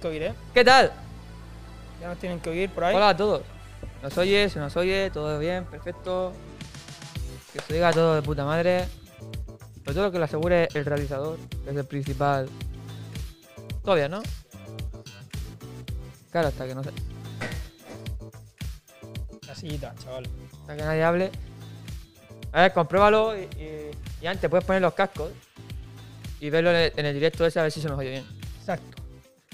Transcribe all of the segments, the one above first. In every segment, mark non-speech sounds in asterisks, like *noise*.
tienen que oír, ¿eh? ¿Qué tal? Ya nos tienen que oír por ahí. Hola a todos. ¿Nos oye? ¿Se nos oye? ¿Todo bien? ¿Perfecto? Que se diga todo de puta madre. Sobre todo que lo asegure el realizador, que es el principal. Bien, ¿no? Claro, hasta que no se... La sillita, chaval. hasta que nadie hable. A ver, compruébalo y, y- y antes puedes poner los cascos y verlo en el, en el directo ese a ver si se nos oye bien.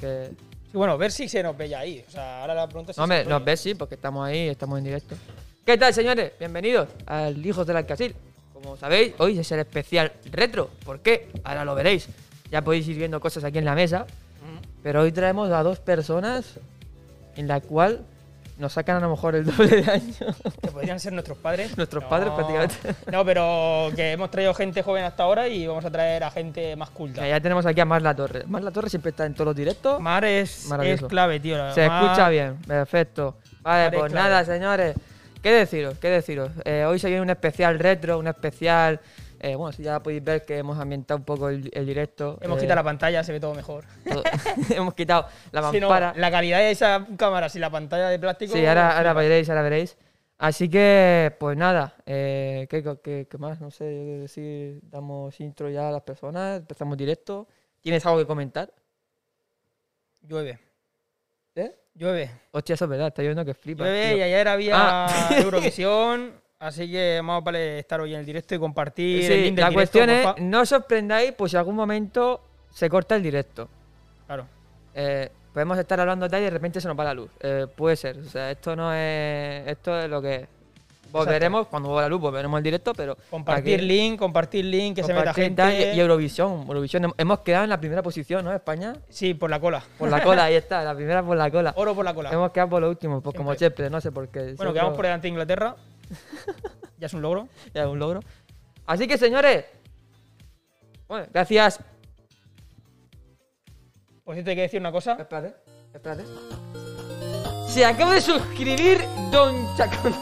Que... Sí, bueno, ver si se nos ve ya ahí. O sea, ahora la pregunta es si No, hombre, se nos ves, sí, porque estamos ahí, estamos en directo. ¿Qué tal, señores? Bienvenidos al Hijos del Alcacil. Como sabéis, hoy es el especial retro. ¿Por qué? Ahora lo veréis. Ya podéis ir viendo cosas aquí en la mesa. Ujú. Pero hoy traemos a dos personas en la cual nos sacan a lo mejor el doble de años. *laughs* Podrían ser nuestros padres. Nuestros No. padres, prácticamente. No, pero que hemos traído gente joven hasta ahora y vamos a traer a gente más culta. Ya tenemos aquí a Mar La Torre. Mar La Torre siempre está en todos los directos. Mar es, clave, tío. Se Mar- escucha bien, perfecto. Vale, Mar pues nada, señores. ¿Qué deciros? ¿Qué deciros? Eh, hoy se viene un especial retro, un especial. eh, bueno, si ya podéis ver que hemos ambientado un poco el, el directo. Hemos eh, quitado la pantalla, se ve todo mejor. todo- *laughs* hemos quitado la *laughs* Si no, mampara. la calidad de esa cámara sin la pantalla de plástico. Sí, ahora, veréis, ahora veréis. Así que, pues nada, eh, ¿qué, qué- qué más? No sé, decir, damos intro ya a las personas, empezamos directo. ¿Tienes algo que comentar? Llueve. ¿Eh? Llueve. Hostia, eso es verdad, está viendo que flipa. Llueve y ayer había Ah. *laughs* Eurovisión. *laughs* Así que más vale estar hoy en el directo y compartir. el Sí, link del la directo, cuestión es, no os sorprendáis, pues si algún momento se corta el directo. Claro. Eh, podemos estar hablando tal y de repente se nos va la luz. Eh, puede ser, o sea, esto no es, esto es lo que es. Volveremos, cuando vuelva la luz, volveremos al directo, pero... Compartir aquí- link, compartir link, que se meta compartir gente. y, y Eurovisión, Eurovisión. Hem- Hemos quedado en la primera posición, ¿no? España. Sí, por la cola. Por la cola, *laughs* ahí está, la primera por la cola. Oro por la cola. Hemos quedado por lo último, pues como Siempre. no sé por qué. Bueno, quedamos por delante de Inglaterra. *laughs* ya es un logro. Ya es un logro. Así que, señores, bueno, gracias Por cierto, hay que decir una cosa. Espérate, espérate. Se acaba de suscribir Don Chacón.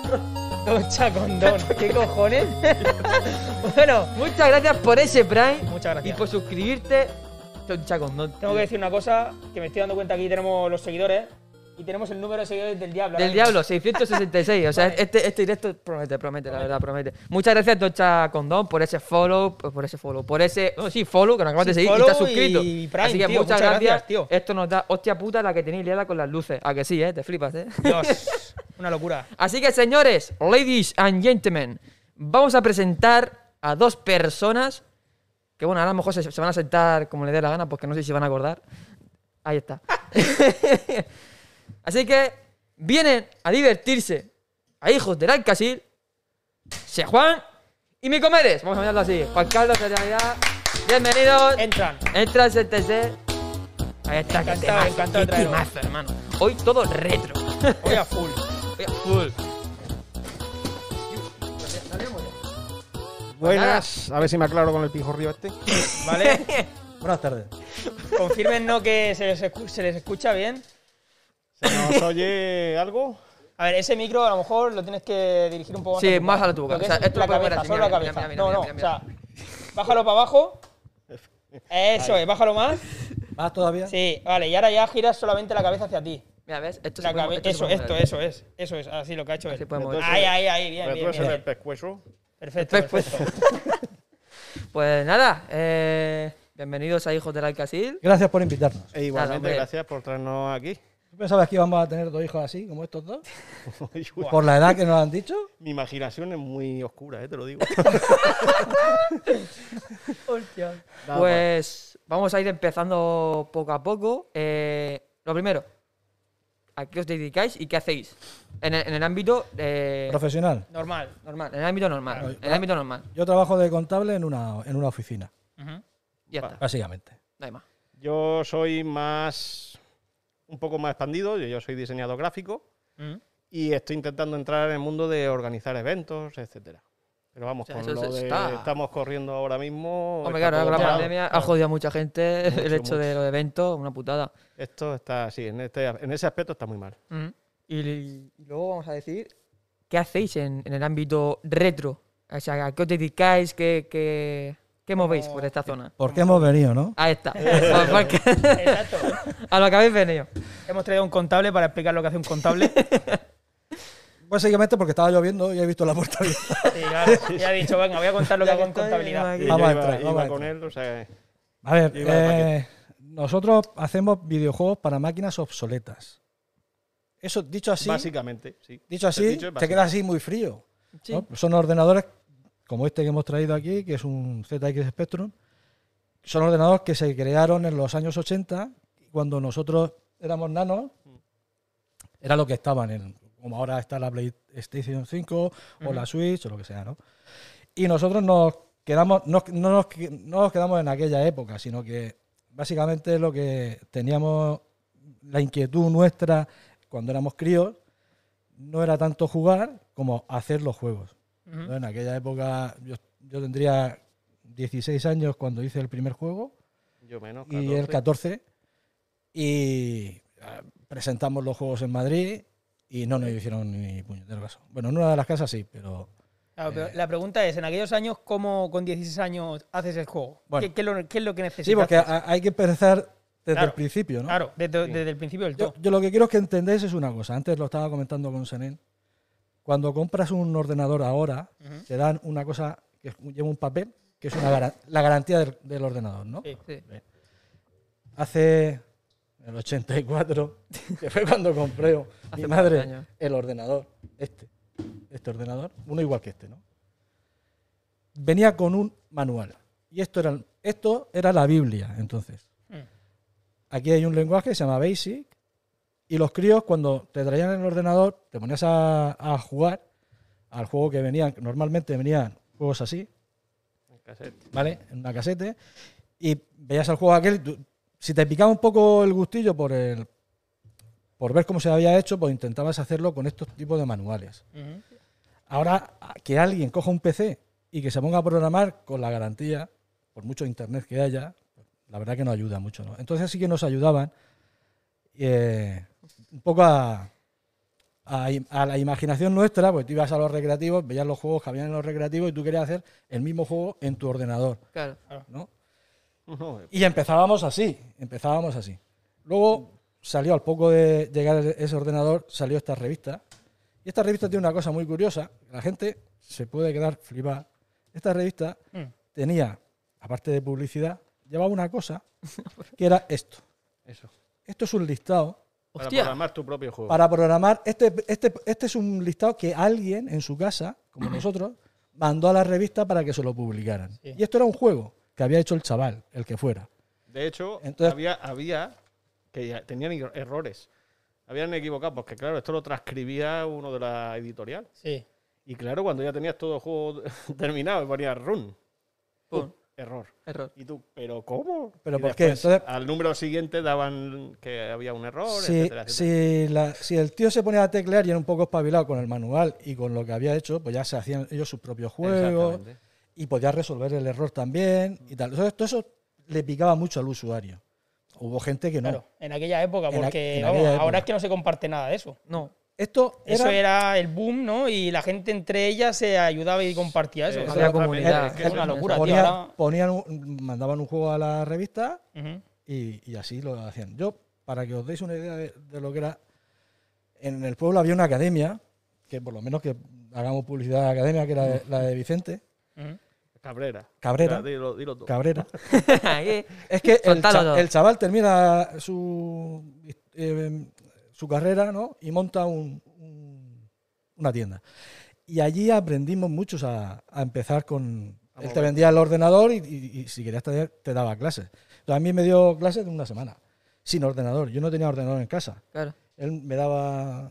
Don Chacondón. *laughs* ¿Qué cojones? *laughs* bueno, Muchas gracias por ese Prime muchas y gracias. por suscribirte. Don Chacondón. Tengo que decir una cosa, que me estoy dando cuenta que aquí tenemos los seguidores y tenemos el número de seguidores del diablo. Del diablo, 666. O sea, *laughs* Vale. este, este directo promete, promete, la verdad, promete. Muchas gracias, Don Chacondón, por ese follow, por ese follow, por ese. No, sí, follow, que nos acabas de Sí, seguir y estás suscrito. y Prime, Así que tío, muchas, muchas gracias. gracias, tío. Esto nos da hostia puta la que tenéis liada con las luces. A que sí, eh, te flipas, eh. Dios, *laughs* una locura. Así que, señores, ladies and gentlemen, vamos a presentar a dos personas que, bueno, ahora a lo mejor se, se van a sentar como le dé la gana, porque no sé si van a acordar. Ahí está. *laughs* Así que vienen a divertirse a hijos del Alcacil, Se Juan y mi comeres. Vamos a llamarlo así. Juan Carlos, Realidad. Bienvenidos. Entran. Entra al CTC. Ahí está, Encantado, qué temazo, encantado de qué temazo, hermano. Hoy todo retro. Voy a full. *laughs* Voy a full. Buenas, a ver si me aclaro con el pijorrío este. ¿Vale? *laughs* Buenas tardes. Confirmen que se les, escu- se les escucha bien. ¿Se nos oye algo? A ver, ese micro a lo mejor lo tienes que dirigir un poco más Sí, más a la tu boca. Lo que O sea, esto la cabeza, así, solo mira, la cabeza. mira, no, mira, no, o sea, bájalo para abajo. Eso es, bájalo más. ¿Más todavía? Sí, vale, y ahora ya giras solamente la cabeza hacia ti. Mira, ¿ves? Esto La se puede- esto eso, esto, eso es. Eso es, así lo que ha hecho Así él. puede mover. Entonces- Ahí, ahí, ahí, bien, ¿Me bien, bien. el pescuezo? Perfecto, Perfecto. perfecto. *laughs* Pues nada, eh, bienvenidos a Hijos del Alcasil. Gracias por invitarnos. E igualmente, gracias por traernos aquí. ¿Tú pensabas que íbamos a tener dos hijos así, como estos dos? *laughs* Por la edad que nos han dicho. Mi imaginación es muy oscura, eh, te lo digo. *laughs* Nada, Pues vamos a ir empezando poco a poco. Eh, lo primero, ¿a qué os dedicáis y qué hacéis? En el, en el ámbito eh, Profesional. Normal. normal, en el ámbito normal. Claro. En el ámbito normal. Yo trabajo de contable en una, en una oficina, Ujú. Ya Va. está, básicamente. no hay más. Yo soy más. Un poco más expandido. Yo, yo soy diseñador gráfico Mm. y estoy intentando entrar en el mundo de organizar eventos, etcétera. Pero vamos, O sea, con lo de está- estamos corriendo ahora mismo. Hombre, claro, la parado. pandemia ha jodido a mucha gente el Mucho, hecho de los eventos, una putada. Esto está así, en, este, en ese aspecto está muy mal. Y, y luego vamos a decir, ¿qué hacéis en, en el ámbito retro? O sea, ¿a qué os dedicáis? ¿Qué, qué, qué movéis por esta zona? ¿Por qué hemos venido, no? Ahí está. *laughs* Exacto. *laughs* a lo que habéis venido. Hemos traído un contable para explicar lo que hace un contable. *laughs* Básicamente porque estaba lloviendo y he visto la puerta abierta. *laughs* Sí, claro. Y ha dicho, venga, voy a contar lo que hago en contabilidad. Vamos a iba, entrar, iba vamos a con él, o sea, A ver, eh, nosotros hacemos videojuegos para máquinas obsoletas. Eso, dicho así, básicamente, sí. dicho así, Dicho es te queda así muy frío. Sí. ¿no? Son ordenadores como este que hemos traído aquí, que es un ZX Spectrum. Son ordenadores que se crearon en los años 80, cuando nosotros éramos nanos. Era lo que estaban, en, como ahora está la PlayStation 5 o la Switch o lo que sea, ¿no? Y nosotros nos quedamos, no, no nos, no nos quedamos en aquella época, sino que básicamente lo que teníamos, la inquietud nuestra cuando éramos críos, no era tanto jugar como hacer los juegos. En aquella época yo, yo tendría 16 años cuando hice el primer juego Yo menos. y el 14 y eh, presentamos los juegos en Madrid y no nos hicieron ni puñetero caso. Bueno, en una de las casas sí, pero Claro, pero la pregunta es, en aquellos años, ¿cómo con 16 años haces el juego? Bueno. ¿Qué, qué es lo, qué es lo que necesitas? sí, porque ha- hay que empezar desde Claro, el principio, ¿no? Claro, desde, desde el principio del Yo, todo. yo lo que quiero que entendáis es una cosa. Antes lo estaba comentando con Senén. Cuando compras un ordenador ahora, te dan una cosa que lleva un papel, que es una la garantía del, del ordenador, ¿no? Sí. Sí. Hace el 84, *laughs* que fue cuando compré mi madre años. el ordenador, este, este ordenador, uno igual que este, ¿no? Venía con un manual. Y esto era, esto era la Biblia, entonces. Mm. Aquí hay un lenguaje que se llama Basic. Y los críos, cuando te traían el ordenador, te ponías a, a jugar al juego que venían. Normalmente venían juegos así, ¿vale? En una casete. Y veías el juego aquel. tú- si te picaba un poco el gustillo por el por ver cómo se había hecho, pues intentabas hacerlo con estos tipos de manuales. Ahora, que alguien coja un PC y que se ponga a programar con la garantía, por mucho internet que haya, la verdad que no ayuda mucho, ¿no? Entonces sí que nos ayudaban eh, un poco a, a, im- a la imaginación nuestra, pues tú ibas a los recreativos, veías los juegos que habían en los recreativos y tú querías hacer el mismo juego en tu ordenador, Claro. ¿no? Y empezábamos así, empezábamos así. Luego salió, al poco de llegar ese ordenador, salió esta revista. Y esta revista tiene una cosa muy curiosa, la gente se puede quedar flipada. Esta revista Mm. tenía, aparte de publicidad, llevaba una cosa *laughs* que era esto. eso. Esto es un listado Para Hostia. programar tu propio juego. para programar. Este, este, este es un listado que alguien en su casa, como *clears throat* nosotros, mandó a la revista para que se lo publicaran. Sí. Y esto era un juego que había hecho el chaval, el que fuera. De hecho, Entonces- había, había que ya tenían er- errores. Habían equivocado, porque claro, esto lo transcribía uno de la editorial. Sí. Y claro, cuando ya tenías todo el juego *laughs* terminado, ponía run. Pum. Error. Error. Y tú, ¿pero cómo? ¿Pero Y por qué? Entonces- al número siguiente daban que había un error, Si, etcétera, etcétera. si, la- si el tío se ponía a teclear y era un poco espabilado con el manual y con lo que había hecho, pues ya se hacían ellos sus propios juegos Exactamente. Y podía resolver el error también y tal. Entonces, todo eso le picaba mucho al usuario. Hubo gente que no. Claro, en aquella época, En a- porque en vamos, aquella ahora es que no se comparte nada de eso. No. Esto Eso era, era el boom, ¿no? Y la gente entre ellas se ayudaba y compartía eso. Eh, O Había sea, comunidad. es una locura, tío. ponía- ahora- ponían un- mandaban un juego a la revista y, y así lo hacían. Yo, para que os deis una idea de, de lo que era, en el pueblo había una academia, que por lo menos que hagamos publicidad a la academia, que era la de Vicente. Cabrera. Cabrera. Dilo, dilo tú. Cabrera. *laughs* Es que el, cha- chaval termina su, eh, su carrera ¿no? y monta un- un- una tienda. Y allí aprendimos muchos a, a empezar con... A Él te vendía el ordenador y, y- y si querías tener, te daba clases. Entonces, a mí me dio clases de una semana, sin ordenador. Yo no tenía ordenador en casa. claro. Él me daba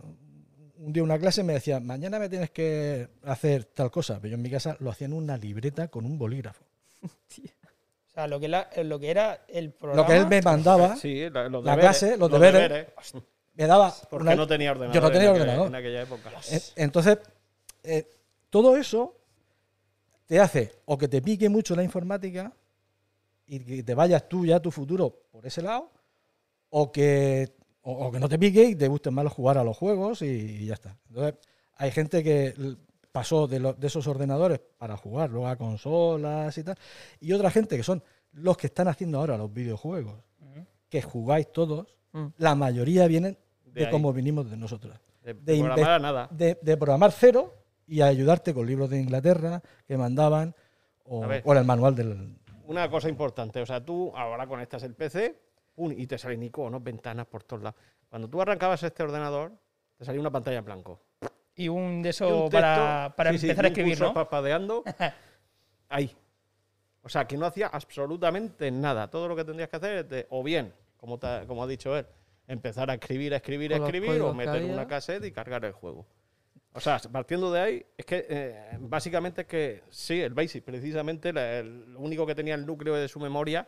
un día una clase y me decía, mañana me tienes que hacer tal cosa. Pero yo en mi casa lo hacía en una libreta con un bolígrafo. O sea, lo que, la- lo que era el programa. Lo que él me mandaba, Sí, la, los La deberes, clase, los deberes. me daba... Porque una- no tenía ordenador. Yo no tenía en ordenador. En aquella época. En- Entonces, eh, todo eso te hace o que te pique mucho la informática y que te vayas tú ya a tu futuro por ese lado, o que, o, o que no te pique y te gusten más jugar a los juegos y, y ya está. Entonces, hay gente que pasó de, lo- de esos ordenadores para jugar luego a consolas y tal, y otra gente que son los que están haciendo ahora los videojuegos, que jugáis todos, Mm. la mayoría vienen De cómo vinimos de nosotros De, de programar a nada. de, de programar cero y a ayudarte con libros de Inglaterra que mandaban o, o el manual del... Una cosa importante, o sea, tú ahora conectas el PC pum, y te salen iconos, ventanas por todos lados. Cuando tú arrancabas este ordenador, te salía una pantalla en blanco. Y un de eso un para, texto, para sí, sí, empezar y a un escribir, ¿no? parpadeando *laughs* ahí. O sea, que no hacía absolutamente nada. Todo lo que tendrías que hacer es, de- o bien, como, te- como ha dicho él, empezar a escribir, a escribir, a escribir, o meter una cassette y cargar el juego. O sea, partiendo de ahí, es que eh, básicamente es que sí, el BASIC, precisamente, la- el- lo único que tenía el núcleo de su memoria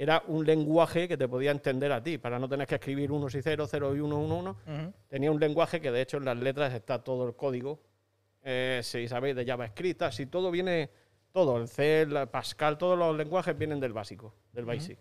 era un lenguaje que te podía entender a ti, para no tener que escribir unos y ceros, cero y uno, uno, uno. Ujú. Tenía un lenguaje que de hecho en las letras está todo el código, eh, si sabéis, de JavaScript, si todo viene, todo, el C, el Pascal, todos los lenguajes vienen del básico, del BASIC.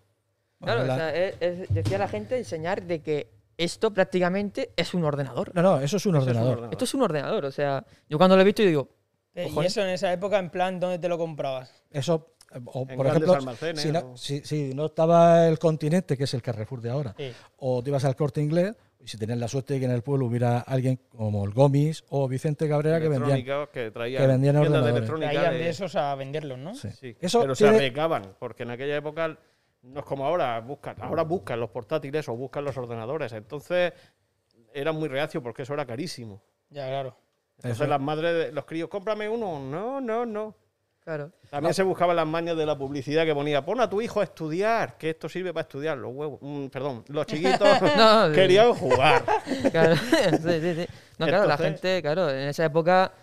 Claro, la- o sea, es- es- decía la gente enseñar de que esto prácticamente es un ordenador. No, no, eso es un es ordenador. ordenador. Esto es un ordenador, o sea, yo cuando lo he visto yo digo, Eh, y eso en esa época, en plan, ¿dónde te lo comprabas? Eso, o, En por ejemplo, almacenes, si no, o- si- si no estaba el continente, que es el Carrefour de ahora, Sí. o te ibas al corte inglés, y si tenías la suerte de que en el pueblo hubiera alguien como el Gomis o Vicente Cabrera que vendían. Que traían que vendían de ordenadores. Traían de- de esos a venderlos, ¿no? Sí. Sí, Eso pero tiene- se arriesgaban, porque en aquella época no es como ahora, buscan, ahora buscan los portátiles o buscan los ordenadores. Entonces era muy reacio porque eso era carísimo. Ya, claro. Entonces Eso- las madres de los críos, cómprame uno. No, no, no. Claro. También se buscaban las mañas de la publicidad que ponía, pon a tu hijo a estudiar, que esto sirve para estudiar. Los huevos, mm, perdón, los *laughs* chiquitos No, querían jugar. *laughs* Claro, *laughs* sí, sí, sí. No, claro, la gente, claro, en esa época,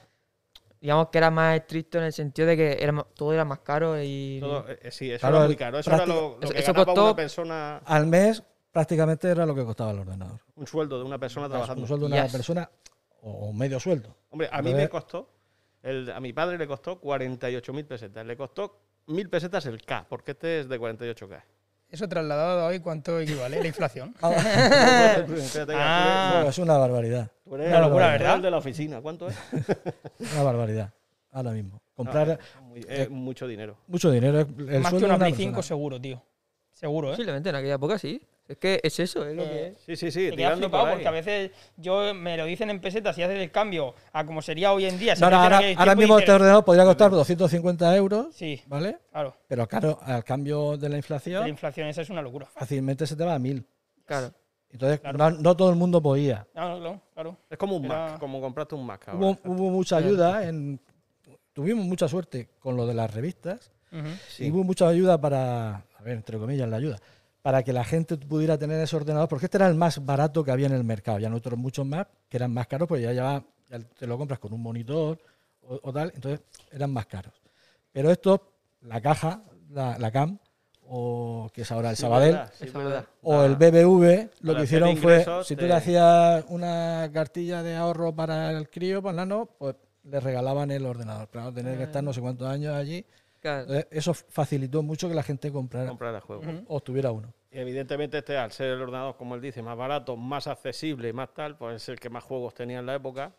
digamos que era más estricto en el sentido de que era, todo era más caro y... Todo, eh, sí, eso Claro, era muy caro. Eso era lo, que eso costó- una persona, Al mes prácticamente era lo que costaba el ordenador. un sueldo de una persona Un trabajando. sueldo de una Yes. persona o un medio sueldo. Hombre, a mí me costó, el- a mi padre le costó 48.000 pesetas. Le costó 1.000 pesetas el K, porque este es de 48K. Eso trasladado a hoy, ¿cuánto equivale? La inflación. *laughs* *laughs* Ah. Bueno, es una barbaridad. tú eres Una locura, el ¿verdad? de la oficina. ¿Cuánto es? *laughs* Una barbaridad. Ahora mismo. Comprar Muy- es mucho dinero. mucho dinero. es El Más que una Play persona. 5 seguro, tío. Seguro, ¿eh? Posiblemente en aquella época sí. Es que es eso, es lo Eh, que es. Sí, sí, sí, Te quedas tirando flipado por ahí. porque a veces yo me lo dicen en pesetas y haces el cambio a como sería hoy en día. No, no, ahora, ahora mismo este ordenador podría costar 250 euros, Sí, ¿vale? claro. Pero claro, al cambio de la La inflación, inflación esa es una locura. fácilmente se te va a 1000. Claro. Entonces, Claro. no, no todo el mundo podía. No, no, no, claro. Es como un Era- Mac, como compraste un Mac ahora. Hubo, hubo mucha ayuda, en, tuvimos mucha suerte con lo de las revistas Ujú. y hubo mucha ayuda para, a ver, entre comillas, la ayuda, para que la gente pudiera tener ese ordenador, porque este era el más barato que había en el mercado. Ya no otros muchos más que eran más caros, pues ya, ya, ya te lo compras con un monitor o, o tal, entonces eran más caros. Pero esto, la caja, la, la CAM, o que es ahora el Sí, Sabadell, verdad, sí, Esa verdad. verdad. o Ah, el BBV, lo para que hicieron fue, si tú te- le hacías una cartilla de ahorro para el crío, pues nano, pues le regalaban el ordenador. Claro, tener que estar no sé cuántos años allí. Claro. Entonces, eso facilitó mucho que la gente comprara Comprar el juego. Ujú. o tuviera uno. Y evidentemente este, al ser el ordenador, como él dice, más barato, más accesible y más tal, pues es el que más juegos tenía en la época.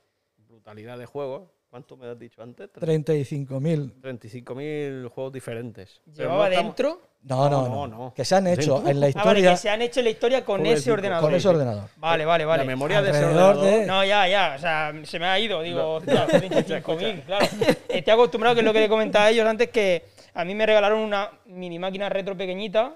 Brutalidad de juegos. ¿Cuánto me has dicho antes? 35.000. 35.000 juegos diferentes. ¿Llevaba no dentro? No, No, no, no, no. Que se han hecho en la Ah, vale, historia que se han hecho la historia con ese ordenador. con ese ordenador. Vale, vale, vale. La memoria de ese ordenador. de- No, ya, ya. O sea, se me ha ido. Digo, hostia, *laughs* 35.000, claro. Estoy acostumbrado, que es lo que le comentaba a ellos antes, que a mí me regalaron una mini máquina retro pequeñita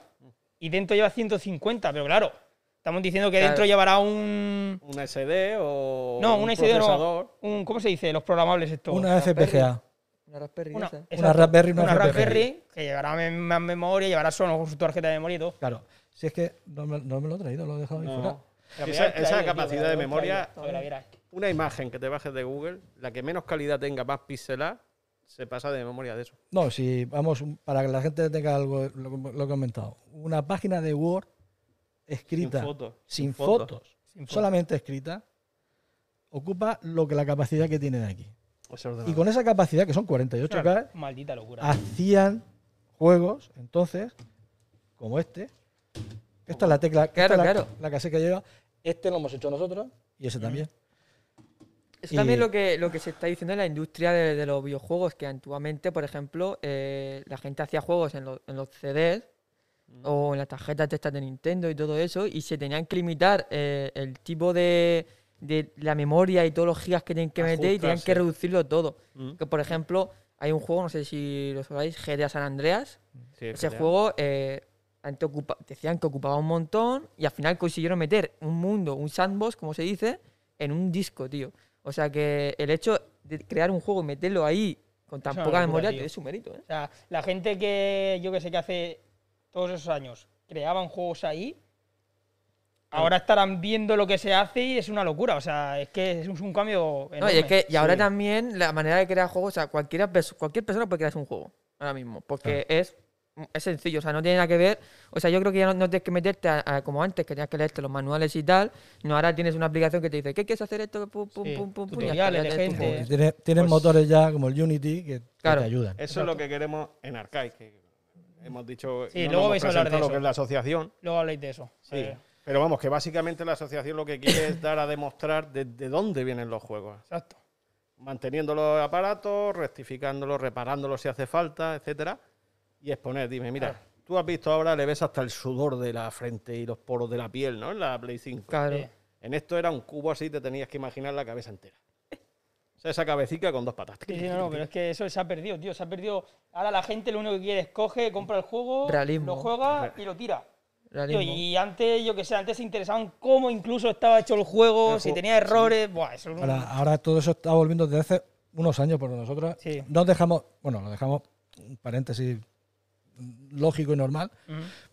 y dentro lleva 150, pero claro, estamos diciendo que Claro. dentro llevará un. Un SD o No, un un SD no. procesador. Un, ¿Cómo se dice? Los programables estos. Una FPGA. Una Raspberry Una, esa. exacto, Raspberry, una una FPGA. Raspberry, que llevará más memoria, llevará solo su tarjeta de memoria y todo. Claro. Si es que no me, no me lo he traído, lo he dejado ahí No. fuera. Pero Esa- traído, capacidad de memoria- traído. Una imagen que te bajes de Google, la que menos calidad tenga, más pixelada, se pasa de memoria de eso. No, si vamos, para que la gente tenga algo, lo, lo que he comentado. Una página de Word escrita Sin fotos. sin fotos, Sin fotos. solamente escrita, ocupa lo que la capacidad que tiene de aquí. Y con esa capacidad, que son 48K, Claro, Maldita locura. hacían juegos, entonces, como este. Esta es la tecla, esta Claro, la, claro. la cassette que lleva. Este lo hemos hecho nosotros y ese también. Eso también lo que, lo que se está diciendo en la industria de, de los videojuegos, que antiguamente, por ejemplo, eh, la gente hacía juegos en, los- en los CDs o en las tarjetas de estas de Nintendo y todo eso, y se tenían que limitar eh, el tipo de, de la memoria y todos los gigas que tienen que meter y tenían que Ajustarse. reducirlo todo. Mm. Que, por ejemplo, hay un juego, no sé si lo sabéis, GTA San Andreas. Sí, Ese GTA. juego eh, antes ocupa- decían que ocupaba un montón y al final consiguieron meter un mundo, un sandbox, como se dice, en un disco, tío. O sea que el hecho de crear un juego y meterlo ahí con tan Es una poca memoria tío. tiene su mérito, ¿eh? O sea, la gente que yo que sé que hace todos esos años creaban juegos ahí, ahora estarán viendo lo que se hace y es una locura. O sea, es que es un, cambio enorme. No, y es que y ahora Sí. también la manera de crear juegos, o sea, cualquiera, cualquier persona puede crearse un juego ahora mismo, porque es, es sencillo, o sea, no tiene nada que ver, o sea, yo creo que ya no, no tienes que meterte a- a- como antes, que tenías que leerte los manuales y tal, no, ahora tienes una aplicación que te dice, ¿qué quieres hacer esto? Pum, pum, Sí, pum, pum, pum, y ya de tienes gente. juego. Y tiene- tienen Pues- motores ya como el Unity que, te ayudan. Eso es lo que queremos en Arcade, que hemos dicho. Sí, no luego vais a hablar de lo eso. que es la asociación. Luego habléis de eso. Sí. Eh, Pero vamos, que básicamente la asociación lo que quiere es dar a demostrar de, de dónde vienen los juegos. exacto. Manteniendo los aparatos, rectificándolos, reparándolos si hace falta, etcétera. Y exponer, dime, mira, Claro. tú has visto ahora, le ves hasta el sudor de la frente y los poros de la piel, ¿no? En la Play 5. Claro. En esto era un cubo así, te tenías que imaginar la cabeza entera. O sea, esa cabecita con dos patas. Sí, sí, no, no, pero es que eso se ha perdido, tío. Se ha perdido. Ahora la gente lo único que quiere es coge, compra el juego, Realismo. lo juega y lo tira. Tío, y antes, yo que sé, antes se interesaban cómo incluso estaba hecho el juego, El si juego, tenía errores. Buah, eso es un- Ahora, ahora todo eso está volviendo desde hace unos años, porque nosotros Sí. nos dejamos, bueno, lo dejamos, un paréntesis lógico y normal,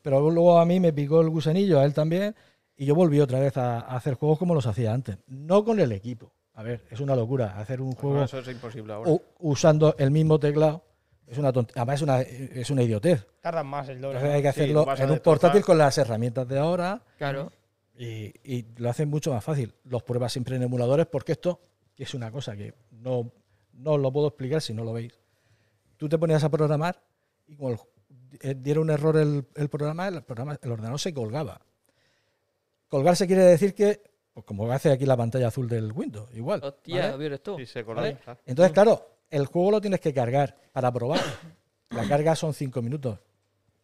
pero luego a mí me picó el gusanillo, a él también, y yo volví otra vez a, a hacer juegos como los hacía antes. No con el equipo. A ver, es una locura hacer un juego Bueno, eso es imposible ahora. u- usando el mismo teclado. Es una tont- Además, es una, es una idiotez. Tardan más el doble. Entonces hay que hacerlo en un portátil con las herramientas de ahora Claro. y, y lo hacen mucho más fácil. Los pruebas siempre en emuladores porque esto es una cosa que no, no os lo puedo explicar si no lo veis. Tú te ponías a programar y como el- eh, diera un error el, el programa, el programa, el ordenador se colgaba. Colgarse quiere decir que, pues como hace aquí la pantalla azul del Windows, igual. Hostia, ¿vale? ¿lo vieres tú? Sí, se. Entonces, claro, el juego lo tienes que cargar para probar. La carga son cinco minutos,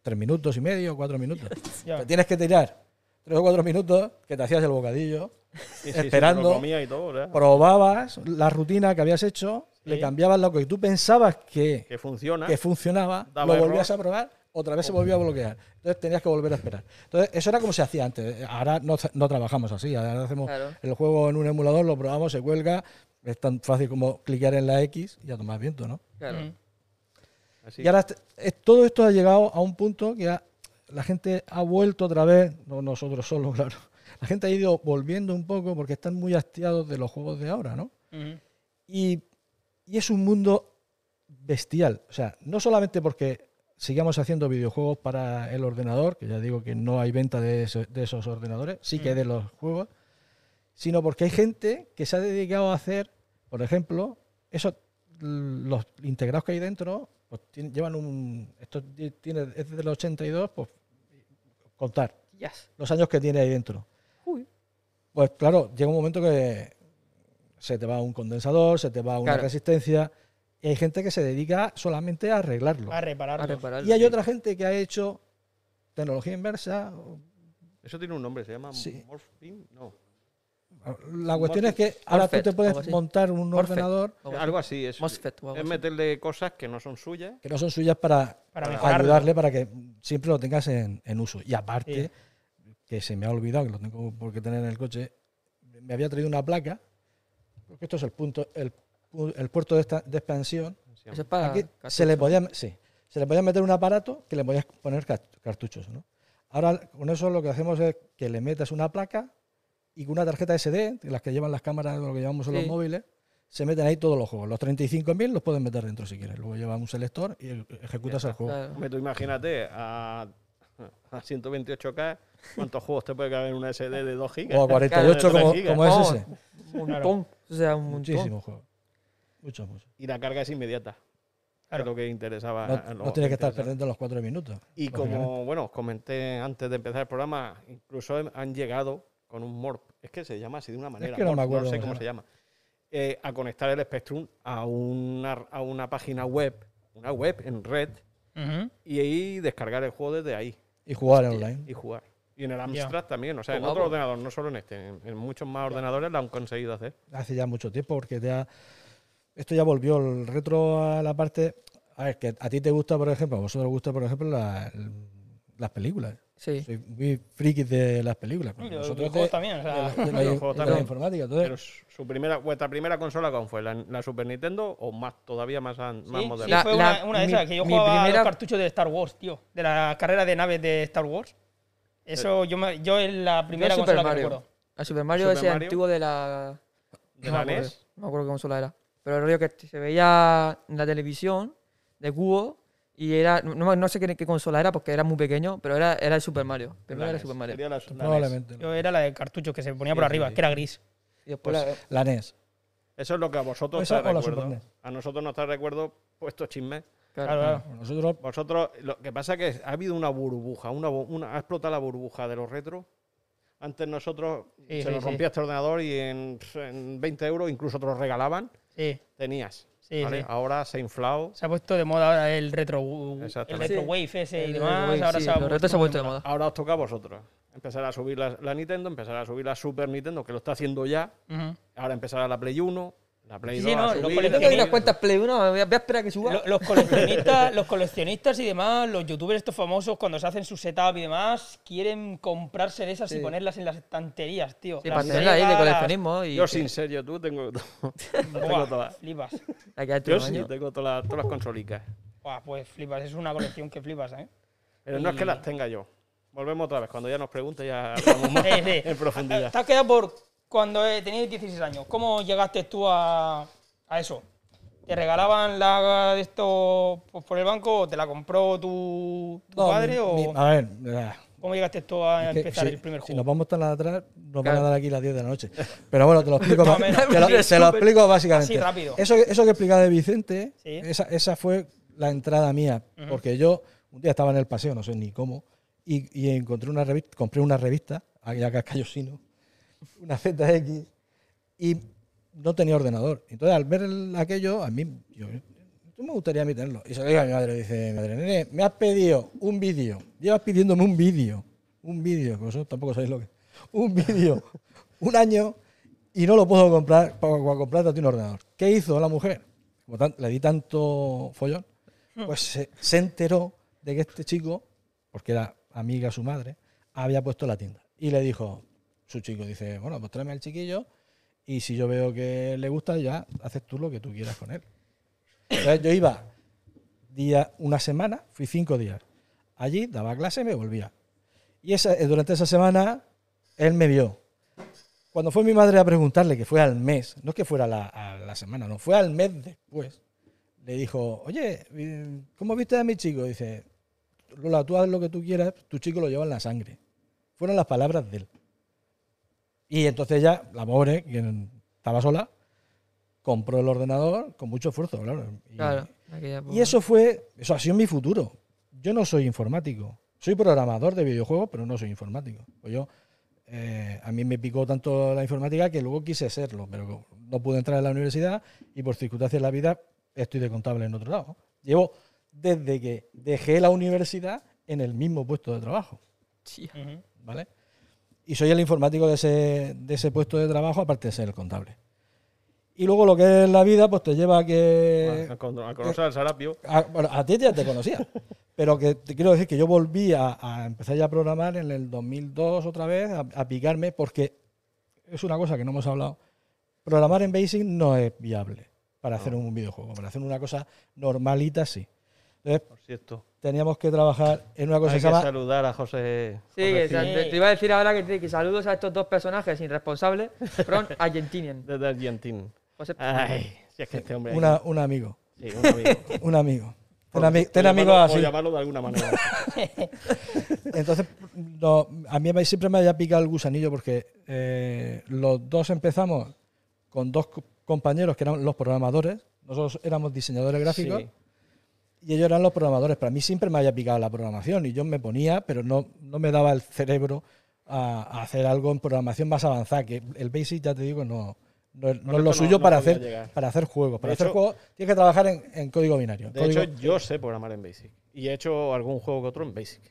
tres minutos y medio, cuatro minutos. *laughs* Te tienes que tirar tres o cuatro minutos que te hacías el bocadillo, Sí, sí, sí, esperando, comía y todo, probabas la rutina que habías hecho, le Sí. cambiabas lo que tú pensabas que, Que funciona. que funcionaba, lo error. volvías a probar, otra vez se volvió a bloquear. Entonces tenías que volver a esperar. Entonces, eso era como se hacía antes. Ahora no, no trabajamos así. Ahora hacemos Claro. el juego en un emulador, lo probamos, se cuelga. Es tan fácil como clicar en la X y a tomar viento, ¿no? Claro. Así. Y ahora est- es- todo esto ha llegado a un punto que ha- la gente ha vuelto otra vez, no nosotros solo, *laughs* claro. La gente ha ido volviendo un poco porque están muy hastiados de los juegos de ahora, ¿no? Y, y es un mundo bestial. O sea, no solamente porque sigamos haciendo videojuegos para el ordenador, que ya digo que no hay venta de, eso- de esos ordenadores, sí que de los juegos, sino porque hay gente que se ha dedicado a hacer, por ejemplo, esos los integrados que hay dentro, pues llevan un. Esto ti- tiene, es desde el 82, pues contar Yes. los años que tiene ahí dentro. Uy. Pues claro, llega un momento que se te va un condensador, se te va una Claro. resistencia, y hay gente que se dedica solamente a arreglarlo. A repararlo. A repararlo. Y hay otra gente que ha hecho tecnología inversa. Eso tiene un nombre, se llama Sí. No. La cuestión es que ahora tú te puedes montar un ordenador Algo así. Algo así es. MOSFET o algo Es así. meterle cosas que no son suyas. que no son suyas para, ayudarle para que siempre lo tengas en, en uso. Y aparte, Sí. que se me ha olvidado, que lo tengo por qué tener en el coche, me había traído una placa, porque esto es el punto, el, pu- el puerto de, esta- de expansión. Eso es para. Aquí cartucho. se le podía, sí, se le podía meter un aparato que le podías poner car- cartuchos. ¿no? Ahora con eso lo que hacemos es que le metas una placa y con una tarjeta SD, las que llevan las cámaras o lo que llevamos en los móviles, se meten ahí todos los juegos. Los 35.000 los pueden meter dentro si quieres. Luego llevan un selector y ejecutas el juego. Claro. Tú imagínate a, a 128K cuántos juegos te puede caber en una SD de 2 gigas. O a 48 Claro, como, como es ese. Un montón. O sea, un juegos. Muchos, muchos. Y la carga es inmediata. Claro. Es lo que interesaba. No, a no los tienes que estar perdiendo los cuatro minutos. Y como, bueno, os comenté antes de empezar el programa, incluso han llegado con un MORP, es que se llama así de una manera, que no me acuerdo sé cómo se llama, eh, a conectar el Spectrum a una, a una página web, una web en red, y ahí descargar el juego desde ahí Y jugar online. y jugar. Y en el. Amstrad también, o sea, en otro vamos. ordenador, no solo en este, en, en muchos más ordenadores lo han conseguido hacer. Hace ya mucho tiempo, porque ya. Esto ya volvió el retro a la parte. A ver, que a ti te gusta, por ejemplo, a vosotros os gusta, por ejemplo, la- el- las películas. Sí. Soy muy friki de las películas. Y Nosotros de, también. O sea, de la, de *laughs* la- Los de juegos la también. informática. Entonces, Pero su primera, vuestra primera consola, ¿cuál fue? ¿La, la Super Nintendo o más todavía más, an- más sí, moderna? sí, La- fue la- una, una de mi- esas, que yo jugaba primera- los cartuchos de Star Wars, tío. De la carrera de naves de Star Wars. Eso yo, me, yo es la primera Super consola que recuerdo. El Super Mario Super ese Mario. antiguo de la. ¿De no la me acuerdo, NES? No me acuerdo qué consola era. Pero el rollo que se veía en la televisión de cubo y era. No, no sé qué, qué consola era porque era muy pequeño, pero era, era el Super Mario. Primero La era el NES, Super Mario. la- la NES. probablemente. Yo era la de cartuchos que se ponía por Sí, arriba, sí. que era gris. Y después la- La NES. Eso es lo que a vosotros os recuerdo. Super NES. A nosotros nos trae recuerdo puestos chismes. claro. Claro, claro. Nosotros, Vosotros, lo que pasa es que ha habido una burbuja, una, ha explotado la burbuja de los retros. Antes nosotros se sí, nos sí. rompía este ordenador y en, en 20 euros incluso te lo regalaban, Sí, tenías. Sí, ¿vale? sí. Ahora se ha inflado. Se ha puesto de moda ahora el retro, el retro Sí. wave ese y demás. ahora sí, se ha los retos se ha vuelto de moda. Ahora os toca a vosotros. Empezar a subir la, la Nintendo, empezar a subir la Super Nintendo, que lo está haciendo ya. Ujú. Ahora empezará la Play 1, la Play Sí, 2 sí, no, los. Yo tengo unas Play 1, voy a, voy a esperar a que suba. Lo- Los coleccionistas, *laughs* los coleccionistas y demás, los youtubers estos famosos, cuando se hacen su setup y demás, quieren comprarse de esas y Sí. ponerlas en las estanterías, tío. Sí, Las para ahí de coleccionismo y Yo sin ser YouTube tengo, *laughs* tengo Buah, todas. *laughs* flipas. hecho Yo sí, tengo todas las, todas las consolicas. Buah, pues flipas, es una colección que flipas, ¿eh? Pero no es que Y- las tenga yo. Volvemos otra vez. Cuando ya nos pregunte, ya hablamos más Sí, sí. en profundidad. Te has quedado por cuando eh, tenías 16 años. ¿Cómo llegaste tú a, a eso? ¿Te regalaban la de esto pues, por el banco o te la compró tu, tu no, padre? mi- o a ver, eh, ¿Cómo llegaste tú a es que empezar si, el primer si juego? nos vamos tan atrás, nos van a dar aquí las 10 de la noche. Pero bueno, te lo explico, *laughs* te, lo, te lo Súper- explico básicamente. así rápido. Eso, eso que explicaba de Vicente, Sí. esa, esa fue la entrada mía. Porque yo un día estaba en el paseo, no sé ni cómo, y, y encontré una revista, compré una revista, aquella Cascayosino, una ZX, y no tenía ordenador. Entonces, al ver el- aquello, a mí, yo, me gustaría a mí tenerlo. Y se lo digo a mi madre, dice, madre, nene, me has pedido un vídeo, llevas pidiéndome un vídeo, un vídeo, que vosotros tampoco sabéis lo que un vídeo, un año, y no lo puedo comprar para, para comprarte un ordenador. ¿Qué hizo la mujer? Como tan- le di tanto follón, pues se, se enteró de que este chico, porque era amiga su madre, había puesto la tienda. Y le dijo, su chico, dice, bueno, pues tráeme al chiquillo y si yo veo que le gusta, ya haces tú lo que tú quieras con él. Entonces yo iba día, una semana, fui cinco días. Allí daba clase y me volvía. Y esa, eh, durante esa semana él me vio. Cuando fue mi madre a preguntarle, que fue al mes, no es que fuera la, la semana, no, fue al mes después, le dijo, oye, eh, ¿cómo viste a mi chico? Dice, Lola, tú haz lo que tú quieras, tu chico lo lleva en la sangre. Fueron las palabras de él. Y entonces ya, la pobre, quien estaba sola, compró el ordenador con mucho esfuerzo, claro. Y- Claro. y eso fue, eso ha sido mi futuro. Yo no soy informático. Soy programador de videojuegos, pero no soy informático. Pues yo, eh, a mí me picó tanto la informática que luego quise serlo, pero no pude entrar en la universidad y por circunstancias de la vida estoy de contable en otro lado. Llevo desde que dejé la universidad en el mismo puesto de trabajo, Sí. ¿vale? Y soy el informático de ese, de ese puesto de trabajo, aparte de ser el contable. Y luego lo que es la vida, pues te lleva a que... a, con- a conocer al Sarapio. A, bueno, a ti ya te conocía. *laughs* pero que te quiero decir que yo volví a, a empezar ya a programar en el 2002 otra vez, a, a picarme, porque es una cosa que no hemos hablado. Programar en Basic no es viable para hacer un videojuego. Para hacer una cosa normalita, sí. Entonces, Por cierto. teníamos que trabajar en una cosa Hay que se que llama. saludar a José. Sí, José o te, te iba a decir ahora que, te- que saludos a estos dos personajes irresponsables from *laughs* Argentinian. desde Argentina. José- Ay, si es que este hombre. Una, un amigo. Sí, un amigo. *laughs* Un amigo. Ten, ami- ten amigos llamarlo- así. Por llamarlo de alguna manera. *laughs* Entonces, no, a mí siempre me había picado el gusanillo porque eh, los dos empezamos con dos co- compañeros que eran los programadores. Nosotros éramos diseñadores gráficos Sí. Y ellos eran los programadores. Pero a mí siempre me había picado la programación y yo me ponía, pero no, no me daba el cerebro a, a hacer algo en programación más avanzada. Que el Basic, ya te digo, no, no, es- no Por es lo suyo no para, hacer, llegar. para hacer juegos. Para De hacer hecho- juegos tienes que trabajar en, en código binario. De Código- hecho, yo sé programar en Basic. Y he hecho algún juego que otro en Basic.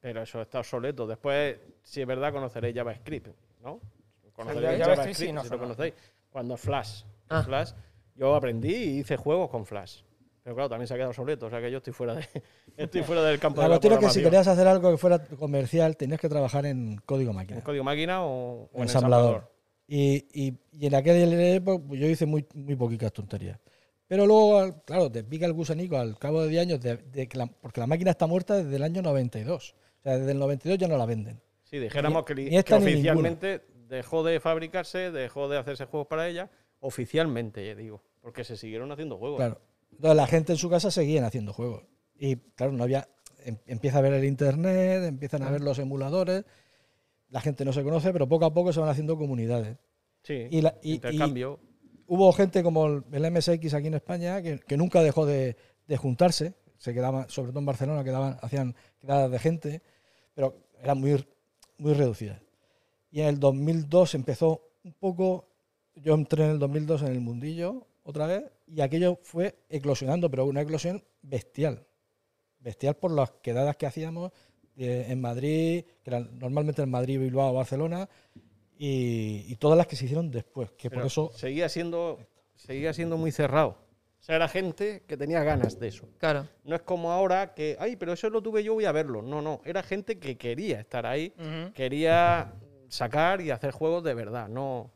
Pero eso está obsoleto. Después, si es verdad, conoceréis JavaScript, ¿no? Conoceréis JavaScript JavaScript, sí, no si lo conocéis. Cuando Flash. Ah. Flash. Yo aprendí y hice juegos con Flash. Pero claro, también se ha quedado obsoleto. O sea que yo estoy fuera, de, *laughs* estoy fuera del campo la de la cuestión es que si querías hacer algo que fuera comercial, tenías que trabajar en código máquina. ¿En código máquina o, o en ensamblador. Y, y, y en aquel época pues, yo hice muy, muy poquitas tonterías. Pero luego, claro, te pica el gusanico al cabo de 10 años, de, de que la- porque la máquina está muerta desde el año 92. O sea, desde el 92 ya no la venden. Sí, dijéramos que, Ni- li- ni esta que oficialmente dejó de fabricarse, dejó de hacerse juegos para ella. Oficialmente, ya digo. Porque se siguieron haciendo juegos. Claro. Entonces la gente en su casa seguían haciendo juegos. Y claro, no había. em- empieza a ver el internet, empiezan a ver los emuladores. La gente no se conoce, pero poco a poco se van haciendo comunidades. Sí, Y la- y- y- intercambio. Hubo gente como el, el MSX aquí en España que, que nunca dejó de, de juntarse. Se quedaban, sobre todo en Barcelona, quedaban, hacían quedadas de gente, pero eran muy, muy reducidas. Y en el 2002 empezó un poco. Yo entré en el 2002 en el mundillo otra vez y aquello fue eclosionando, pero una eclosión bestial. Bestial por las quedadas que hacíamos eh, en Madrid, que eran normalmente en Madrid, Bilbao, Barcelona, y, y todas las que se hicieron después. Que por eso seguía siendo, seguía siendo muy cerrado. O sea, era gente que tenía ganas de eso. Claro. No es como ahora que, ay, pero eso lo tuve yo, voy a verlo. No, no. Era gente que quería estar ahí, quería sacar y hacer juegos de verdad. No.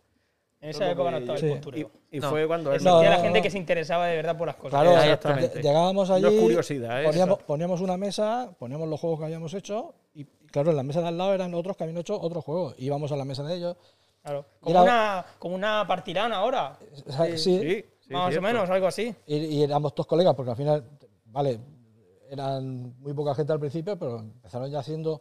En esa época no estaba el Y, postureo. y No. fue cuando él No, Existía no, la gente no. que se interesaba de verdad por las cosas. Claro, exactamente. llegábamos allí, curiosidad, ¿eh? poníamos, poníamos una mesa, poníamos los juegos que habíamos hecho y claro, en la mesa de al lado eran otros que habían hecho otros juegos. Íbamos a la mesa de ellos. Claro. Y Como, era- una, como una partirana ahora. o sea, sí, Sí, sí, más cierto. o menos, algo así. y, y éramos todos colegas porque al final, vale, eran muy poca gente al principio, pero empezaron ya siendo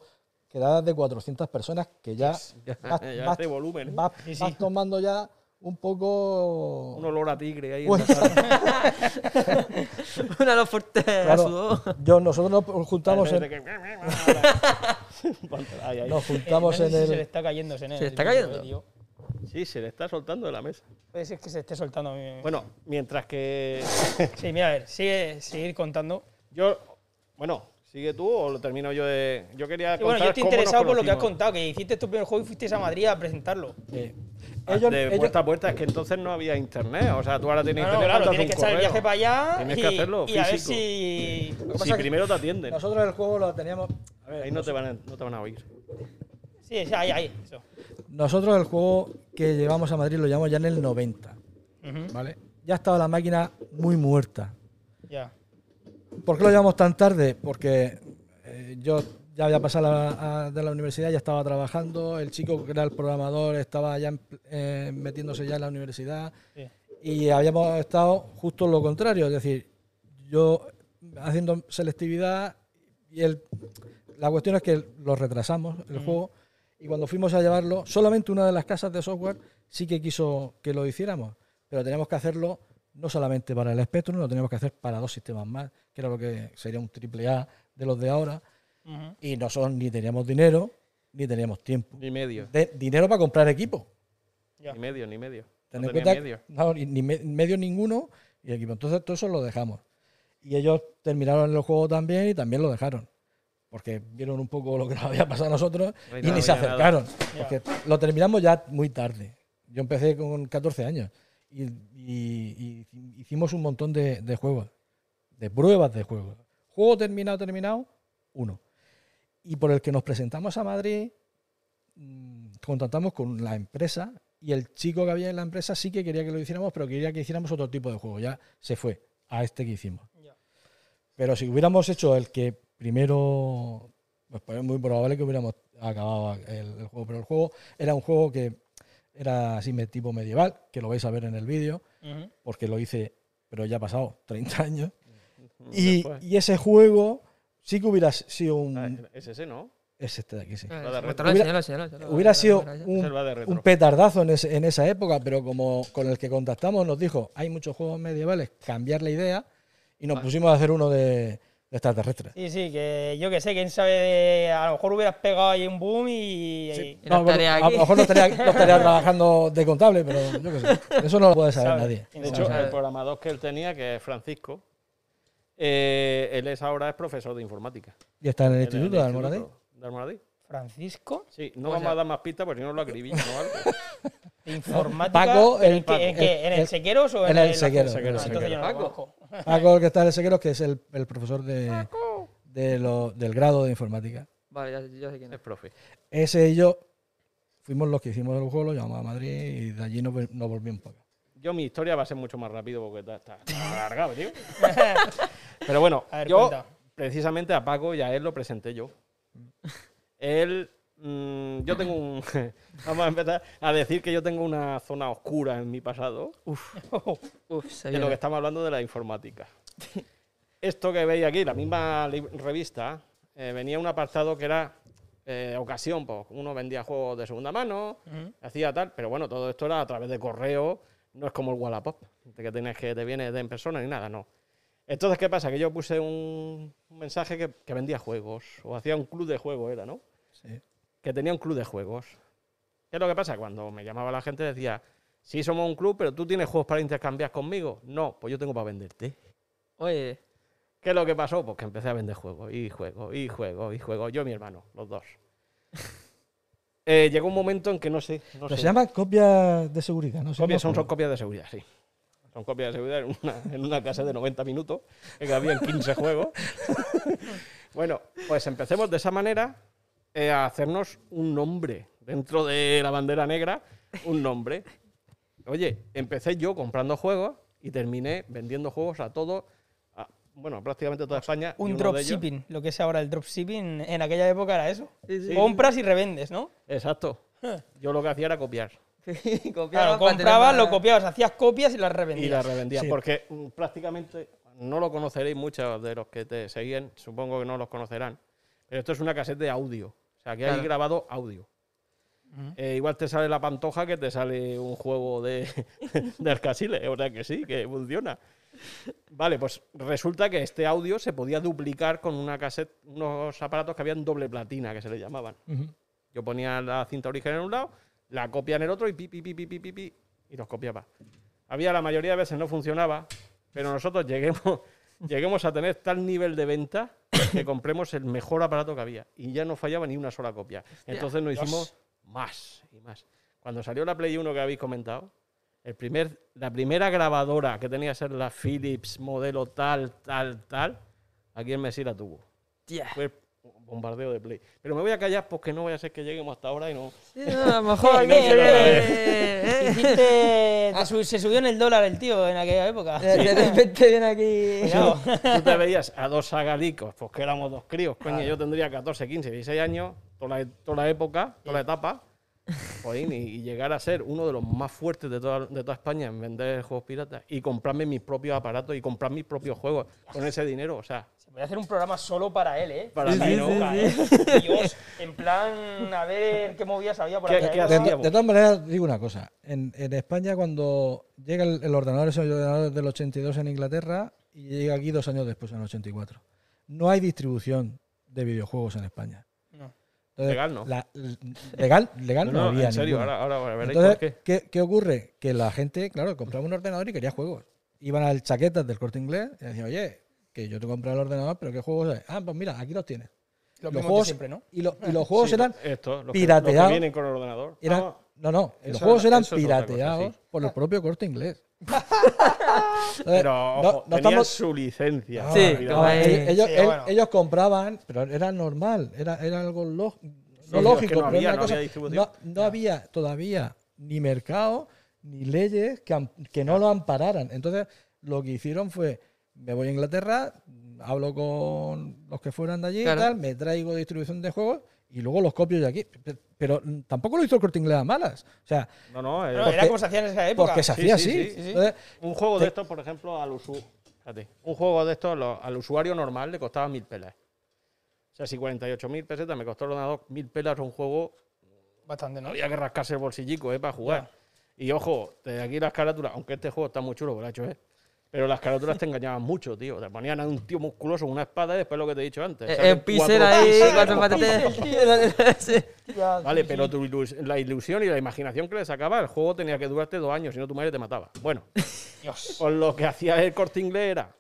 quedadas de 400 personas que ya, *laughs* Ya, vas, ya vas- este volumen. ¿eh? vas- Sí, sí. vas tomando ya un poco... Un olor a tigre ahí. en Pues- la sala. *laughs* Una los fuerte Claro, yo, nosotros nos juntamos en, nos juntamos Eh, en si se le el... está cayendo Se le está tío, cayendo. Sí, se le está soltando de la mesa. Puede ser que se esté soltando a mí. Bueno, mientras que Sí, mira, a ver, sigue, seguir contando. yo, bueno, sigue tú o lo termino yo de. Yo quería Y bueno, yo estoy interesado por lo que has contado, que hiciste tu primer juego y fuiste a Madrid a presentarlo. Ah, ellos- de ellos- puerta a puerta, es que entonces no había internet. O sea, tú ahora tienes No, no, internet. claro, tienes que echar el correo. viaje para allá Tienes y, que hacerlo y a ver físico. si... Primero te atienden. Nosotros el juego lo teníamos... a ver, Ahí no te, van a, no te van a oír. Sí, sí, ahí, ahí, eso. Nosotros el juego que llevamos a Madrid lo llevamos ya en el 90, Ujú, ¿vale? Ya estaba la máquina muy muerta. Ya. ¿Por qué lo llevamos tan tarde? Porque eh, yo ya había pasado la- a- de la universidad, ya estaba trabajando, el chico que era el programador estaba ya eh, metiéndose ya en la universidad Sí. y habíamos estado justo lo contrario, es decir, yo haciendo selectividad y el, la cuestión es que lo retrasamos, el juego, y cuando fuimos a llevarlo, solamente una de las casas de software sí que quiso que lo hiciéramos. Pero teníamos que hacerlo no solamente para el Spectrum, lo teníamos que hacer para dos sistemas más, que era lo que sería un triple A de los de ahora, Ujú. y nosotros ni teníamos dinero ni teníamos tiempo. Ni medio. De- dinero para comprar equipo. Ni medio, ni medio. Ten No en cuenta- medio. no, ni, ni me- medio ninguno y equipo. Entonces todo eso lo dejamos. Y ellos terminaron el juego también y también lo dejaron. Porque vieron un poco lo que *laughs* nos había pasado a nosotros No y nada, ni se nada. acercaron. Porque lo terminamos ya muy tarde. Yo empecé con 14 años y, y- y hicimos un montón de, de juegos, de pruebas de juegos. Juego terminado, terminado, uno. Y por el que nos presentamos a Madrid, mm, contactamos con la empresa y el chico que había en la empresa sí que quería que lo hiciéramos, pero quería que hiciéramos otro tipo de juego. Ya se fue a este que hicimos. Pero si hubiéramos hecho el que primero, pues, pues es muy probable que hubiéramos acabado el, el juego. Pero el juego era un juego que era así me- tipo medieval, que lo vais a ver en el vídeo, porque lo hice, pero ya ha pasado 30 años. Y, ese juego sí que hubiera sido un... Ah, es ese, ¿no? Es este de aquí, sí. Muéstralo, Hubiera- sido un, petardazo en, ese- en esa época, pero como con el que contactamos nos dijo, hay muchos juegos medievales, cambiar la idea, y nos pusimos a hacer uno de extraterrestres. Sí, sí, que yo que sé, quién sabe, de- a lo mejor hubieras pegado ahí un boom y... Y No, a lo mejor no estaría, no estaría *laughs* trabajando de contable, pero yo qué sé. Eso no lo puede saber Sabe. nadie. De hecho, el programador que él tenía, que es Francisco, eh, él es ahora es profesor de informática. Y está en el Instituto de Almoradí. De Almoradí. Francisco, Sí, no O vamos sea- a dar más pistas porque si no lo acribillo o algo. *laughs* informática. Paco, ¿en, el- en Paco. qué? ¿En el Sequeros o en, en el Sequeros, Ah, en el entonces yo no lo Paco. el que está en el Sequeros, que es el, el profesor de, de lo- del grado de informática. Vale, ya, ya sé quién Es es. profe. Ese y yo fuimos los que hicimos el juego, lo llamamos a Madrid y de allí nos, vol- nos volvimos para acá. Yo mi historia va a ser mucho más rápido porque está, está- está *laughs* alargado, tío. Pero bueno, A ver, yo cuenta. precisamente a Paco y a él lo presenté yo. *laughs* Él, mm, yo tengo un... *laughs* vamos a empezar a decir que yo tengo una zona oscura en mi pasado, Uf, *laughs* se de lo que estamos hablando de la informática. Esto que veis aquí, la misma revista, eh, venía un apartado que era eh, ocasión, pues uno vendía juegos de segunda mano, hacía tal, pero bueno, todo esto era a través de correo, no es como el Wallapop, de que tienes que te viene de en persona ni nada, no. Entonces, ¿qué pasa? Que yo puse un, un mensaje que, que vendía juegos, o hacía un club de juegos, era, ¿no? Sí. Que tenía un club de juegos. ¿Qué es lo que pasa? Cuando me llamaba la gente decía, sí somos un club, pero tú tienes juegos para intercambiar conmigo. No, pues yo tengo para venderte. Oye, ¿Qué es lo que pasó? Pues que empecé a vender juegos, y juegos, y juegos, y juegos. Yo y mi hermano, los dos. *laughs* Eh, llegó un momento en que no sé. No Pero sé. se llama copias de seguridad, ¿no? Se Copias, son, llama- son copias de seguridad, sí. Son copias de seguridad en una, en una casa de 90 minutos, en que habían 15 juegos. *laughs* bueno, pues empecemos de esa manera eh, a hacernos un nombre dentro de la bandera negra, un nombre. Oye, empecé yo comprando juegos y terminé vendiendo juegos a todo, a- bueno, prácticamente toda España. Un dropshipping, lo que es ahora el dropshipping, en aquella época era eso. Sí, sí. Compras y revendes, ¿no? Exacto. *laughs* Yo lo que hacía era copiar *laughs* copiaba Claro, comprabas, lo copiabas, hacías copias y las revendías. y la revendía. Sí. Porque mm, prácticamente no lo conoceréis muchos de los que te seguían, supongo que no los conocerán. Pero esto es una cassette de audio. Sea, que hay Claro. grabado audio. Eh, igual te sale la pantoja que te sale un juego de, *laughs* de Arcasile. O sea que sí, que funciona. Vale, pues resulta que este audio se podía duplicar con una cassette, unos aparatos que habían doble platina, que se le llamaban. Yo ponía la cinta original en un lado, la copia en el otro y pi, pi, pi, pi, pi, pi, pi, y los copiaba. Había la mayoría de veces no funcionaba, pero nosotros lleguemos, *laughs* lleguemos a tener tal nivel de venta que compremos el mejor aparato que había. Y ya no fallaba ni una sola copia. Entonces nos hicimos más y más. Cuando salió la Play 1 que habéis comentado, el primer, la primera grabadora que tenía que ser la Philips modelo tal, tal, tal, aquí en Messi la tuvo. Tía. Fue bombardeo de Play. Pero me voy a callar porque no voy a ser que lleguemos hasta ahora y no. Sí, no, a lo *laughs* mejor. No sé, eh, eh, eh. Su- se subió en el dólar el tío en aquella época. De, de repente viene aquí. *laughs* Cuidado. Tú te veías a dos sagalicos, pues que éramos dos críos, coño, yo tendría 14, 15, 16 años, toda la, toda la época, toda la etapa, y llegar a ser uno de los más fuertes de toda, de toda España en vender juegos piratas y comprarme mis propios aparatos y comprar mis propios juegos con ese dinero, o sea, Se puede hacer un programa solo para él, ¿eh? Para Esa mí, época, ¿no? ¿eh? Dios, en plan, a ver qué movías había por ¿Qué- aquella qué época. De, de todas maneras, digo una cosa. En, en España, cuando llega el, el ordenador, ese ordenador del 82 en Inglaterra y llega aquí dos años después, en el 84. No hay distribución de videojuegos en España. No. Entonces, Legal no. la- legal, legal no, No, no, había. en serio, ahora, ahora veréis Entonces, por qué. ¿qué, qué ocurre? Que la gente, claro, compraba un ordenador y quería juegos. Iban al chaquetas del corte inglés y decían, oye, que yo te compré el ordenador, pero ¿qué juegos hay? Ah, pues mira, aquí los tienes. Lo Los juegos- siempre, ¿no? Y, lo- y los juegos *laughs* Sí, eran esto, los que- pirateados. Los que vienen con el ordenador. Eran- No, no, no, los juegos era- eran otra cosa, pirateados sí. por el propio corte inglés. *laughs* Pero no- ojo, no tenían estamos- su licencia. Sí, Cuidado. no, ellos, ellos- Sí, él- bueno. ellos compraban, pero era normal, era, era algo lógico. No sí, lógico, es que no pero había, no cosa- había no- no todavía ni mercado ni leyes que, que no lo ampararan. Entonces, lo que hicieron fue, me voy a Inglaterra, hablo con los que fueran de allí Claro. y tal, me traigo distribución de juegos y luego los copio de aquí. Pe- Pero tampoco lo hizo el corte inglés a malas. O sea, No, no, eh, porque- era como se hacía en esa época. porque se hacía sí, así. sí, sí, sí. Entonces, un juego te- de estos, por ejemplo, al usu- fíjate, un juego de estos lo- al usuario normal le costaba mil pelas. O sea, si 48 mil pesetas me costó el ordenador, mil pelas un juego, Bastante, ¿no? había que rascarse el bolsillico eh, para jugar. Y ojo, de aquí las carátulas, aunque este juego está muy chulo, por hecho, ¿eh? Pero las carátulas te engañaban mucho, tío. Te ponían a un tío musculoso con una espada y después lo que te he dicho antes. Eh, salen eh, cuatro ahí, cuatro patates. *laughs* Sí. Vale, pero tu ilus- la ilusión y la imaginación que le sacaba, el juego tenía que durarte dos años, si no tu madre te mataba. Bueno, *laughs* Dios. pues lo que hacía el corte inglés era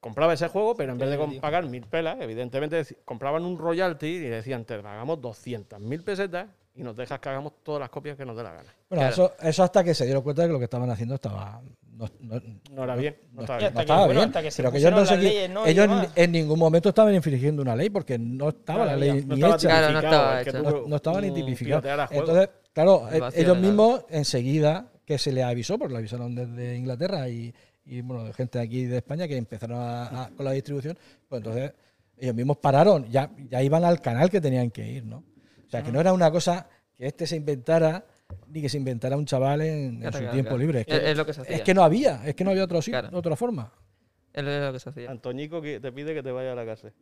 compraba ese juego, pero en vez de pagar mil pelas, evidentemente compraban un royalty y decían, te pagamos 200 mil pesetas y nos dejas que hagamos todas las copias que nos dé la gana. bueno, Claro. eso, eso hasta que se dieron cuenta de que lo que estaban haciendo estaba. No, no- No era bien, no no- estaba bien. hasta que, estaba bueno, bien. hasta que se pero que ellos no, se leyes, ellos en ningún momento estaban infringiendo una ley porque no estaba la ley No ni hecha. Claro, no estaba tú- no, no estaba ni juegos. Entonces, claro, eh, ellos mismos enseguida que se les avisó, porque lo avisaron desde Inglaterra y, y, bueno, gente de aquí de España que empezaron a- a- con la distribución, pues entonces ellos mismos pararon, ya, ya iban al canal que tenían que ir, ¿no? O sea, que no era una cosa que este se inventara ni que se inventara un chaval en, su claro, tiempo claro. libre. Es que, Es- es lo que se hacía. es que no había, es que no había otro, otra forma. Es lo que se hacía. Antoñico que te pide que te vaya a la cárcel.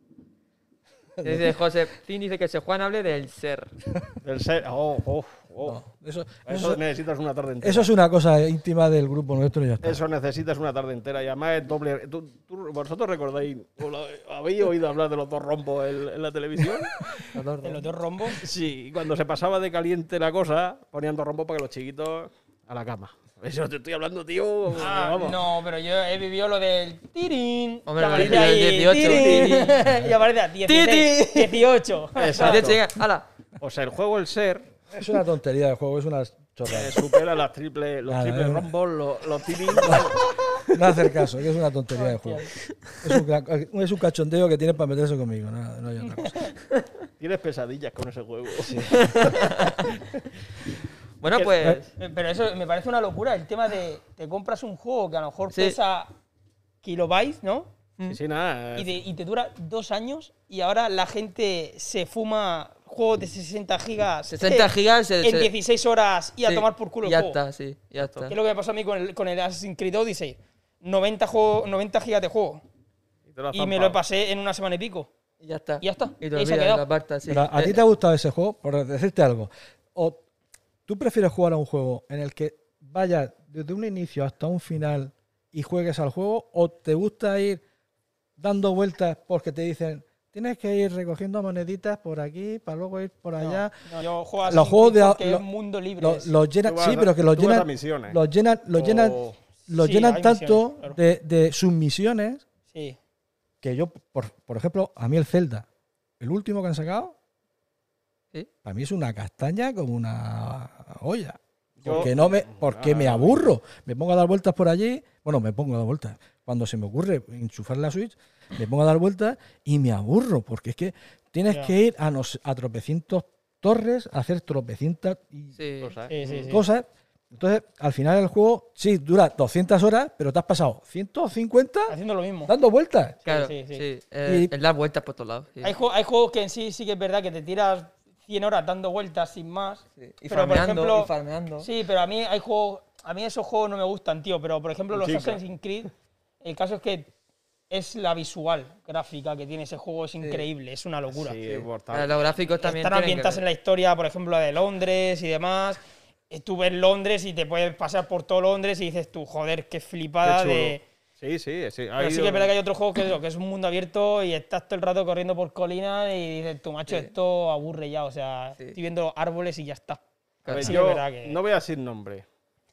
Dice José dice que se Juan hable del ser. El ser, oh, oh, oh. No, eso, Eso, eso- necesitas una tarde entera. eso es una cosa íntima del grupo nuestro y ya está. Eso necesitas una tarde entera y además es doble. ¿Tú, tú- vosotros recordáis, habéis oído hablar de los dos rombos en, en la televisión? En *laughs* los dos rombos. sí, y cuando se pasaba de caliente la cosa, ponían dos rombos para que los chiquitos a la cama. Eso te estoy hablando, tío. Ah, vamos. no, pero yo he vivido lo del tirín. Hombre, lo aparece del ahí, 18, tirín, y aparece a 16, 18. Exacto. Leche, venga, hala. O sea, el juego, el ser, Es una tontería de juego, es una chorrada. eh, supera las triple, los Nada, triples eh. rombos, los, los. *laughs* No hacer caso, que es una tontería de juego. Es un, ca- es un cachondeo que tienes para meterse conmigo, no, no hay otra cosa. Tienes pesadillas con ese juego. *laughs* Bueno, pues. Eh, Pero eso me parece una locura. El tema de te compras un juego que a lo mejor Sí. pesa kilobytes, ¿no? Sí, sí, nada. Y, de- y te dura dos años y ahora la gente se fuma juegos de 60 gigas 60 gigas se- en se- 16 horas y a sí, tomar por culo el Ya juego. está, sí, ya está. Que es lo que me pasó a mí con el, con el Assassin's Creed Odyssey. 90, juego, 90 gigas de juego. Y me lo pasé en una semana y pico. Y ya está. Y ya está. Y te Ahí se ha olvidas, quedado. la sí. Pero a ti Eh, te ha gustado ese juego, por decirte algo. O tú prefieres jugar a un juego en el que vayas desde un inicio hasta un final y juegues al juego, o te gusta ir dando vueltas porque te dicen tienes que ir recogiendo moneditas por aquí para luego ir por allá. No, yo juego a Los juegos de- porque lo- es mundo libre. Los llenan, sí, pero que los llenan, misiones. los llenan, los llenan, O- los Sí, llenan tanto misiones, claro. de, de sus misiones Sí. que yo, por, por ejemplo, a mí el Zelda, el último que han sacado, Sí. para mí es una castaña como una olla. Yo- Porque, no me, porque Ah, me aburro. Me pongo a dar vueltas por allí. Bueno, me pongo a dar vueltas. Cuando se me ocurre enchufar la Switch, me pongo a dar vueltas y me aburro. Porque es que tienes Ya. que ir a, nos, a tropecientos torres, a hacer tropecientas y Sí. cosas. Sí, sí, sí. cosas. Entonces, al final el juego, sí, dura 200 horas, pero te has pasado 150 Haciendo lo mismo. dando vueltas. Claro, sí, sí. sí. Eh, Y- el dar vueltas por todos lados. sí. Hay, hay juegos que en sí sí que es verdad que te tiras 100 horas dando vueltas sin más. Sí, Y pero, por farmeando, ejemplo, y farmeando. Sí, pero a mí hay juegos, a mí esos juegos no me gustan, tío. Pero por ejemplo los Chica. Assassin's Creed, el caso es que es la visual gráfica que tiene ese juego es increíble, es una locura. Sí, mortal. Los gráficos también. Están ver. en la historia, por ejemplo, la de Londres y demás. eh, tú ves Londres y te puedes pasar por todo Londres y dices tú, joder, qué flipada Qué chulo. de. Sí, sí, sí. Pero sí que es verdad que hay otros juegos que, eso, que es un mundo abierto y estás todo el rato corriendo por colinas y dices, tú, macho, Sí. esto aburre ya. O sea, Sí. estoy viendo árboles y ya está. Ver, sí que yo es verdad que- no voy a decir nombre.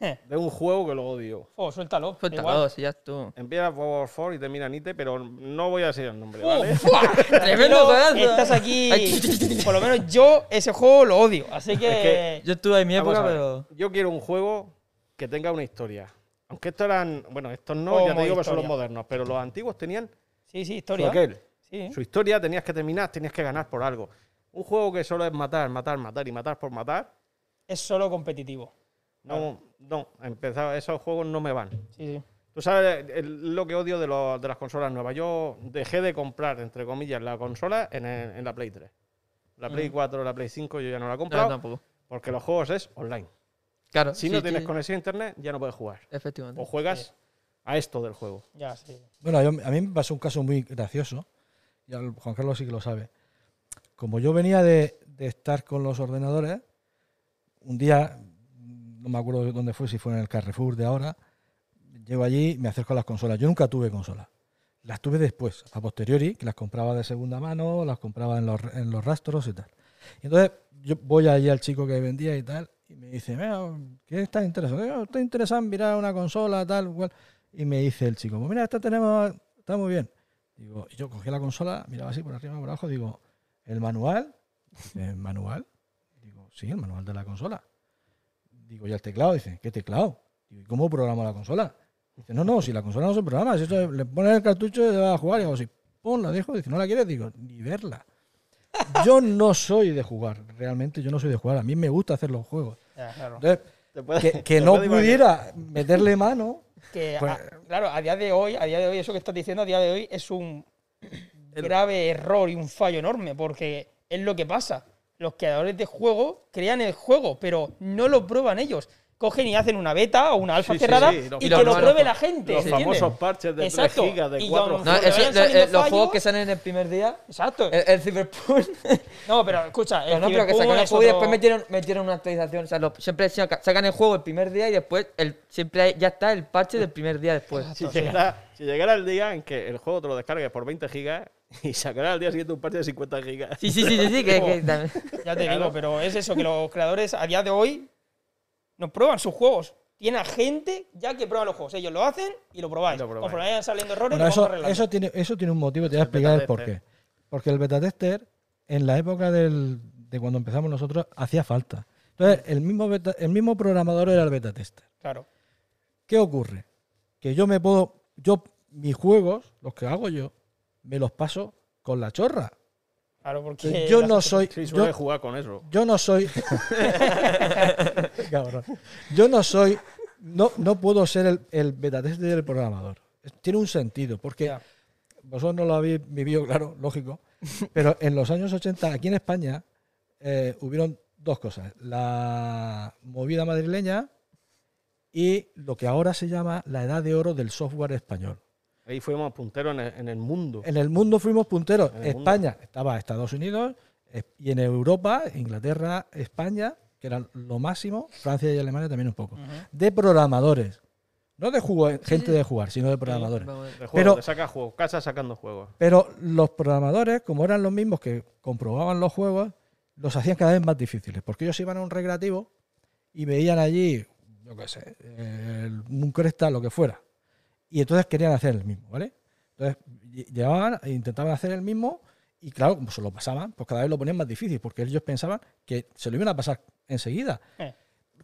Eh. De un juego que lo odio. Oh, suéltalo. Suéltalo, igual. si ya es tú. Empieza War 4 y termina Nite, pero no voy a decir el nombre, ¡Oh, ¿vale? *laughs* Tremendo Pero juegazo. Estás aquí. *laughs* Por lo menos yo ese juego lo odio. Así que. Yo estuve en mi época, pero. Yo quiero un juego que tenga una historia. Aunque estos eran. Bueno, estos no, Oh, ya te digo que son los modernos, pero los antiguos tenían Sí, sí, su historia. aquel. Sí. Su historia tenías que terminar, tenías que ganar por algo. Un juego que solo es matar, matar, matar y matar por matar. Es solo competitivo. No, no, empezaba, esos juegos no me van. Sí, sí. Tú sabes el- lo que odio de, los- de las consolas nuevas. Yo dejé de comprar, entre comillas, la consola en, el- en la Play 3. La Play 4, la Play 5 yo ya no la he No, comprado tampoco. porque los juegos es online. Claro. Si sí, no sí, tienes sí. conexión a internet, ya no puedes jugar. Efectivamente. O juegas a esto del juego. Ya, sí. Bueno, yo- a mí me pasó un caso muy gracioso. Y al- Juan Carlos sí que lo sabe. Como yo venía de, de estar con los ordenadores, un día, no me acuerdo dónde fue, si fue en el Carrefour de ahora, llego allí me acerco a las consolas. Yo nunca tuve consolas. Las tuve después, a posteriori, que las compraba de segunda mano, las compraba en los, en los rastros y tal. Y entonces yo voy allí al chico que vendía y tal, y me dice, "Mira, ¿qué estás interesado? Estoy interesado en mirar una consola, tal, cual. Y me dice el chico, pues mira, esta tenemos, está muy bien. Digo, y yo cogí la consola, miraba así por arriba, por abajo, digo, ¿el manual? ¿el manual? Digo, sí, el manual de la consola. Digo, ¿y el teclado? Dice, ¿qué teclado? Digo, ¿y cómo programo la consola? Dice, no, no, si la consola no se programa, si eso le pones el cartucho y vas a jugar. Digo, si pon, la dejo, dice, ¿no la quieres? Digo, ni verla. *laughs* Yo no soy de jugar, realmente yo no soy de jugar. A mí me gusta hacer los juegos. Ya, claro. Entonces, que, *laughs* no imaginar. pudiera meterle mano, *laughs* Que, Pues- a- claro, a día de hoy, a día de hoy, eso que estás diciendo a día de hoy es un grave error y un fallo enorme, porque es lo que pasa. Los creadores de juego crean el juego, pero no lo prueban ellos. Cogen y hacen una beta o una alfa Sí, cerrada sí, y los que lo pruebe la gente. Los ¿entiendes? famosos parches de Exacto. 3 gigas, de Y 4 con- No, eso- los juegos que salen el primer día. Exacto. El, el Cyberpunk. *laughs* No, pero escucha, el no, pero que sacaron el juego y después metieron, metieron una actualización. O sea, lo- siempre saca- sacan el juego el primer día y después el, siempre hay- ya está el parche del primer día después. Si llegara, si llegara el día en que el juego te lo descargues por 20 gigas *laughs* y sacará al día siguiente un parche de 50 gigas. Sí, sí, sí, sí, sí, que, que *laughs* también- Ya te digo, pero es eso, que los creadores a día de hoy no prueban sus juegos. Tienen a gente ya que prueba los juegos. Ellos lo hacen y lo probáis. Y lo probáis. Conforme vayan saliendo errores, Bueno, eso, eso, tiene, eso tiene un motivo, te voy a El explicar el por qué. Porque el beta tester, en la época del- de cuando empezamos nosotros, hacía falta. Entonces, el mismo, beta- el mismo programador era el beta tester. Claro. ¿Qué ocurre? Que yo me puedo, yo, mis juegos, los que hago yo, me los paso con la chorra. Claro, porque. Yo las- no soy, Sí, yo, jugar con eso. yo no soy, *laughs* Cabrón. yo no soy, no, no puedo ser el, el beta tester del programador. Tiene un sentido, porque Ya. vosotros no lo habéis vivido, claro, lógico, *laughs* pero en los años 80, aquí en España, eh, hubieron dos cosas. La movida madrileña y lo que ahora se llama la edad de oro del software español. Ahí fuimos punteros en el, en el mundo. En el mundo fuimos punteros. Mundo. España estaba Estados Unidos y en Europa, Inglaterra, España, que eran lo máximo, Francia y Alemania también un poco. De programadores. No de jugo- gente de jugar, sino de programadores. De juego, Pero- de saca juegos, casa sacando juegos. Pero los programadores, como eran los mismos que comprobaban los juegos, los hacían cada vez más difíciles. Porque ellos iban a un recreativo y veían allí, yo qué sé, el- un cresta, lo que fuera. Y entonces querían hacer el mismo, ¿vale? Entonces lle- llevaban e intentaban hacer el mismo y claro, como se lo pasaban, pues cada vez lo ponían más difícil porque ellos pensaban que se lo iban a pasar enseguida. Eh.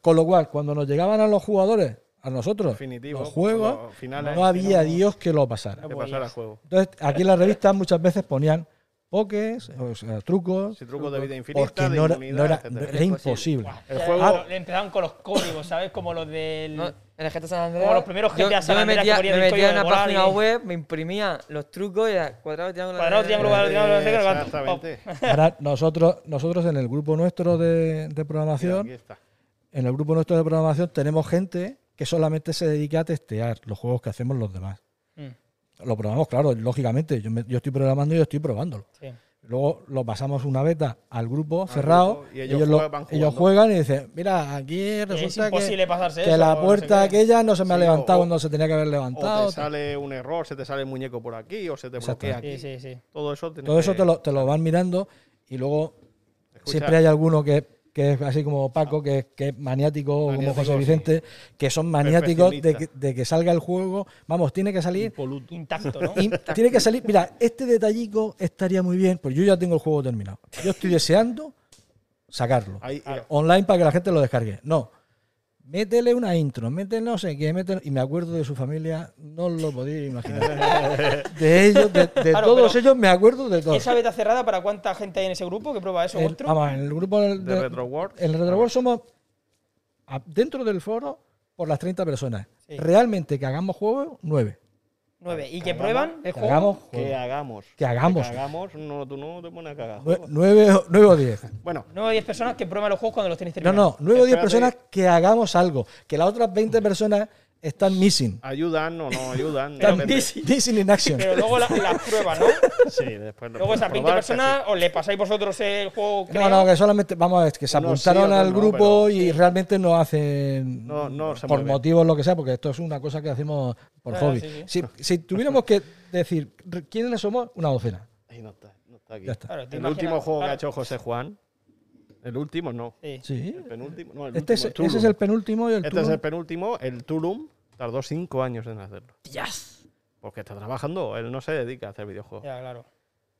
Con lo cual, cuando nos llegaban a los jugadores, a nosotros, Definitivo. los juegos, los finales, no había no- Dios que lo pasara. juego. Entonces, aquí en la revista muchas veces ponían pokés, o sea, trucos, Si trucos de vida infinita, porque de no era, no era- era imposible. Buah, El juego- claro, le empezaban con los códigos, ¿sabes? Como los del. No, en el GTA San Andreas. Como los primeros yo- GTA San yo me Andreas que metía, ponían me metía en una página y- web, me imprimía los trucos y era cuadrado, triángulo. Cuadrado, triángulo, cuadrado, triángulo. Ahora, nosotros, nosotros en el grupo nuestro de, programación, en el grupo nuestro de programación tenemos gente que solamente se dedica a testear los juegos que hacemos los demás. Lo probamos, claro, lógicamente. Yo, me- yo estoy programando y yo estoy probándolo. sí. Luego lo pasamos una beta al grupo cerrado. grupo, y ellos, ellos lo- juegan- ellos y dicen, mira, aquí es resulta que, pasarse que eso, la no sé puerta aquella no se me ha levantado o- cuando se tenía que haber O levantado. te sale un error, se te sale el muñeco por aquí, o se te bloquea Sí, aquí. sí, sí. Todo eso Todo eso que- te lo, te lo van mirando y luego Escucha, siempre hay alguno que, que es así como Paco, que, es- que es maniático, o como Maniático, José sí. Vicente, que son maniáticos de que, Perfeccionista. de que salga el juego. Vamos, tiene que salir. impoluto. Intacto, ¿no? *laughs* y tiene que salir. Mira, este detallico estaría muy bien, porque yo ya tengo el juego terminado. Yo estoy deseando sacarlo. Ahí, Online para que la gente lo descargue. No. Métele una intro, métele no sé qué, métele... Y me acuerdo de su familia, no lo podía imaginar. *laughs* De ellos, de, de Claro, todos ellos, me acuerdo de todos. ¿Esa beta cerrada para cuánta gente hay en ese grupo que prueba eso? El- ¿Otro? vamos, en el grupo de, de Retro World. En el Retro World somos dentro del foro por las 30 personas. Sí. Realmente que hagamos juegos, 9. Nueve. ¿Y que prueban el Que juego? hagamos Que hagamos. Que hagamos. Que hagamos, no, tú no te pones a cagar. 9, o 10. Bueno, Nueve o diez personas que prueban los juegos cuando los tenéis No, terminados. no, 9 o 10 Espérate. personas que hagamos algo. Que las otras 20 personas están missing. ayudan o no *laughs* ayudan. Pero depende. missing. Missing in action. Pero luego la- las pruebas, ¿no? *laughs* Sí, después lo Luego esas 20 probar, personas os le pasáis vosotros el juego No, creado. no, que solamente, vamos a ver, que se apuntaron al no, grupo y realmente no hacen No, no se por motivos lo que sea, porque esto es una cosa que hacemos por Ah, hobby. sí, Si, si tuviéramos que decir quiénes somos, una docena. Ahí no está, no está aquí. Ya está. Claro, te El imaginas- último juego que claro, ha hecho José Juan. El último, no. sí. Sí. El penúltimo. No, el Este último, es, el ese Tulum. es el penúltimo y el Este Tulum. es el penúltimo. El Tulum tardó cinco años en hacerlo. Porque está trabajando. Él no se dedica a hacer videojuegos. Ya, claro.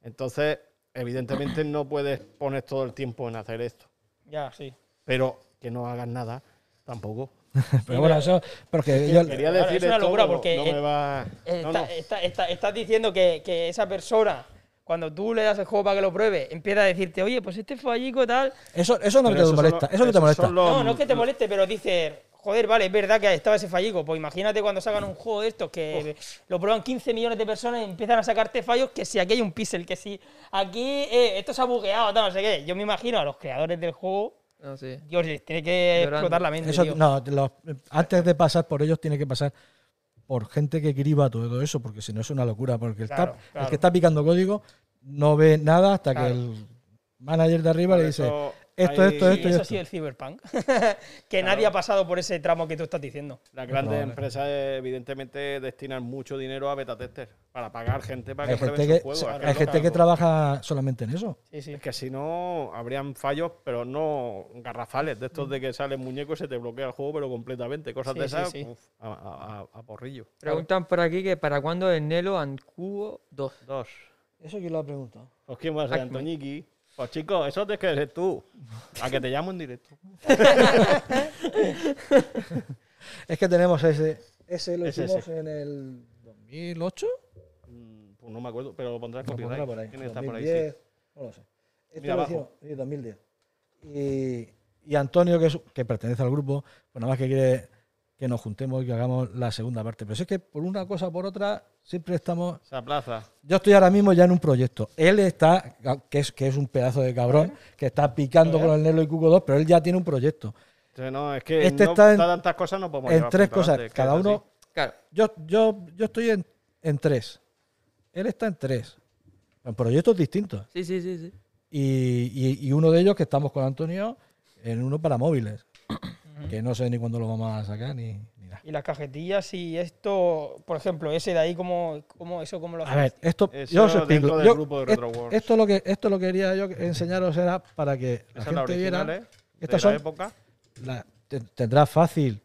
Entonces, evidentemente no puedes poner todo el tiempo en hacer esto. Ya, sí. Pero que no hagas nada tampoco. *laughs* Pero bueno, eso, porque yo, Quería Claro, decir es una locura porque no me va... Eh, no, está- no. está- está- estás diciendo que, que esa persona, cuando tú le das el juego para que lo pruebe, empieza a decirte, oye, pues este fallico tal. eso, eso no Pero te esos son molesta. Eso no te molesta. los- No, no es que te moleste, pero dices, joder, vale, es verdad que estaba ese fallico. Pues imagínate cuando sacan un juego de estos que lo prueban 15 millones de personas y empiezan a sacarte fallos, que si aquí hay un pixel, que si aquí eh, esto se ha bugueado, tal, no sé qué. Yo me imagino a los creadores del juego, No sé. Dios, les tiene que Llorando. explotar la mente. Eso, tío. no, los- antes de pasar por ellos, tiene que pasar por gente que criba todo eso, porque si no es una locura. Porque el, Claro, que está picando código no ve nada hasta Claro. que el manager de arriba Por le dice: eso esto, esto, esto y eso esto. sí, el Cyberpunk. *laughs* que nadie ha pasado por ese tramo que tú estás diciendo. Las grandes empresas evidentemente destinan mucho dinero a beta tester para pagar gente para que Hay pruebe gente, sus juegos. Es hay que es gente que trabaja solamente en eso. Sí, sí. Es que si no, habrían fallos, pero no garrafales, de estos de que sale el muñeco y se te bloquea el juego, pero completamente. Cosas Sí, de esas, sí. uf, a, a- a- a porrillo. Preguntan por aquí que para cuándo el Nelo and Cubo 2. Dos. ¿Eso quién lo ha preguntado? Pues quién va a ser. Antoñiki. Pues chicos, eso es que eres tú. A que te llamo en directo. *laughs* Es que tenemos ese. Ese lo hicimos en el 2008. Mm, Pues no me acuerdo, pero lo pondrás Lo copyright. pondrá por ahí. ¿Quién está por ahí? 2010, Sí. No lo sé. Este Mira lo abajo. hicimos, sí, 2010. Y, y Antonio, que, es- que pertenece al grupo, pues nada más que quiere que nos juntemos y que hagamos la segunda parte. Pero si es que por una cosa o por otra, siempre estamos. Esa plaza. Yo estoy ahora mismo ya en un proyecto. Él está, que es, que es un pedazo de cabrón, que está picando con el Nelo y Cuco 2, pero él ya tiene un proyecto. Entonces, no, es que Este no, está en- tantas cosas no podemos En tres cosas. Cada uno. Claro. Yo, yo, yo estoy en, en tres. Él está en tres. En proyectos distintos. Sí, sí, sí, sí. Y, y- y uno de ellos que estamos con Antonio en uno para móviles. Que no sé ni cuándo lo vamos a sacar ni, ni nada. Y las cajetillas y esto, por ejemplo, ese de ahí, ¿cómo, cómo eso cómo lo A ver, esto Eso yo os explico. dentro del Yo- grupo de est- Retro Wars. esto lo que esto lo que quería yo enseñaros era para que la Esa es la gente viera. original, ¿eh? Estas de la son época. la- te- tendrá fácil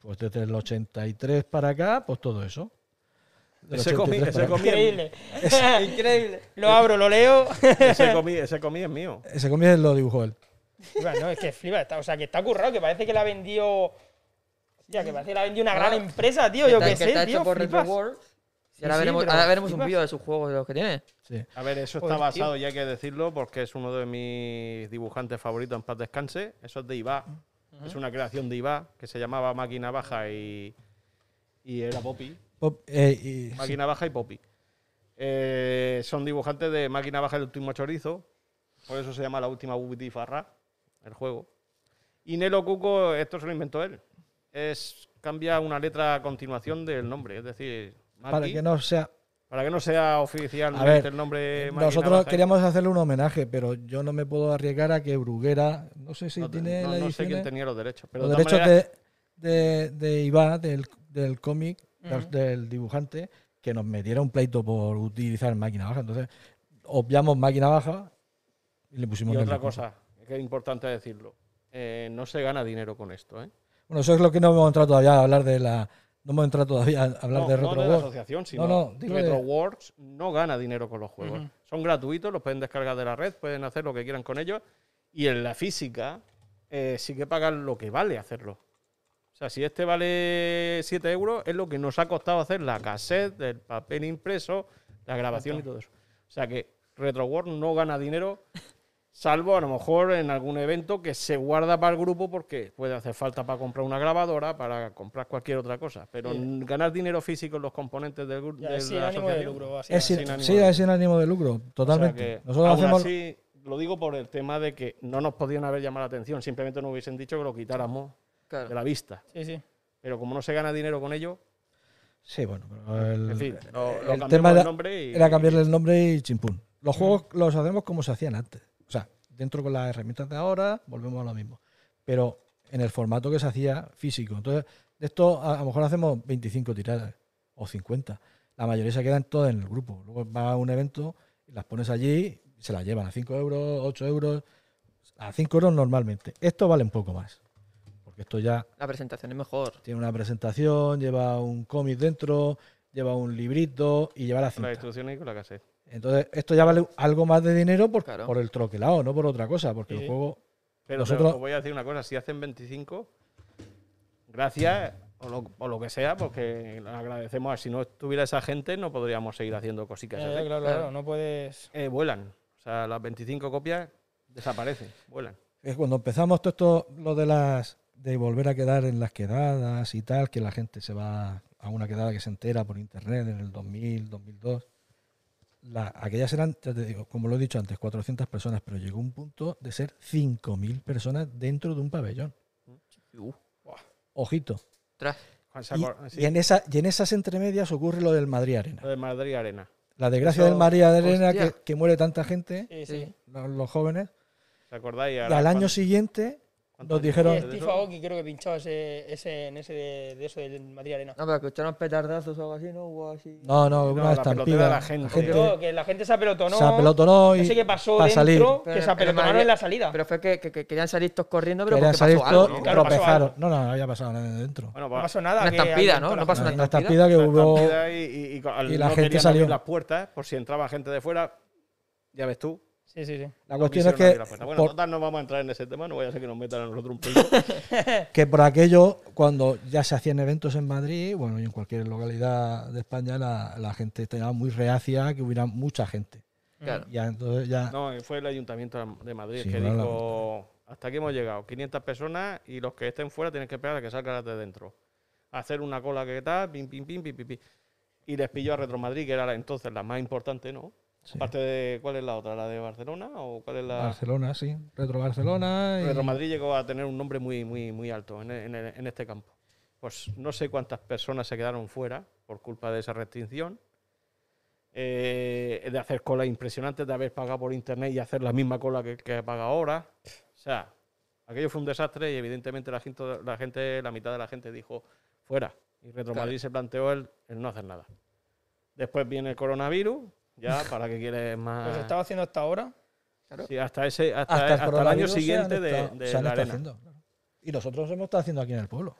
pues desde el 83 para acá, pues todo eso. Ese comí, 83 ese comí, Increíble. Increíble. Lo abro, lo leo. ese comí, ese comí es mío. Ese comí lo dibujó él. Bueno, no, es que flipa. está- o sea, que está currado, que parece que la vendió. Ya, que parece que la vendió una gran empresa, tío. Yo qué está sé, hecho tío. por flipas. World. Sí, ahora sí, veremos, ahora veremos un vídeo de sus juegos de los que tiene. Sí. A ver, eso Joder, está tío. basado, y hay que decirlo, porque es uno de mis dibujantes favoritos en paz descanse. Eso es de Iba. Es una creación de Iba que se llamaba Máquina Baja y, y era Poppy. Pop- eh, y- Máquina Baja y Poppy. Eh, son dibujantes de Máquina Baja y el último chorizo. Por eso se llama la última butifarra, el juego. Y Nelo Cuco, esto se lo inventó él. Es cambia una letra a continuación del nombre. Es decir, para Maki, que no sea Para que no sea oficialmente A ver, el nombre Nosotros queríamos hacerle un homenaje, pero yo no me puedo arriesgar a que Bruguera, no sé si no, tiene no- la no sé quién ¿eh? tenía los derechos. Pero los de derechos de, de, de Iba, del, del cómic, del- dibujante, que nos metiera un pleito por utilizar máquina baja. Entonces, obviamos máquina baja y le pusimos Y otra cosa, que es importante decirlo. eh, no se gana dinero con esto, ¿eh? Bueno, eso es lo que no hemos entrado todavía a hablar de la. No hemos entrado todavía a hablar no, de no Retro de la asociación, sino no, de- RetroWorks no gana dinero con los juegos. Son gratuitos, los pueden descargar de la red, pueden hacer lo que quieran con ellos. Y en la física eh, sí que pagan lo que vale hacerlo. O sea, si este vale 7 euros, es lo que nos ha costado hacer la cassette, el papel impreso, la grabación y todo eso. O sea que RetroWorld no gana dinero, salvo a lo mejor en algún evento que se guarda para el grupo porque puede hacer falta para comprar una grabadora, para comprar cualquier otra cosa. Pero Sí. ganar dinero físico en los componentes del grupo es sin la ánimo de lucro, Es básicamente. sin, sin ánimo sí, de es sin ánimo de lucro, o sea totalmente. que, Nosotros aún hacemos. así, lo digo por el tema de que no nos podían haber llamado la atención, simplemente nos hubiesen dicho que lo quitáramos Claro. de la vista. Sí, sí. Pero como no se gana dinero con ello, Sí, bueno, pero el, en fin, el tema el era, nombre y, era cambiarle el nombre y chimpún. Los juegos los hacemos como se hacían antes. O sea, dentro con las herramientas de ahora, volvemos a lo mismo. Pero en el formato que se hacía físico. Entonces, de esto a, a lo mejor hacemos 25 tiradas o 50. La mayoría se quedan todas en el grupo. Luego va a un evento y las pones allí y se las llevan a 5 euros, 8 euros, a 5 euros normalmente. Esto vale un poco más. Porque esto ya La presentación es mejor. tiene una presentación, lleva un cómic dentro, lleva un librito y lleva la con las cinta. instrucciones y con la cassette. Entonces, esto ya vale algo más de dinero por, Claro. por el troquelado, no por otra cosa, porque Sí, el juego. Pero Nosotros- os voy a decir una cosa, si hacen 25, gracias o lo, o lo que sea, porque agradecemos. Si no estuviera esa gente, no podríamos seguir haciendo cositas. Claro, claro, no puedes. Eh, vuelan. O sea, las 25 copias desaparecen, vuelan. Es cuando empezamos todo esto, lo de las. de volver a quedar en las quedadas y tal, que la gente se va a una quedada que se entera por internet en el 2000, 2002. La, aquellas eran, ya te digo, como lo he dicho antes, 400 personas, pero llegó un punto de ser 5.000 personas dentro de un pabellón. Uh, Ojito. tras. Juan, ¿se Y, acuerda? Sí, y en, esa, y en esas entremedias ocurre lo del Madrid Arena. lo de Madrid Arena. La desgracia Eso- del Madrid Arena, que, que muere tanta gente, Sí, Sí. sí. los, los jóvenes, ¿Se acordáis? al año ¿cuánto- siguiente nos dijeron- Y de Steve? Aoki creo que pinchaba ese, ese, en ese de, de eso del Madrid Arena. No, pero escucharon petardazos o algo así, ¿no? Hubo así. No, no, No, una la estampida. pelotera de la gente. Pero que la gente se apelotonó. se apelotonó y No sé qué pasó para dentro, salir. que Pero se apelotonaron Madrid- en la salida. Pero fue que, que- que querían salir todos corriendo, pero querían salir pasó todos, algo, ¿no? Claro, pasó tropezaron. algo. No, no, no había pasado nada dentro. Bueno, no pues, pasó nada. Una que estampida, ¿no? No la pasó gente- Una estampida. que hubo. y, la no gente salió. las puertas por si entraba gente de fuera. Ya ves tú. Sí, sí, sí. La no cuestión es que. Bueno, por, total, no vamos a entrar en ese tema, no vaya a ser que nos metan a nosotros un pleito. *laughs* que por aquello, cuando ya se hacían eventos en Madrid, bueno, y en cualquier localidad de España, la, la gente estaba muy reacia a que hubiera mucha gente. Claro. Ya, entonces ya. No, fue el Ayuntamiento de Madrid Sí, que dijo, hasta aquí hemos llegado, 500 personas y los que estén fuera tienen que esperar a que salgan las de dentro. Hacer una cola que tal, pim, pim, pim, pim, pim, pim. Y les pilló a Retro Madrid, que era la- entonces la más importante, ¿no? Sí. Aparte de, ¿cuál es la otra? ¿La de Barcelona o cuál es la...? Barcelona, sí. Retro Barcelona. y- Retro Madrid llegó a tener un nombre muy, muy, muy alto en, en en este campo. Pues no sé cuántas personas se quedaron fuera por culpa de esa restricción. Eh, de hacer colas impresionantes, de haber pagado por internet y hacer la misma cola que, que paga ahora. O sea, aquello fue un desastre y evidentemente la gente, la gente, la mitad de la gente dijo fuera. Y Retro Claro. Madrid se planteó el, el no hacer nada. Después viene el coronavirus, ya *laughs* para que quieres más. Pues estaba haciendo hasta ahora. Sí, hasta ese, hasta, hasta el, hasta el año coronavirus se han siguiente de, estado- de se han la estado arena. haciendo. claro. Y nosotros hemos estado haciendo aquí en el pueblo.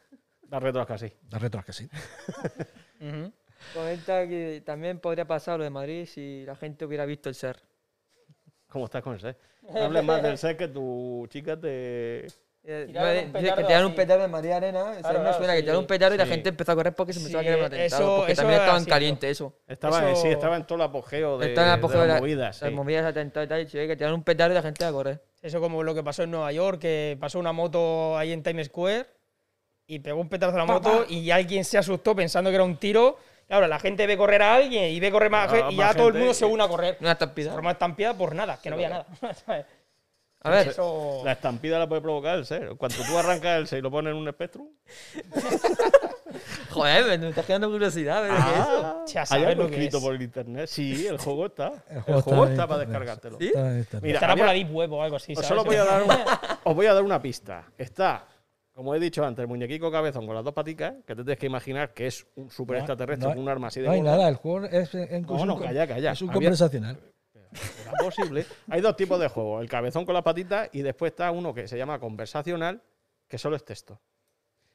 La retro casi. Las retros que sí. *laughs* Comenta que también podría pasar lo de Madrid si la gente hubiera visto el ser. ¿Cómo estás con el set? No hables más del set que tu chica te. Eh, no, un que tiraron un así. petardo en María Arena. Claro, claro, suena que sí. tiraron un petardo y la Sí. gente empezó a correr porque se Sí, pensaba que era un atentado. eso- porque eso también era estaba en así, caliente eso. Estaba, Eso- Sí, estaba en todo el apogeo de, Estaba en el apogeo de de las la- movidas. sí. Las movidas atentados y tal, y se ve que tiraron un petardo y la gente a correr. Eso como lo que pasó en Nueva York, que pasó una moto ahí en Times Square y pegó un petardo a la moto y alguien se asustó pensando que era un tiro. Claro, la gente ve correr a alguien y ve correr más Ah, gente y más ya todo el mundo y- se une a correr. Una estampida. formó estampida por nada, que no había nada. *laughs* A ver, Eso. La estampida la puede provocar el ser. Cuando tú arrancas el ser y lo pones en un Spectrum. *laughs* joder, me estás quedando curiosidad. ¿pero qué es eso? Ah, Ya hay sabes algo escrito es. por el internet. Sí, el juego está. El El juego está para descargártelo. ¿Sí? Está. Mira, Estará por había- la Deep Web o algo así. Os ¿sabes? solo voy a dar *laughs* una, os voy a dar una pista. Está, como he dicho antes, el muñequico cabezón con las dos paticas, que te tienes que imaginar que es un super extraterrestre no- con un arma así de No hay gorda. nada, el juego es, en, No, no, calla, calla. es un Había- conversacional. Era posible. Hay dos tipos de juegos, el cabezón con las patitas y después está uno que se llama conversacional, que solo es texto.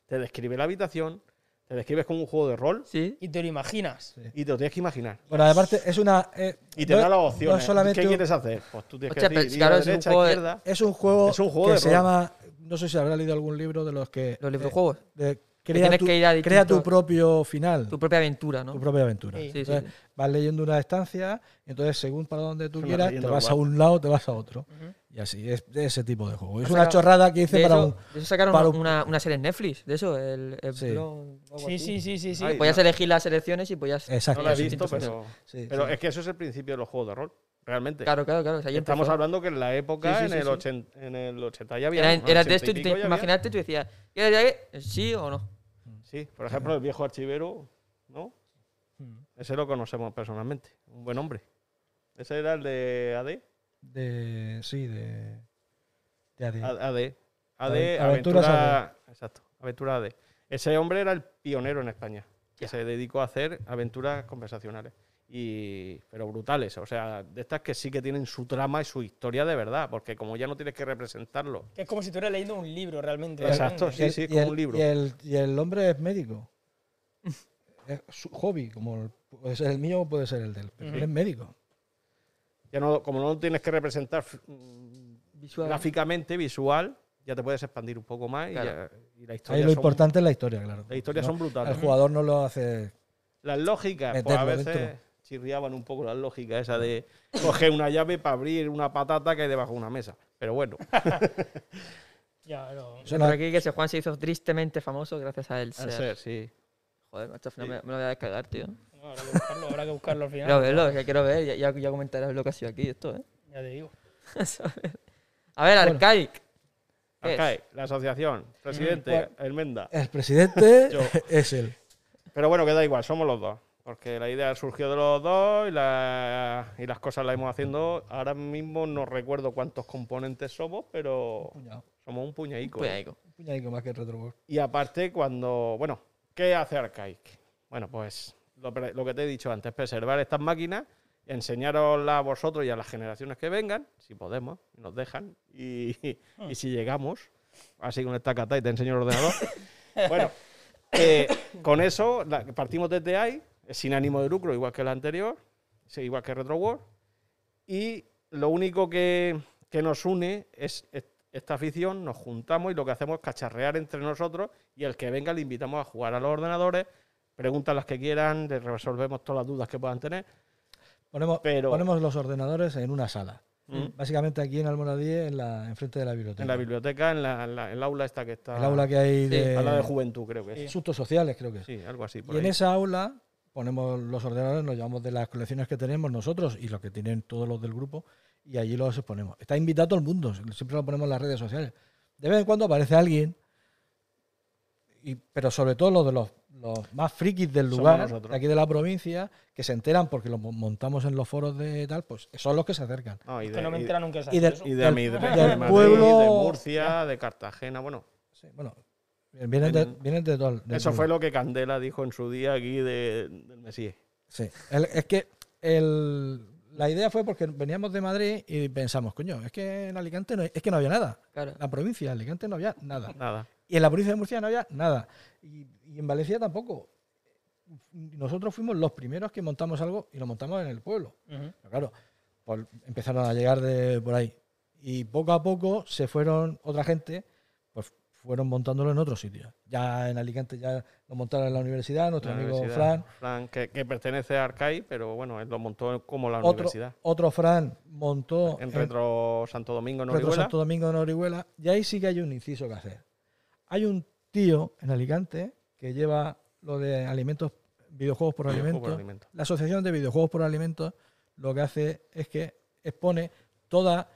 Te describe la habitación, te describes como un juego de rol Sí. Y te lo imaginas. y te lo tienes que imaginar. Bueno, aparte es una... eh, Y te no- da las no opciones. es solamente ¿Qué un- quieres hacer? Pues tú tienes Hostia, que pero decir, claro, ir a es un derecha, juego de- izquierda. Es un juego, Es un juego que de se rol. llama... No sé si habrá leído algún libro de los que... Los eh, librojuegos. de- crea, tu, que ir a crea tu distintos- propio final, Tu propia aventura, ¿no? tu propia aventura. Sí. Sí, sí, Entonces, sí. vas leyendo una estancia, entonces según para donde tú Se va quieras, te vas a un lado, te vas a otro. Y así, es de ese tipo de juego. Es una chorrada que hice para eso, un... de eso sacaron para una, un- una, una serie en Netflix, de eso, el, el Sí. Sí, sí, sí, sí. sí. Ay, Podías no. elegir las selecciones y podías... Exacto. No lo he visto, pero, sí, pero sí. es que eso es el principio de los juegos de rol, realmente. Claro, claro, claro. o sea, ahí Estamos empezó. hablando que en la época, Sí, sí, en, el sí. 80, en el 80 ya había. Era, era de 80 esto y tú te decías, ¿quieres de? ¿Sí o no? Sí, por ejemplo, el viejo archivero, ¿no? Mm. Ese lo conocemos personalmente. Un buen hombre. Ese era el de AD. De, sí, de... de AD. A- AD. AD, Aven- Aventura. Aventuras Exacto, Aventura AD. Ese hombre era el pionero en España, que se dedicó a hacer aventuras conversacionales. Y, pero brutales, o sea, de estas que sí que tienen su trama y su historia de verdad, porque como ya no tienes que representarlo. Que es como si estuvieras leyendo un libro realmente. Exacto, realmente. sí, sí, como el- un libro. Y el, y el hombre es médico. *laughs* es su hobby, como el- puede ser el mío o puede ser el del. Pero él es médico. Ya no, como no tienes que representar mm, Visual. gráficamente, visual, ya te puedes expandir un poco más y, Claro. ya- y la Ahí historia lo son- importante es la historia, claro. las historias No, son brutales. El jugador no lo hace. Las lógicas, pues a veces dentro. Chirriaban un poco las lógicas, esa de coger una llave para abrir una patata que hay debajo de una mesa. Pero bueno, *laughs* Ya, no. Por aquí que ese Juan se hizo tristemente famoso gracias a él. al ser, sí. Joder, macho, al final me, me lo voy a descargar, tío. No, habrá que buscarlo, habrá que buscarlo al final. Quiero verlo, que quiero ver. Ya, ya, ya comentarás lo que ha sido aquí esto, ¿eh? Ya te digo. *laughs* a ver, Arcaic. ¿Qué es? Arcai, la asociación, presidente, Bueno. el Menda. El presidente *laughs* es él. Pero bueno, que da igual, somos los dos. Porque la idea surgió de los dos y, la- y las cosas las hemos haciendo. Ahora mismo no recuerdo cuántos componentes somos, pero somos un puñadico. Pues ¿eh? Un puñadico más que el Retrobor. Y aparte, cuando. Bueno, ¿qué hace Arcaic? Bueno, pues lo, que te he dicho antes, preservar estas máquinas, enseñaroslas a vosotros y a las generaciones que vengan, si podemos, nos dejan, y, y si llegamos, así con esta cata y te enseño el ordenador. *laughs* bueno, eh, con eso la- partimos desde ahí, es sin ánimo de lucro, igual que la anterior, igual que RetroWorld, y lo único que, que nos une es est- esta afición, nos juntamos y lo que hacemos es cacharrear entre nosotros y el que venga le invitamos a jugar a los ordenadores, preguntas las que quieran, les resolvemos todas las dudas que puedan tener. Ponemos, Pero- ponemos los ordenadores en una sala. Mm. Básicamente aquí en Almoradí, en la, enfrente de la biblioteca. En la biblioteca, en la, en la- en el aula esta que está... El aula que hay Sí, de, Aula de juventud, creo que es. asuntos sociales, creo que es. Sí, algo así. Por Y en ahí. esa aula ponemos los ordenadores, nos llevamos de las colecciones que tenemos nosotros y los que tienen todos los del grupo, y allí los exponemos. Está invitado todo el mundo, siempre lo ponemos en las redes sociales. De vez en cuando aparece alguien, y, pero sobre todo los de los, los más frikis del lugar, de aquí de la provincia, que se enteran porque lo mo- montamos en los foros de tal, pues son los que se acercan. No, y Que de, no me y- entera nunca y del- eso. y de, del- mi- de- del de Madrid, pueblo- de Murcia, de Cartagena, bueno. Sí, bueno, vienen de, vienen de todo. Eso fue lo que Candela dijo en su día aquí de, del Mesías. Sí, el- es que el- la idea fue porque veníamos de Madrid y pensamos, coño, es que en Alicante no, es que no había nada. Claro. En la provincia de Alicante no había nada. Nada. Y en la provincia de Murcia no había nada. Y, y en Valencia tampoco. Nosotros fuimos los primeros que montamos algo y lo montamos en el pueblo. Pero claro, pues empezaron a llegar de por ahí. Y poco a poco se fueron otra gente, fueron montándolo en otros sitios. Ya en Alicante ya lo montaron en la universidad, nuestro La amigo universidad. Fran. que, que pertenece a Arcai, pero bueno, él lo montó como la Otro, universidad. otro Fran montó En Retro Santo Domingo, en Retro Orihuela. Santo Domingo Orihuela. Y ahí sí que hay un inciso que hacer. Hay un tío en Alicante que lleva lo de alimentos, videojuegos por alimentos. por. La Asociación de Videojuegos por Alimentos lo que hace es que expone toda,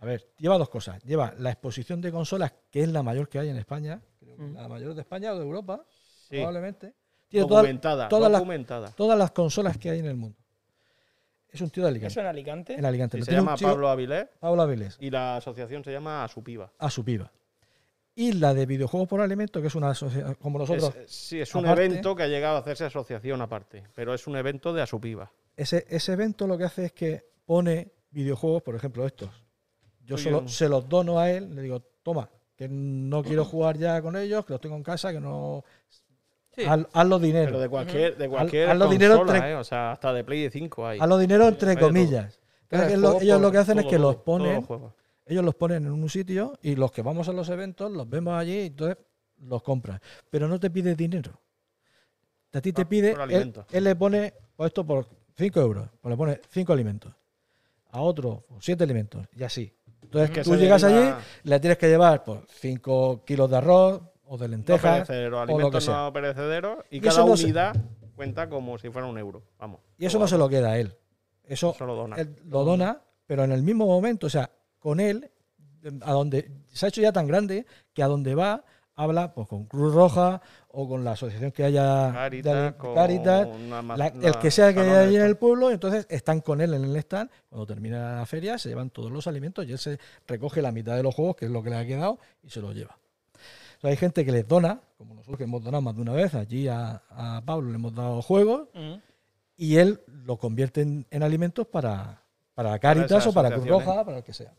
A ver, lleva dos cosas. Lleva la exposición de consolas, que es la mayor que hay en España, creo que Mm. la mayor de España o de Europa, Sí. probablemente. Tiene Documentada, todas las- documentada. todas las consolas que hay en el mundo. Es un tío de Alicante. ¿Eso en Alicante? En Alicante. Sí, se llama tío- Pablo Avilés Pablo Avilés. y la asociación se llama Asupiva. a su piba. Y la de videojuegos por alimento, que es una asociación como nosotros. Es- sí, es un aparte- evento que ha llegado a hacerse asociación aparte, pero es un evento de Asupiva. Ese, ese evento lo que hace es que pone videojuegos, por ejemplo, estos. Yo solo, se los dono a él, le digo, toma, que no quiero jugar ya con ellos, que los tengo en casa, que no. Sí. Haz, hazlo dinero. Pero de cualquier, de cualquier hazlo consola, dinero entre- ¿eh? o sea, hasta de Play 5 hay. Hazlo dinero entre Hay comillas. Claro, el ellos por- lo que hacen es que todo, los ponen, los ellos los ponen en un sitio y los que vamos a los eventos los vemos allí y entonces los compras. Pero no te pide dinero. A ti te Ah, pide, por él, alimentos. él le pone pues esto por 5 euros, pues le pone 5 alimentos. A otro, 7 alimentos, y así. Entonces Que tú llegas deriva- allí, le tienes que llevar 5 kilos de arroz o de No lentejas perecederos, o lo que alimentos sea. no perecederos y, Y cada no se- unidad cuenta como si fuera un euro. Vamos. Y eso no se lo queda a él. Eso Eso lo dona. él lo dona, pero en el mismo momento, o sea, con él, a donde se ha hecho ya tan grande que a donde va habla pues con Cruz Roja o con la asociación que haya Caritas, Caritas, la- el que sea que haya en el pueblo, entonces están con él en el stand. Cuando termina la feria, se llevan todos los alimentos y él se recoge la mitad de los juegos, que es lo que le ha quedado, y se los lleva. O sea, hay gente que les dona, como nosotros que hemos donado más de una vez, allí a, a Pablo le hemos dado juegos, y él lo convierte en, en alimentos para, para Caritas o para Cruz. Roja, para el que sea.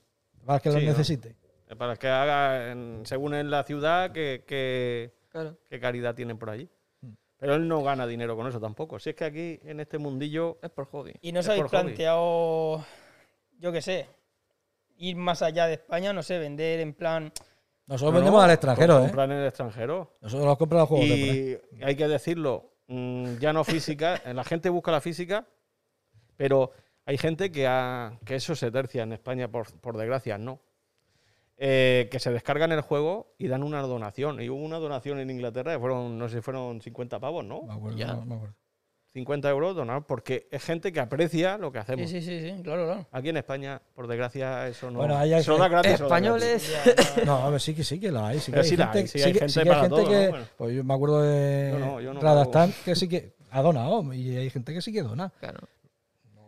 Para el que Sí, lo ¿no? necesite. Eh, Para que haga, en- según en la ciudad, que, que, Claro. qué caridad tienen por allí. Mm. Pero él no gana dinero con eso tampoco. Si es que aquí, en este mundillo, Es por hobby. ¿Y no os habéis hobby. planteado, yo qué sé, ir más allá de España, no sé, vender en plan... Nosotros No, vendemos no, al extranjero, ¿eh? compran en el extranjero. Nosotros los compramos los juegos de. Y hay que decirlo, mm, ya no física, *laughs* la gente busca la física, pero hay gente que, ha- que eso se tercia en España, por, por desgracia, no. Eh, que se descargan el juego y dan una donación. Y hubo una donación en Inglaterra que fueron, no sé si fueron 50 pavos, ¿no? Me acuerdo, Ya. no, me acuerdo. 50 euros donados porque es gente que aprecia lo que Sí, hacemos. sí, sí, sí, claro, claro. Aquí en España, por desgracia, eso no. Bueno, hay gratis. Españoles. No, No, a ver, sí que sí que la hay. Sí que hay sí la gente, hay, sí hay gente que hay para todo, que, ¿no? Bueno. Pues yo me acuerdo de Yo no, yo no Radastan, que sí que ha donado. Y hay gente que sí que dona. Claro.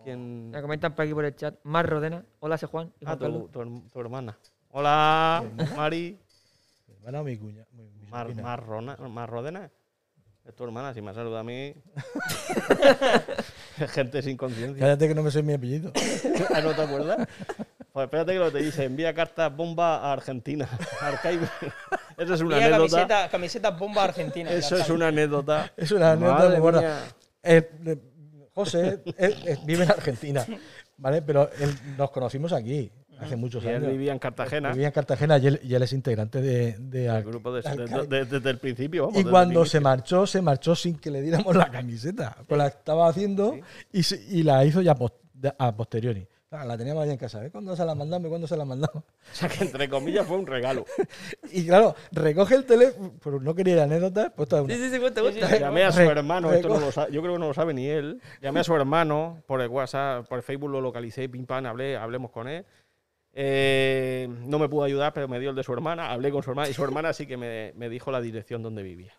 ¿Quién- Me comentan por aquí por el chat. Mar Rodena. Hola, soy Juan. Ah, tu, tu hermana. Hola, Mari. Mi hermana o mi cuña. mi- mi Mar, sobrina. Marrona- Marrodena. Es tu hermana, si me saluda a mí. *laughs* Gente sin conciencia. Cállate que no me sé mi apellido. *laughs* Ah, ¿No te acuerdas? Pues espérate que lo te dice. Envía cartas bomba a Argentina. *laughs* Archive. Eso es una Mira, anécdota. camiseta, camiseta bomba argentina. Eso es una anécdota. Es una anécdota muy buena. Eh, eh, José eh, eh, vive en Argentina, ¿vale? Pero él- nos conocimos aquí hace muchos Y él años. vivía en Cartagena. Vivía en Cartagena y él, y él es integrante de, de El grupo de- de- desde el principio. vamos, Y cuando se marchó, se marchó sin que le diéramos la camiseta. Pues la estaba haciendo y, se- y la hizo ya pos- de- a posteriori. Claro, la teníamos ahí en casa. ¿eh? ¿Cuándo se la mandamos? ¿Cuándo se la mandamos? O sea que entre comillas fue un regalo. *laughs* Y claro, recoge el teléfono, pero no quería ir a anécdotas, pues una. Sí, sí, sí, cuenta, Sí, sí, cuenta. sí. Llamé a su hermano, esto no lo sabe, yo creo que no lo sabe ni él. Llamé a su hermano por el WhatsApp, por el Facebook lo localicé, pim pam, hablé, hablemos con él. Eh, no me pudo ayudar, pero me dio el de su hermana, hablé con su hermana y su hermana sí que me, me dijo la dirección donde vivía.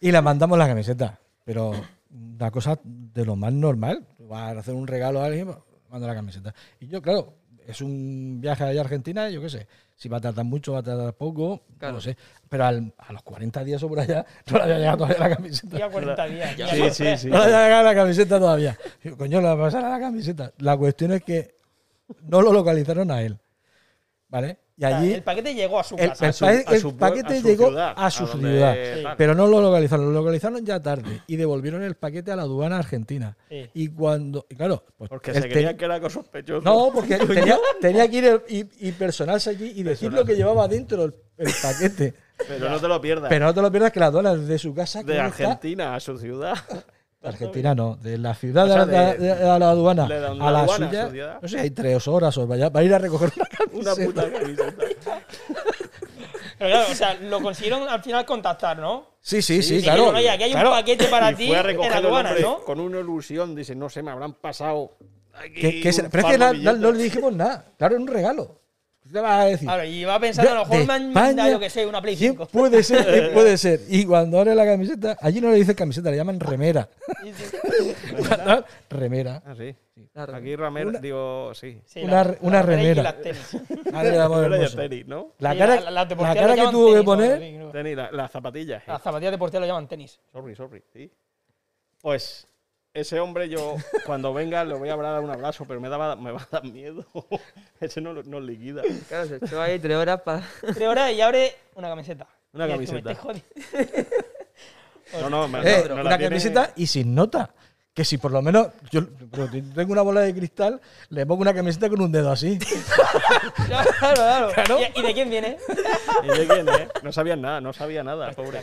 Y la mandamos la camiseta. Pero una cosa de lo más normal. Vas a hacer un regalo a alguien, manda la camiseta. Y yo, claro, es un viaje allá a Argentina, yo qué sé. Si va a tardar mucho, va a tardar poco, Claro. no lo sé. Pero al- a los 40 días o por allá, *laughs* no le había llegado todavía la camiseta. Día 40 días. Ya. ya Sí, sí, sí. No le había llegado la camiseta todavía. Coño, le va a pasar a la camiseta. La cuestión es que no lo localizaron a él. ¿Vale? Y O sea, allí el paquete llegó a su casa. el A su- pa- a el su pue- paquete a su llegó ciudad, a su a ciudad. Sí. Pero no lo localizaron, lo localizaron ya tarde y devolvieron el paquete a la aduana argentina. Sí. Y cuando, y claro, pues Porque se creían que era algo sospechoso. No, porque *laughs* tenía, tenía que ir y, y personarse allí y decir lo que llevaba dentro el, el paquete. Pero no te lo pierdas. Pero no te lo pierdas que la aduana desde su casa. de está- Argentina a su ciudad. *laughs* Argentina no, de la ciudad O sea, de, la- de- de- de la aduana de la a la aduana a suya. No sé, hay tres horas o vaya, va a ir a recoger una *laughs* Una camiseta. puta camiseta. *laughs* Pero claro, o sea, lo consiguieron al final contactar, ¿no? Sí, sí, sí, claro. dijeron, oye, aquí hay Claro. un paquete para y ti fue a en hombre ¿no? con una ilusión. Dice, no sé, me habrán pasado. aquí un pero es que na- na- no, billetes". le dijimos nada. Claro, era un regalo. ¿Qué vas a decir? Claro, y va pensando, a lo mejor me han España, dado, yo que sé, una Play ¿Quién 5. puede ser? ¿Quién *laughs* puede ser? Y cuando abre la camiseta, allí no le dicen camiseta, le llaman remera. *laughs* Cuando- remera. Ah, sí. Aquí Ramero, Una- digo, sí. Sí, una una remera. las tenis. *laughs* Madre hermoso. tenis, ¿no? La cara, la- la cara que tuvo que poner. Tenis, la- las zapatillas. eh. Las zapatillas de portero lo llaman tenis. Sorry, sorry. Sí. Pues ese hombre yo, cuando venga, le voy a dar un abrazo, pero me, daba, me va a dar miedo. *laughs* ese no, nos liquida. Claro, se echó ahí tres horas para. *laughs* Tres horas y abre una camiseta. Una camiseta. *laughs* No, no, me- Eh, no una tiene- camiseta y sin nota. Que si por lo menos yo tengo una bola de cristal, le pongo una camiseta con un dedo así. Claro, claro. Claro. ¿Y, y de quién viene? ¿Y de quién, eh? No sabía nada, no sabía nada, pobre.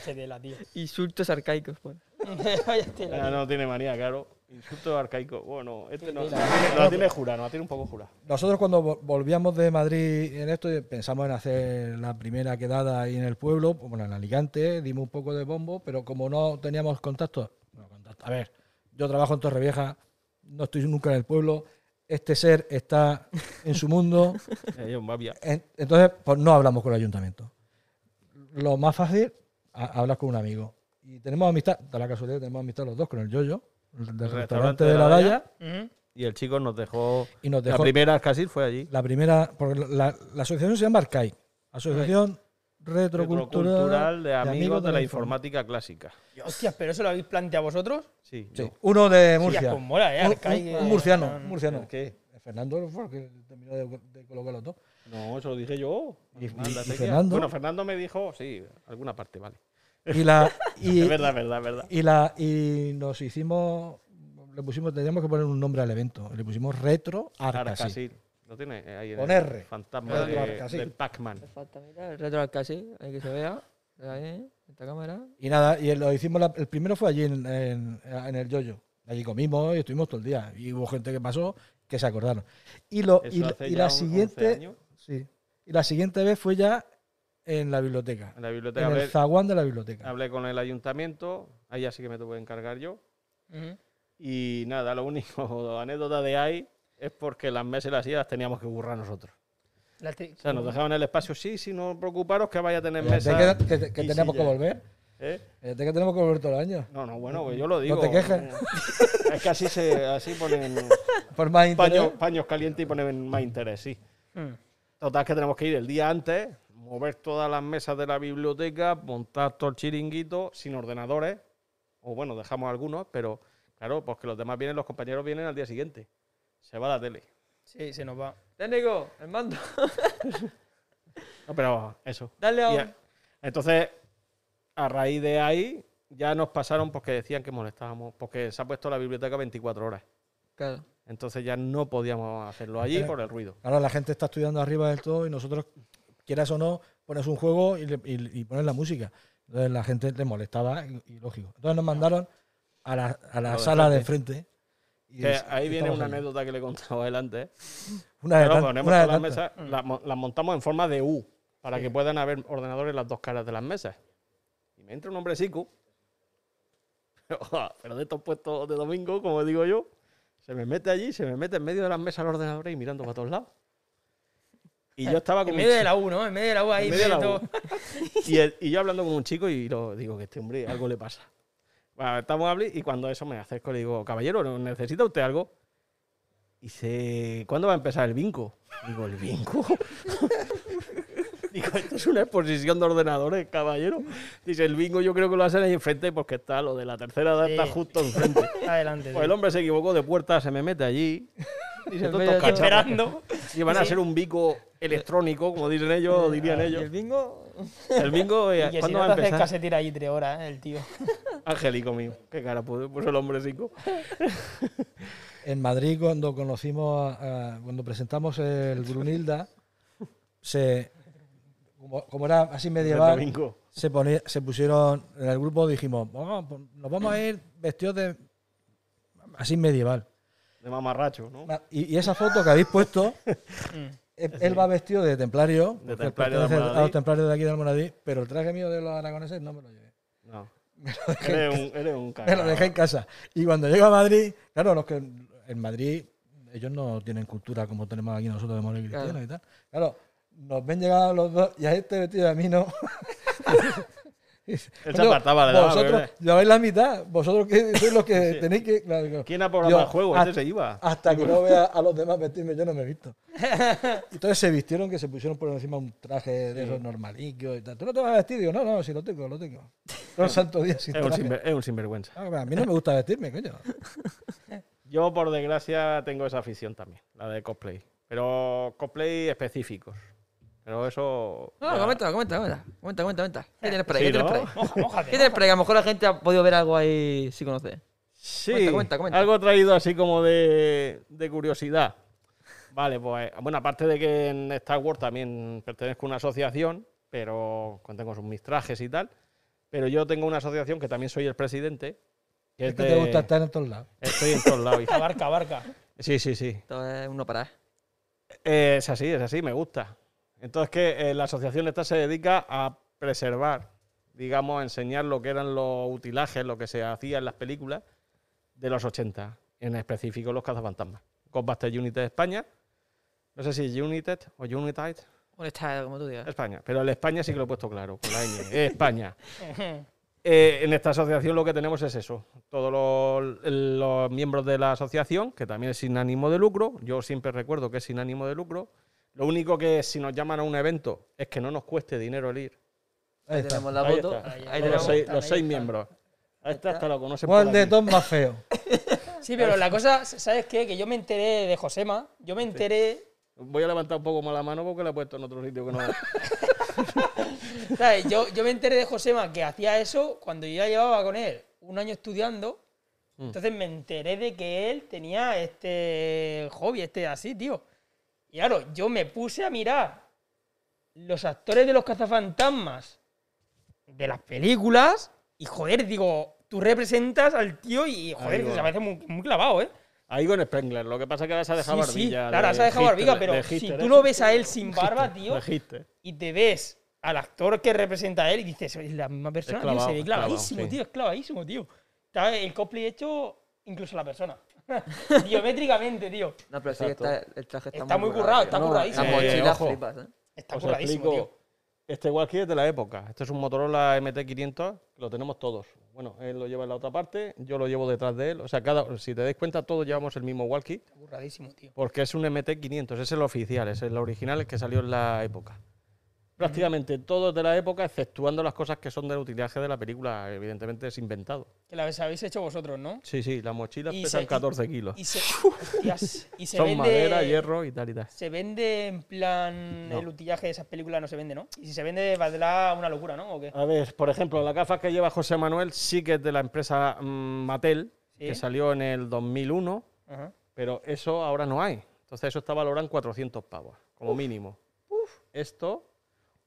Insultos arcaicos, pues. *laughs* Ah, no tiene manía, claro. Insulto arcaico. Bueno, este no. Tiene, no la tiene jurada, no tiene un poco jurada. Nosotros cuando vo- volvíamos de Madrid en esto pensamos en hacer la primera quedada ahí en el pueblo, bueno, en Alicante, dimos un poco de bombo, pero como no teníamos contacto, bueno, contacto, a ver, yo trabajo en Torrevieja, no estoy nunca en el pueblo, este ser está en su mundo, *laughs* Eh, entonces pues no hablamos con el ayuntamiento. Lo más fácil, hablar con un amigo. Y tenemos amistad, da la casualidad, tenemos amistad los dos con el Yoyo, el del restaurante, de la Daya. Y el chico nos dejó. y nos La primera casi fue allí. La primera, porque la, la asociación se llama Arcai, Asociación Retrocultural, Retrocultural de amigos de la informática. informática clásica. Hostias, ¿pero eso lo habéis planteado vosotros? Sí, uno de Murcia. pues mola, ¿eh? Un- Arcai, un, que- un murciano, no, un no. murciano. ¿Qué? Fernando fue que terminó de, de colocarlo todo. No, eso lo dije yo. ¿Y-. Fernando? Bueno, Fernando me dijo, sí, alguna parte, vale. Y la *laughs* y, Es verdad, es verdad, y la y nos hicimos le pusimos teníamos que poner un nombre al evento. Le pusimos Retro Arcasi. Arcasil. Lo tiene eh, ahí en Con el R. Fantasma Retro de- Arcasil. del Pac-Man. El retro al casi, ahí que se vea. Ahí, esta cámara. Y nada, y lo hicimos la- el primero fue allí en, en- en el Yoyo. Allí comimos y estuvimos todo el día. Y hubo gente que pasó que se acordaron. Y lo y, la un- 11 siguiente. Sí. Y la siguiente vez fue ya en la biblioteca. En la biblioteca En hablé, el zaguán de la biblioteca. hablé con el ayuntamiento. Ahí ya sí que me tuve que encargar yo. Ujú. Y nada, lo único *laughs* anécdota de ahí es porque las mesas y las sillas las teníamos que burrar nosotros. La O sea, nos dejaban el espacio, sí, sí, no os preocuparos que vaya a tener Fíjate mesa. que, que- que tenemos que silla. volver. ¿Eh? Fíjate que tenemos que volver todos los años. No, no, bueno, pues yo lo digo. te quejes. Es que así, se, así ponen *laughs* Por más paños, paños calientes y ponen más interés, sí. Mm. Total, que tenemos que ir el día antes, mover todas las mesas de la biblioteca, montar todo el chiringuito sin ordenadores. O bueno, dejamos algunos, pero claro, pues que los demás vienen, los compañeros vienen al día siguiente. Se va la tele. Sí, se nos va. Técnico, el mando. *laughs* No, pero eso. Dale a- entonces, a raíz de ahí, ya nos pasaron porque decían que molestábamos, porque se ha puesto la biblioteca 24 horas. Claro. Entonces ya no podíamos hacerlo allí Pero- por el ruido. Ahora la gente está estudiando arriba del todo y nosotros, quieras o no, pones un juego y, le- y- y pones la música. Entonces la gente le molestaba y, y lógico. Entonces nos mandaron a la, a la sala de enfrente. Y Que es- ahí viene una anécdota que le he contado adelante. ¿eh? Una de ponemos una las mesas, las, mo- las montamos en forma de U, para que puedan haber ordenadores en las dos caras de las mesas. Y me entra un hombrecico, *laughs* pero, pero de estos puestos de domingo, como digo yo, se me mete allí, se me mete en medio de las mesas los ordenadores y mirando para todos lados. Y yo estaba con En medio de la U, ¿no? En medio de la U ahí. en medio de la. U. y, el- y yo hablando con un chico y lo digo que este hombre algo le pasa. Bueno, estamos hablando y cuando eso me acerco le digo, caballero, ¿necesita usted algo? Y dice, ¿cuándo va a empezar el vinco? Digo, ¿el vinco? Digo, esto es una exposición de ordenadores, caballero. Dice, el bingo yo creo que lo hacen ahí enfrente porque está lo de la tercera edad Sí. está justo enfrente. *laughs* Adelante. Pues el hombre se equivocó de puerta, se me mete allí. Dice, cacharros". Esperando. Y van a Sí. ser un bico electrónico, como dicen ellos, o dirían ¿Y ellos. el bingo? El bingo, *laughs* eh, Y que si ¿cuándo no va a haces empezar? casetira allí tres horas, ¿eh? El tío. *laughs* Angélico mío. Qué cara puso, puso el hombre cinco. En Madrid, cuando conocimos, a- a- cuando presentamos el Brunilda, se, como, como era así medieval, se, ponía- se pusieron en el grupo, dijimos, "Vamos, pues, nos vamos a ir vestidos de así medieval. De mamarracho, ¿no? Y, y esa foto que habéis puesto, *laughs* Mm. él, él va vestido de templario, De templario de a los templarios de aquí de Almoradí, pero el traje mío de los aragoneses no me lo llevé. No. *laughs* Me lo dejé, Eres un, eres un *laughs* me lo dejé en casa. Y cuando llego a Madrid, claro, los que en Madrid ellos no tienen cultura como tenemos aquí nosotros de morir cristiano Claro. y tal. Claro, nos ven llegar los dos y a este vestido y a mí no. *laughs* Él se apartaba, daba, Vosotros lleváis la mitad. Vosotros que sois los que *laughs* tenéis que. claro. ¿Quién ha programado Yo, el juego? hasta- Este se iba. Hasta que no *laughs* vea a los demás vestirme, yo no me he visto. Entonces se vistieron que se pusieron por encima un traje de esos normalicos y tal. ¿Tú no te vas a vestir? Digo, no, no, si lo tengo, lo tengo. Todo santo día sin Es un, traje. sinver- es un sinvergüenza. Ah, A mí no me gusta vestirme, coño. Yo, por desgracia, tengo esa afición también, la de cosplay. Pero cosplay específicos. Pero eso. No, ya- comenta, comenta, comenta. Comenta, comenta, comenta. ¿Qué tienes por ahí? Sí, ¿Qué tienes por ahí? Moja, mójate, ¿Qué tienes por ahí? A lo mejor la gente ha podido ver algo ahí si conoce. Sí, Comenta, comenta, comenta. algo traído así como de, de curiosidad. Vale, pues, bueno, aparte de que en Star Wars también pertenezco a una asociación, pero con- tengo sus- mis trajes y tal. Pero yo tengo una asociación que también soy el presidente. que Es es que de- te gusta estar en todos lados. Estoy en todos lados. hija. Abarca, abarca. Sí, sí, sí. Esto es uno para. Eh, es así, es así, me gusta. Entonces que eh, la asociación esta se dedica a preservar, digamos, a enseñar lo que eran los utilajes, lo que se hacía en las películas de los 80, en específico los cazafantasmas. Ghostbusters United España, no sé si United o United ¿Dónde está, como tú digas? España, pero el España sí que lo he puesto claro, con la ñ, es *laughs* España. *laughs* Eh, en esta asociación lo que tenemos es eso. Todos los, los miembros de la asociación, que también es sin ánimo de lucro, yo siempre recuerdo que es sin ánimo de lucro. Lo único que si nos llaman a un evento es que no nos cueste dinero el ir. Ahí Ahí está. tenemos la Ahí foto. está. Ahí Los tenemos. seis, los seis miembros. Ahí está, hasta lo conocen ¿Cuál de aquí. todos más feo? *laughs* Sí, pero la cosa, ¿sabes qué? Que yo me enteré de Josema. Yo me enteré. Voy a levantar un poco más la mano porque la he puesto en otro sitio que no. *laughs* ¿sabes? Yo, yo me enteré de Josema que hacía eso cuando yo ya llevaba con él un año estudiando. Mm. Entonces me enteré de que él tenía este hobby, este así, tío. Y claro, yo me puse a mirar los actores de los cazafantasmas de las películas y joder, digo, tú representas al tío y joder, que se parece muy, muy clavado, ¿eh? Ahí con Spengler. Lo que pasa es que ahora se ha dejado Sí, sí, barbilla. claro, de se ha dejado barbiga, pero de si tú ¿eh? lo ves a él sin barba, tío, y te ves al actor que representa a él y dices, es la misma persona, tío, clavado, se ve clavadísimo, sí. tío, es clavadísimo, tío. Está el cosplay hecho incluso la persona. *laughs* Biométricamente, tío. No, pero sí que está, el traje está, Está muy currado, está No, curradísimo. La Eh, mochila ojo. flipas, ¿eh? Está Os curradísimo, explico. tío. Este walkie es de la época. Este es un Motorola MT500, lo tenemos todos. Bueno, él lo lleva en la otra parte, yo lo llevo detrás de él. O sea, cada, si te dais cuenta, todos llevamos el mismo walkie, Está curradísimo, tío. porque es un MT500, es el oficial, es el original el que salió en la época. Prácticamente todos de la época, exceptuando las cosas que son del utilaje de la película, evidentemente es inventado. Que la habéis hecho vosotros, ¿no? Sí, sí, las mochilas Y pesan se- y- 14 kilos. Y se, *laughs* hostias, y se Son vende. madera, hierro y tal y tal. Se vende en plan. No. El utillaje de esas películas no se vende, ¿no? Y si se vende, valdrá una locura, ¿no? ¿O qué? A ver, por ejemplo, la gafas que lleva José Manuel sí que es de la empresa mm, Mattel, Sí. que salió en el 2001, Ajá. pero eso ahora no hay. Entonces eso está valorado en 400 pavos, como mínimo. Esto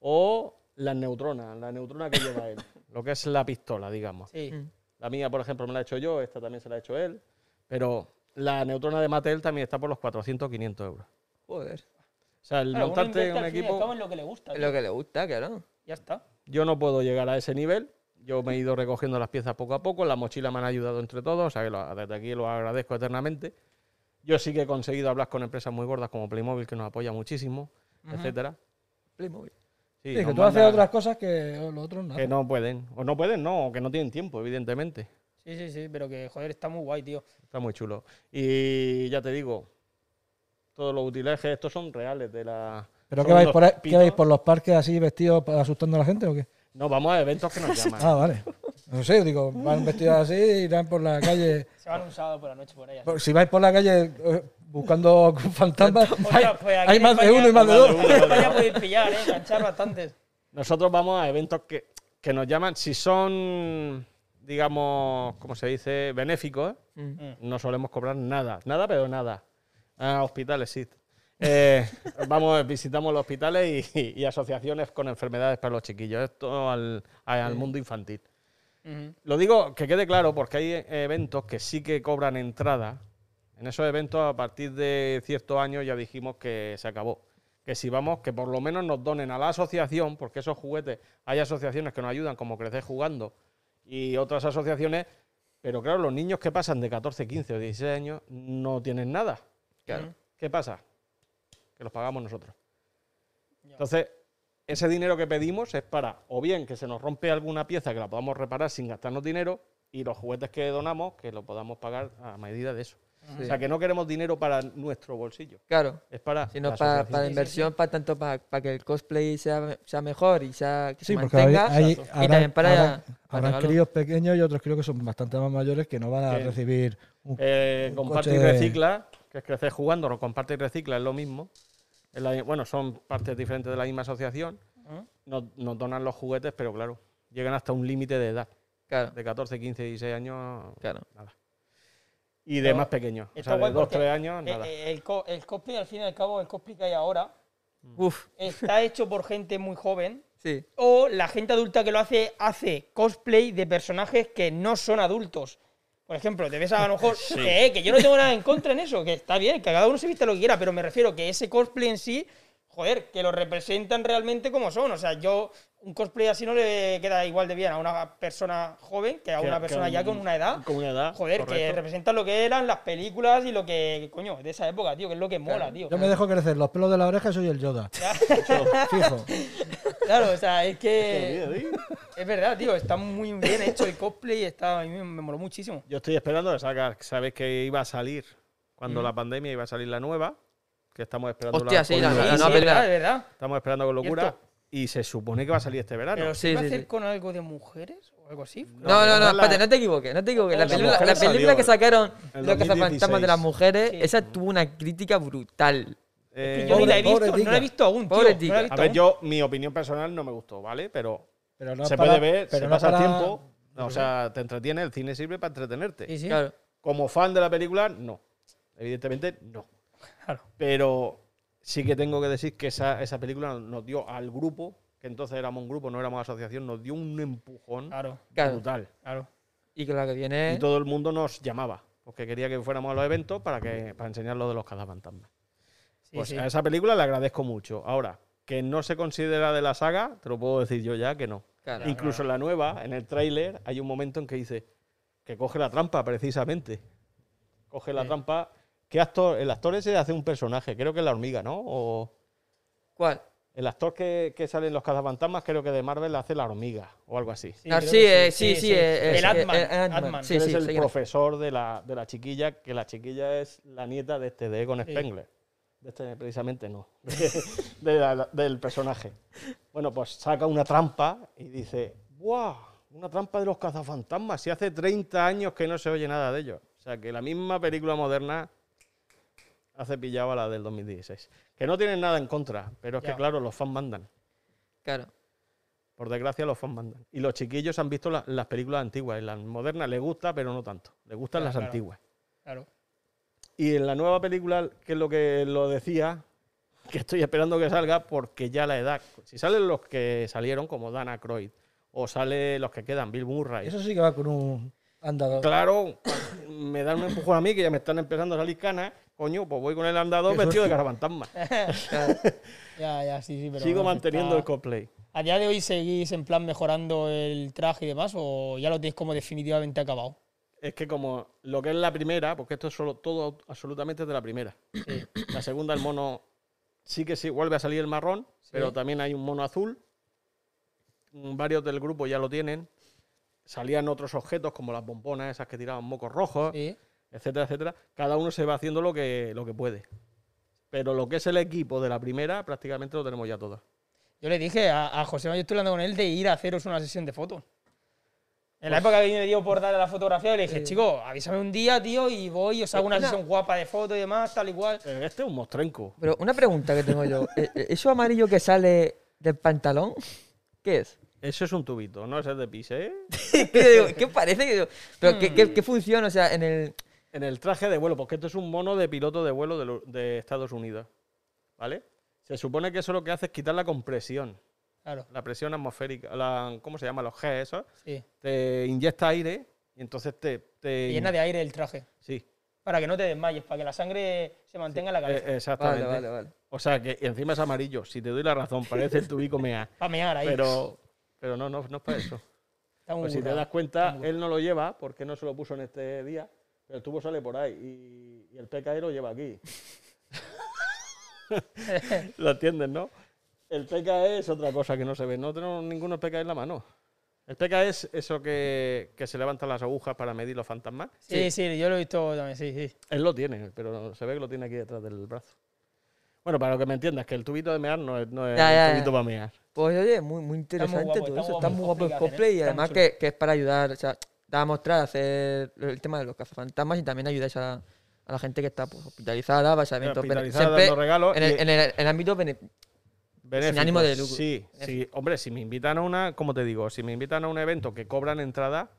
o las neutronas, la neutrona que lleva él, lo que es la pistola, digamos. Sí. Mm. La mía, por ejemplo, me la he hecho yo, esta también se la ha hecho él, pero la neutrona de Mattel también está por los 400 500 euros. Joder. O sea, el Claro, montarte un equipo, lo que le gusta. Es lo que le gusta, claro. Ya está. yo no puedo llegar a ese nivel. Yo me he ido recogiendo las piezas poco a poco, la mochila me han ayudado entre todos, o sea que lo- desde aquí lo agradezco eternamente. Yo sí que he conseguido hablar con empresas muy gordas como Playmobil, que nos apoya muchísimo, etcétera. Playmobil. Sí, Sí, que tú haces otras cosas que los otros no. que no pueden, o no pueden, no, o que no tienen tiempo, evidentemente. Sí, sí, sí, pero que joder, está muy guay, tío. Está muy chulo. Y ya te digo, todos los utilajes estos son reales de la... ¿Pero qué vais, por ahí- qué vais por los parques así vestidos asustando a la gente o qué? No, vamos a eventos que nos *laughs* llaman. Ah, vale. No sé, digo, van vestidos así y irán por la calle. *laughs* Se van un sábado por la noche por. Por- Si vais por la calle eh, buscando *laughs* fantasmas, hay, pues aquí hay más de uno y más de dos. *laughs* podéis pillar, ¿eh? Enganchar bastantes. Nosotros vamos a eventos que, que nos llaman, si son, digamos, como se dice, benéficos, ¿eh? Mm. no solemos cobrar nada, nada, pero nada. A hospitales sí. Eh, *laughs* vamos, visitamos los hospitales y, y asociaciones con enfermedades para los chiquillos. Esto al, al mundo infantil. Lo digo que quede claro porque hay eventos que sí que cobran entrada. En esos eventos, a partir de ciertos años, ya dijimos que se acabó. Que si vamos, que por lo menos nos donen a la asociación, porque esos juguetes, hay asociaciones que nos ayudan, como Crecer Jugando, y otras asociaciones, pero claro, los niños que pasan de 14, 15 o 16 años no tienen nada. Claro. ¿Qué pasa? Que los pagamos nosotros. Entonces, ese dinero que pedimos es para, o bien que se nos rompe alguna pieza que la podamos reparar sin gastarnos dinero, y los juguetes que donamos que lo podamos pagar a medida de eso. O sea, que no queremos dinero para nuestro bolsillo, Claro. es para. Sino la para, para inversión, para tanto para, para que el cosplay sea, sea mejor y sea, que Sí, se porque hay, mantenga. hay- y habrá- también para, habrá- para críos pequeños y otros críos que son bastante más mayores que no van a Sí. recibir un Eh, un comparte coche y de- recicla, que es crecer jugando, no comparte y recicla, es lo mismo. Es la- bueno, son partes diferentes de la misma asociación. Ah. Nos, nos donan los juguetes, pero claro, llegan hasta un límite de edad, Claro, de 14, 15, 16 años, claro. nada. Y de más pequeños, o sea, de guay 2, porque, 3 años, Eh, nada. eh, el, co- el cosplay, al fin y al cabo, el cosplay que hay ahora Uf, está *laughs* hecho por gente muy joven sí. o la gente adulta que lo hace hace cosplay de personajes que no son adultos. Por ejemplo, te ves a lo mejor *laughs* que, eh, que yo no tengo nada en contra en eso, que está bien, que cada uno se viste lo que quiera, pero me refiero que ese cosplay en sí, joder, que lo representan realmente como son. O sea, yo un cosplay así no le queda igual de bien a una persona joven que a una que persona ya un- con una edad. Con una edad. Joder, que correcto. representan lo que eran las películas y lo que, coño, de esa época, tío, que es lo que mola, tío. Yo me dejo crecer los pelos de la oreja y soy el Yoda. Fijo. *laughs* Claro, o sea, es que. Es verdad, tío, está muy bien hecho el cosplay, está, a mí me, moló muchísimo. Yo estoy esperando que salga, sabes que iba a salir, cuando Mm. la pandemia iba a salir la nueva, que estamos esperando Hostia, sí, con la- locura. la- Sí, sí, es verdad. verdad, es verdad. Estamos esperando con locura Cierto. Y se supone que va a salir este verano. Pero Sí, sí, va sí, a hacer sí. con algo de mujeres o algo así. No, no, no, la- espérate, no te equivoques, no te equivoques. La La película, la película que sacaron Los cazafantasmas de las 2016. mujeres, Sí. esa tuvo una crítica brutal. Eh, yo ni la he visto, no la he visto aún, tío. Pobre no he visto a ver, aún. yo, mi opinión personal no me gustó, ¿vale? Pero Pero no se para- puede ver, pero se no pasa el para- tiempo, o sea, te entretiene, el cine sirve para entretenerte. Sí, sí. Claro. Como fan de la película, no. Evidentemente, no. Claro. Pero sí que tengo que decir que esa, esa película nos dio al grupo, que entonces éramos un grupo, no éramos asociación, nos dio un empujón Claro, brutal. claro. Y que la que viene. Y todo el mundo nos llamaba, porque quería que fuéramos a los eventos para, que, para enseñar lo de los cazafantasmas. Sí, Pues sí. a esa película le agradezco mucho. Ahora, que no se considera de la saga, te lo puedo decir yo ya que no. Claro. Incluso en la nueva, en el tráiler, hay un momento en que dice que coge la trampa, precisamente. Coge la Sí. trampa. ¿Qué actor? El actor ese hace un personaje, creo que es la hormiga, ¿no? O ¿Cuál? el actor que, que sale en Los Cazafantasmas, creo que de Marvel hace la hormiga o algo así. Sí, Ah, sí, eh, sí, sí, eh, El eh, Atman. eh. Sí, es el profesor de la, de la chiquilla, que la chiquilla es la nieta de este de Egon Sí. Spengler. De este precisamente no, *laughs* de la- del personaje. Bueno, pues saca una trampa y dice, ¡buah! Una trampa de los cazafantasmas. Si hace 30 años que no se oye nada de ellos. O sea, que la misma película moderna hace pillado a la del 2016. Que no tienen nada en contra, pero es Ya. que claro, los fans mandan. Claro. Por desgracia, los fans mandan. Y los chiquillos han visto la- las películas antiguas. Y las modernas les gusta, pero no tanto. Les gustan las claro. antiguas. Claro. Y en la nueva película, que es lo que lo decía, que estoy esperando que salga, porque ya la edad. Si salen los que salieron, como Dana Croyd, o sale los que quedan, Bill Murray. Eso sí que va con un andador. Claro, me dan un empujón a mí, que ya me están empezando a salir canas. Coño, pues voy con el andador vestido de carafantasma. *laughs* Ya, ya, sí, sí, pero. Sigo manteniendo el cosplay. ¿A día de hoy seguís en plan mejorando el traje y demás o ya lo tenéis como definitivamente acabado? Es que como lo que es la primera, porque esto es solo todo absolutamente de la primera. La segunda, el mono sí que sí vuelve a salir el marrón, pero también hay un mono azul. Mm, Varios del grupo ya lo tienen. Salían otros objetos como las bombonas esas que tiraban mocos rojos, Sí. Etcétera, etcétera. Cada uno se va haciendo lo que, lo que puede. Pero lo que es el equipo de la primera, prácticamente lo tenemos ya todo. Yo le dije a, a José, yo estoy hablando con él de ir a haceros una sesión de fotos. En la época que me dio por darle la fotografía, le dije, chico, avísame un día, tío, y voy y os hago una Una- sesión guapa de fotos y demás, tal y cual. Eh, Este es un mostrenco. Pero una pregunta que tengo yo. Eh, *laughs* eh, ¿Eso amarillo que sale del pantalón? ¿Qué es? Eso es un tubito, no es el de pise. ¿eh? *laughs* ¿Qué, digo? ¿Qué *laughs* parece? ¿Pero qué, qué, qué función? O sea, en el. En el traje de vuelo, porque esto es un mono de piloto de vuelo de, lo- de Estados Unidos. ¿Vale? Se supone que eso lo que hace es quitar la compresión, Claro, la presión atmosférica, la, ¿cómo se llama? Los G, esos. sí. Te inyecta aire y entonces te. te Te llena de aire el traje. Sí, Para que no te desmayes, para que la sangre se mantenga en la cabeza. eh, exactamente. Vale, vale, vale. O sea que y encima es amarillo. Si te doy la razón, parece el tubico mea. *laughs* para mear ahí. Pero, pero no, no, no es para eso. Está muy Pues si te das cuenta, él no lo lleva porque no se lo puso en este día, el tubo sale por ahí y, y el PKE lo lleva aquí. *laughs* lo entiendes, ¿no? El PKE es otra cosa que no se ve. No tenemos ninguno PKE en la mano. El PKE es eso que, que se levantan las agujas para medir los fantasmas. Sí, sí, yo lo he visto también, sí, sí. Él lo tiene, pero se ve que lo tiene aquí detrás del brazo. Bueno, para lo que me entiendas, que el tubito de mear no es, no es Ya, ya, el ya. tubito para mear. Pues oye, muy, muy Está muy interesante guapo, todo está eso. muy Está guapo muy el guapo el cosplay y además que, que es para ayudar, o sea, da a mostrar a hacer el tema de los cazafantasmas y también ayudáis a, a la gente que está pues, hospitalizada, vais a eventos siempre regalos en el, y- en el- en el ámbito Benéficos. ánimo de lucro. Sí, sí. Hombre, si me invitan a una, como te digo, si me invitan a un evento que cobran entrada,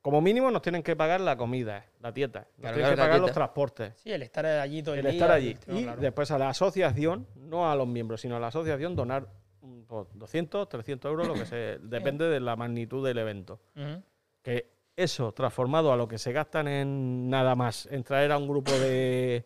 como mínimo nos tienen que pagar la comida, la dieta. Nos Claro, tienen claro, que pagar los transportes. Sí, el estar allí todo el, El día. estar allí. no, Y claro. después a la asociación, no a los miembros, sino a la asociación donar mm, pues, 200, 300 euros, lo que se *coughs* depende de la magnitud del evento. Que eso, transformado a lo que se gastan en nada más, en traer a un grupo de,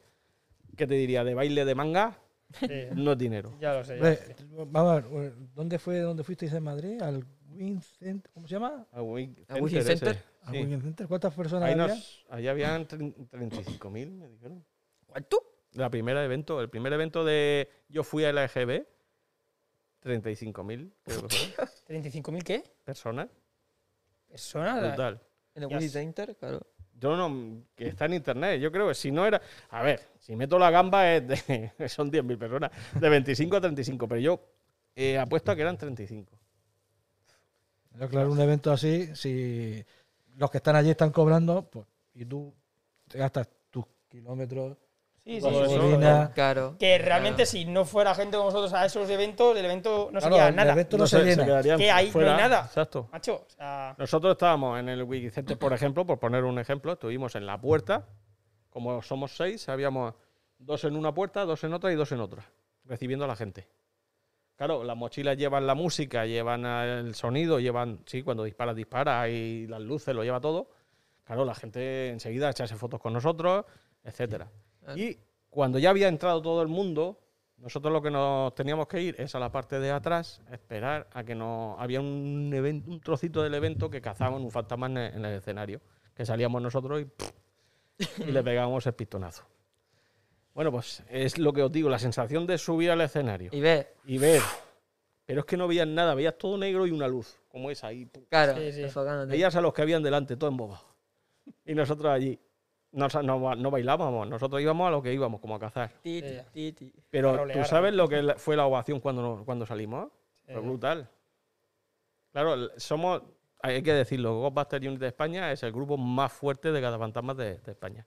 ¿qué te diría?, de baile de manga, Sí, no es dinero. ya lo sé. ya Hombre, lo sé. vamos a ver, ¿dónde, fue, ¿dónde fuisteis en Madrid? ¿Al Vincent? ¿Cómo se llama? A Wing ¿A Wing Center Center? ¿Al sí. Wing Center? ¿Cuántas personas Ahí, había? nos, ahí habían tre- 35.000, me dijeron. ¿Cuánto? La primera evento, el primer evento de yo fui a la EGB, 35.000 creo que fueron, *laughs* ¿35.000 qué? personas. ¿Personas? Brutal. En el Wii sé. Center, claro. Yo no, que está en internet. Yo creo que si no era. A ver, si meto la gamba es de, *laughs* son 10.000 personas, de 25 a 35, pero yo eh, apuesto a que eran 35. Pero claro, un evento así, si los que están allí están cobrando, pues, y tú te gastas tus kilómetros, Sí, sí, sí, sí. Claro. Que realmente si no fuera gente como nosotros a esos eventos, el evento no Claro, sería el nada. evento no, se, sé, llena. quedarían Que ahí no hay nada. Exacto. Macho, o sea, Nosotros estábamos en el Wikicenter, por ejemplo, por poner un ejemplo, estuvimos en la puerta. Como somos seis, habíamos dos en una puerta, dos en otra y dos en otra, recibiendo a la gente. Claro, las mochilas llevan la música, llevan el sonido, llevan, sí, cuando dispara, dispara y las luces, lo lleva todo. Claro, la gente enseguida echarse fotos con nosotros, etcétera. Claro. Y cuando ya había entrado todo el mundo, nosotros lo que nos teníamos que ir es a la parte de atrás, esperar a que nos... Había un, evento, un trocito del evento que cazaban un fantasma en el, en el escenario, que salíamos nosotros y, y le pegábamos el pistonazo. Bueno, pues es lo que os digo, la sensación de subir al escenario Y ves, y ver. Pero es que no veías nada, veías todo negro y una luz, como esa ahí. ¡pum! claro, Sí, sí. enfocándote. Veías a los que habían delante, todo embobado. Y nosotros allí. No, no, no bailábamos, nosotros íbamos a lo que íbamos, como a cazar. Ti, Sí. ti, ti. Pero rolear, tú sabes lo que fue la ovación cuando, cuando salimos. Sí. Fue brutal. Claro, el- somos, hay que decirlo, Ghostbusters Unit de España es el grupo más fuerte de cazafantasmas de, de España.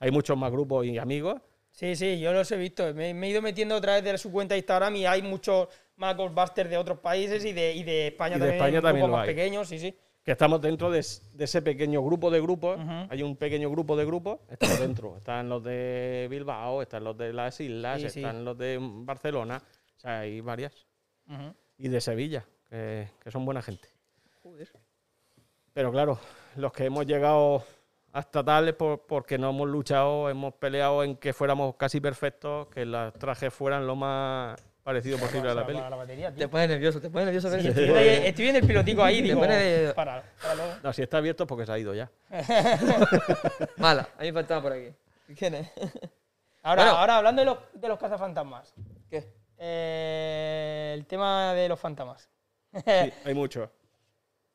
Hay muchos más grupos y amigos. sí, sí, yo los he visto. Me, me he ido metiendo a través de su cuenta de Instagram y hay muchos más Ghostbusters de otros países y de, y de España Y de también. España también lo más hay. pequeños, sí, sí. Que estamos dentro de, ese pequeño grupo de grupos. Hay un pequeño grupo de grupos, estamos dentro. Están los de Bilbao, están los de las islas, Sí, sí. están los de Barcelona, o sea, hay varias. Y de Sevilla, que, que son buena gente. Joder. Pero claro, los que hemos llegado hasta tal es por- porque no hemos luchado, hemos peleado en que fuéramos casi perfectos, que los trajes fueran lo más parecido posible a la peli. la batería, tío. Te pone nervioso, te pone nervioso Sí, estoy, de- estoy viendo el pilotico ahí, *laughs* Te digo, pone de- para, para luego. No, si está abierto es porque se ha ido ya. *laughs* Mala, a mí me faltaba por aquí. ¿Quién es? Ahora, Bueno. ahora hablando de los, de los cazafantasmas. ¿Qué? Eh, el tema de los fantasmas. Sí, hay mucho.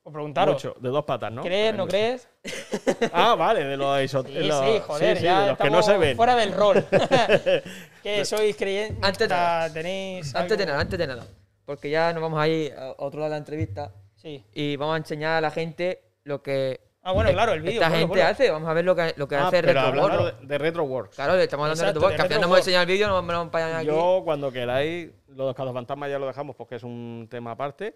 Os preguntaros, Mucho, de dos patas, ¿no? ¿crees, no crees? *laughs* Ah, vale, de los Sí, los- sí, joder, sí, ya de los que no se ven. fuera del rol. *laughs* *laughs* que sois creyentes. Antes de nada. tenéis Antes de nada, antes de nada. Porque ya nos vamos a ir a otro lado de la entrevista Sí. y vamos a enseñar a la gente lo que Ah, bueno, claro, el vídeo. esta ponlo, gente hace. Vamos a ver lo que, lo que Ah, hace pero Retro hablando World. de, de RetroWorks. Claro, le estamos hablando Exacto, de Retro World, que al Retro no hemos World. enseñado el vídeo, no me lo para aquí. Yo, cuando queráis, lo de cazafantasmas ya lo dejamos porque es un tema aparte.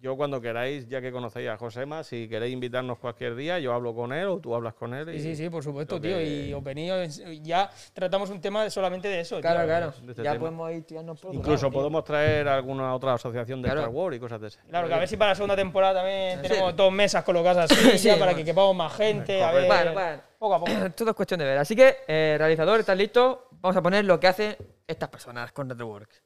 Yo, cuando queráis, ya que conocéis a Josema, si queréis invitarnos cualquier día, yo hablo con él o tú hablas con él. y- Sí, sí, sí, por supuesto, tío. que- Y os venís, ya tratamos un tema solamente de eso. Claro, tío. claro. este ya tema. podemos ir tirando por Incluso Claro, podemos traer alguna otra asociación de Claro. Star Wars y cosas de ese. Claro, que a ver si para la segunda temporada también Sí. tenemos dos mesas colocadas así, Sí, ya para que quepamos más gente. A ver, Bueno, bueno. poco a poco. *clears throat* Todo es cuestión de ver. Así que, eh, realizador, ¿estás listo? Vamos a poner lo que hacen estas personas con RetroWorks.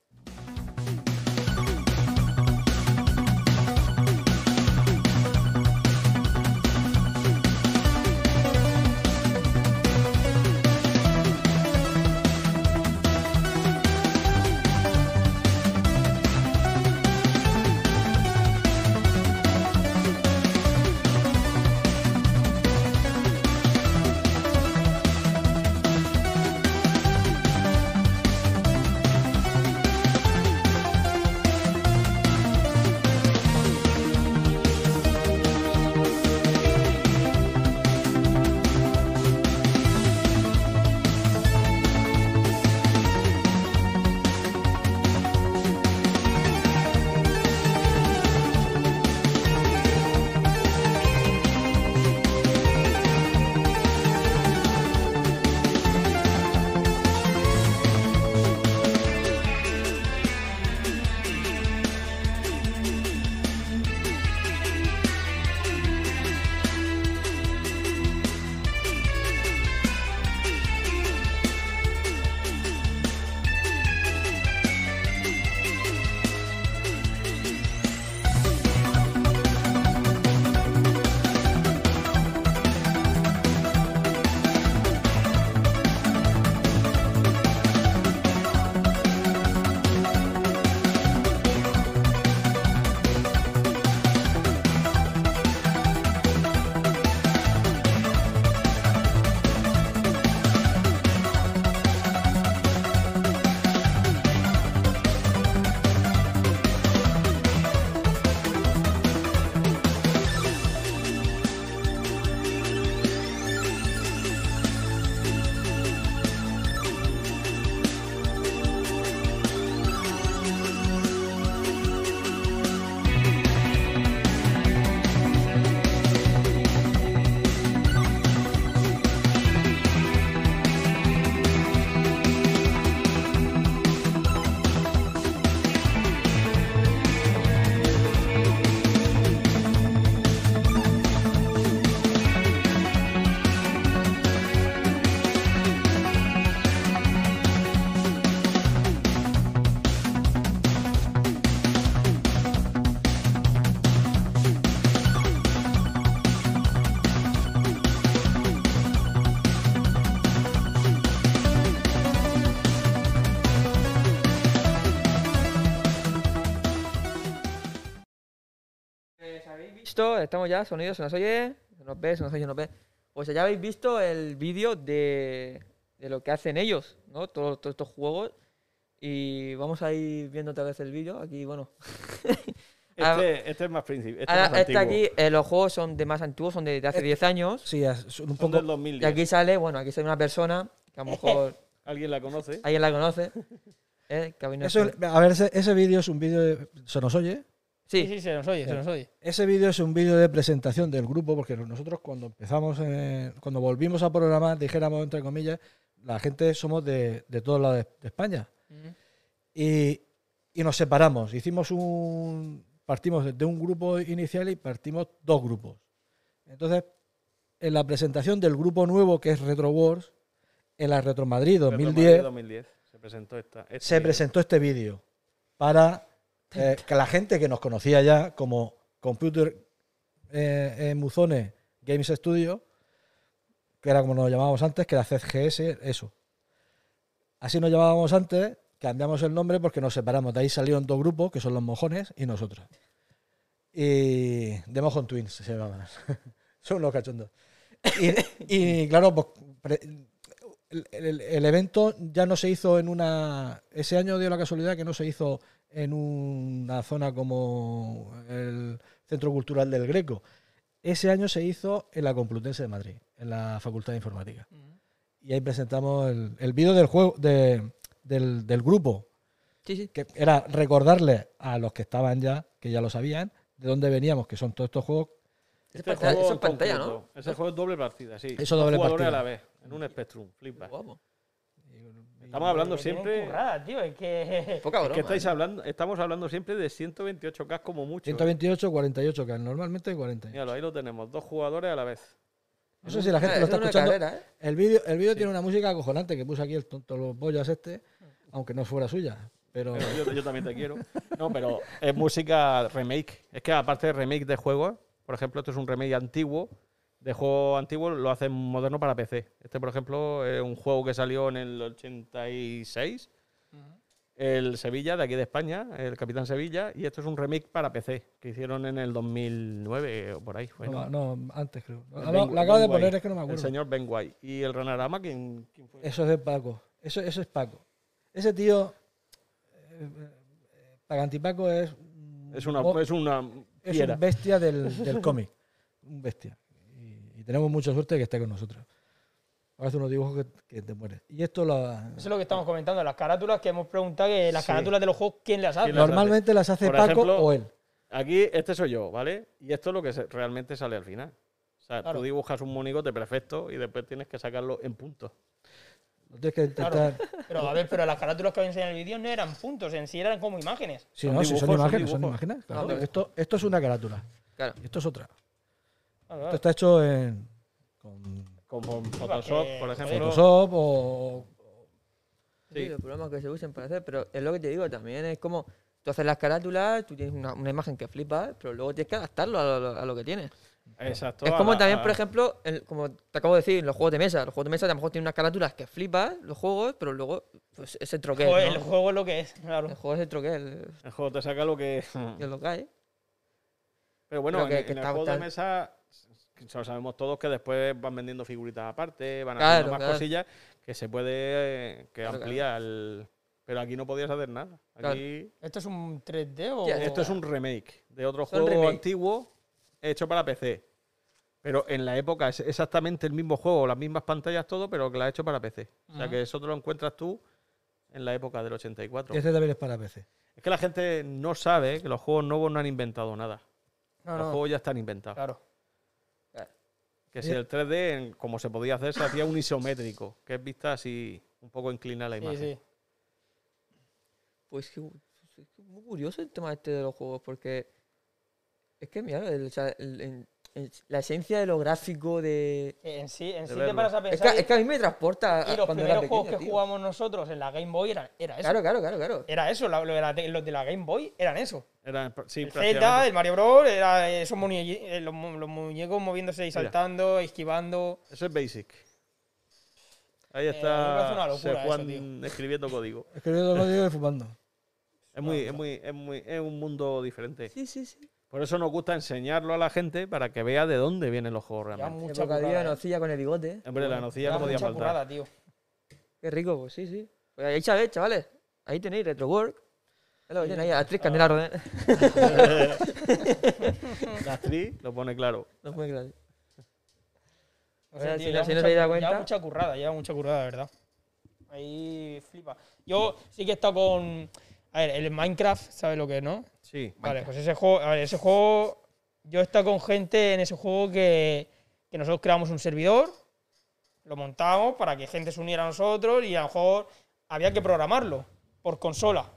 Visto, estamos ya, sonido, se nos oye, se nos ve, se nos oye, se nos ve. Pues ya habéis visto el vídeo de, de lo que hacen ellos, ¿no? Todos, estos juegos. Y vamos a ir viendo otra vez el vídeo. Aquí, bueno. *laughs* Este, este es más principio. Este ahora, es más este aquí, eh, los juegos son de más antiguos, son de, de hace 10 años. Sí, es un Son poco. del Y 2010. aquí sale, bueno, aquí sale una persona que a lo mejor *laughs* ¿Alguien la conoce? alguien la conoce. ¿eh? A Eso, ver, ese, ese vídeo es un vídeo. de- ¿Se nos oye? Sí, Sí, sí, se nos oye, se nos oye. Ese vídeo es un vídeo de presentación del grupo, porque nosotros cuando empezamos, eh, cuando volvimos a programar, dijéramos entre comillas, la gente somos de, de todos lados de, de España. Y, y nos separamos. Hicimos un. Partimos de un grupo inicial y partimos dos grupos. Entonces, en la presentación del grupo nuevo que es Retro Wars, en la Retro Madrid Retro Madrid 2010, 2010. Se presentó esta. este se vídeo. presentó este vídeo para eh, que la gente que nos conocía ya como Computer eh, eh, Muzone Games Studio, que era como nos llamábamos antes, que era CGS, eso. Así nos llamábamos antes, cambiamos el nombre porque nos separamos. De ahí salieron dos grupos, que son los mojones y nosotros. Y de Mojon Twins se llamaban. *laughs* son unos cachondos. Y, y, claro, pues, el, el- el evento ya no se hizo en una. Ese año dio la casualidad que no se hizo en una zona como el Centro Cultural del Greco. Ese año se hizo en la Complutense de Madrid, en la Facultad de Informática. Y ahí presentamos el, el vídeo del juego de- del, del grupo, sí, sí. que era recordarle a los que estaban ya, que ya lo sabían, de dónde veníamos, que son todos estos juegos. Es Este pantalla, juego eso es en pantalla, ¿no? Ese juego es doble partida, sí. Eso doble jugadores partida. a la vez, en un Spectrum. Guapo. Estamos hablando siempre. currada, tío, es que... *laughs* Poca Es broma. que estáis ¿eh? hablando, estamos hablando siempre de 128K como mucho. ¿eh? 128, 48, que normalmente 40. Míralo, ahí lo tenemos, dos jugadores a la vez. No sé si la gente Ah, lo está es escuchando. carrera, ¿eh? El vídeo el vídeo tiene una música acojonante que puse aquí el tonto los bollas este, aunque no fuera suya. Pero Pero yo, yo también te quiero. No, pero es música remake. Es que aparte de remake de juegos, por ejemplo, esto es un remake antiguo. De juego antiguo lo hacen moderno para PC. Este, por ejemplo, es un juego que salió en el 86. El Sevilla, de aquí de España, el Capitán Sevilla. Y esto es un remake para PC, que hicieron en el 2009 o por ahí. no, ¿no? antes creo. El No, Ben- la acabo de White. poner, es que no me El acuerdo. señor Ben White. ¿Y el Ranarama quién, quién fue? Eso es de Paco. Eso, eso es Paco. Ese tío, eh, eh, Pagantipaco es, un Es una, es una es un bestia del, *laughs* del cómic. Un bestia. Y, y tenemos mucha suerte de que esté con nosotros. Hace unos dibujos que, que te mueres. Y esto lo, Eso es lo que estamos comentando, las carátulas que hemos preguntado, que las Sí. carátulas de los juegos, ¿quién las hace? ¿Quién las normalmente las hace Por Paco ejemplo, o él. Aquí, este soy yo, ¿vale? Y esto es lo que realmente sale al final. O sea, Claro. tú dibujas un monigote perfecto y después tienes que sacarlo en puntos. No tienes que intentar. Pero a ver, pero las carátulas que enseñado en el vídeo no eran puntos, en sí eran como imágenes. Sí, no, si son imágenes, son imágenes. claro. Ah, esto, esto es una carátula. Claro. y Esto es otra. Ah, Esto claro. está hecho en con Photoshop, por ejemplo. Photoshop o. Sí, Sí. los programas que se usan para hacer, pero es lo que te digo también, es como tú haces las carátulas, tú tienes una, una imagen que flipa, pero luego tienes que adaptarlo a lo, a lo que tienes. Exacto. es como la- también, por ejemplo, el- como te acabo de decir, los juegos de mesa. Los juegos de mesa a lo mejor tienen unas carátulas que flipas, los juegos, pero luego pues, ese troquel. Joder, ¿no? El juego es lo que es, claro. El juego es el troquel, El juego te saca lo que. *laughs* que lo cae. Pero bueno, Creo que- en, que en el está juego de mesa lo sabemos todos que después van vendiendo figuritas aparte, van Claro, haciendo más claro. cosillas que se puede. eh, que Claro, amplía el. Pero aquí no podías hacer nada. Aquí. ¿Esto es un 3D o...? Esto es un remake de otro juego remake. antiguo hecho para PC. Pero en la época es exactamente el mismo juego, las mismas pantallas, todo, pero que la ha hecho para PC. O sea que eso te lo encuentras tú en la época del 84. Este también es para PC. Es que la gente no sabe que los juegos nuevos no han inventado nada. No, los no, juegos ya están inventados. claro. Que si el 3D, en- como se podía hacer, se hacía un isométrico, que es vista así, un poco inclinada la Sí, imagen. sí. Pues que, es muy curioso el tema este de los juegos, porque es que, mira, el- o sea, el- en- en- la esencia de lo gráfico de... En sí, en De sí te paras a Es pensar... que, es que a mí me transporta y los cuando era primeros pequeño, juegos que tío. jugamos nosotros en la Game Boy eran, era eso. Claro, claro, claro, claro. Era eso, la- lo de la- los de la Game Boy eran eso. Era, sí, el. Zelda, el Mario Bros, era esos muñe- eh, los, mu- los muñecos moviéndose y Mira. saltando, esquivando. Eso es Basic. Ahí Eh, está una locura Sir eso, Juan escribiendo código. Escribiendo código y fumando. Es muy, es muy, es muy, es un mundo diferente. Sí, sí, sí. Por eso nos gusta enseñarlo a la gente para que vea de dónde vienen los juegos Ya realmente. mucha Mucha currada, ¿eh? nocilla con el bigote. Hombre, la nocilla Ya no podía faltar. currada, tío. Qué rico, pues sí, sí. Pues ahí sabéis, chavales. Ahí tenéis Retrowork. Es lo que tiene ahí, actriz Candela Rodén. *laughs* La actriz lo pone claro. No puede creer. No Bueno, tío, si no- lleva si no mucha- habéis dado lleva cuenta. mucha currada, lleva mucha currada, de verdad. Ahí flipa. Yo sí que he estado con. A ver, el Minecraft, ¿sabes lo que es, no? Sí. Vale, pues ese juego, a ver, ese juego, yo he estado con gente en ese juego que, que nosotros creamos un servidor, lo montábamos para que gente se uniera a nosotros y a lo mejor había que programarlo por consola.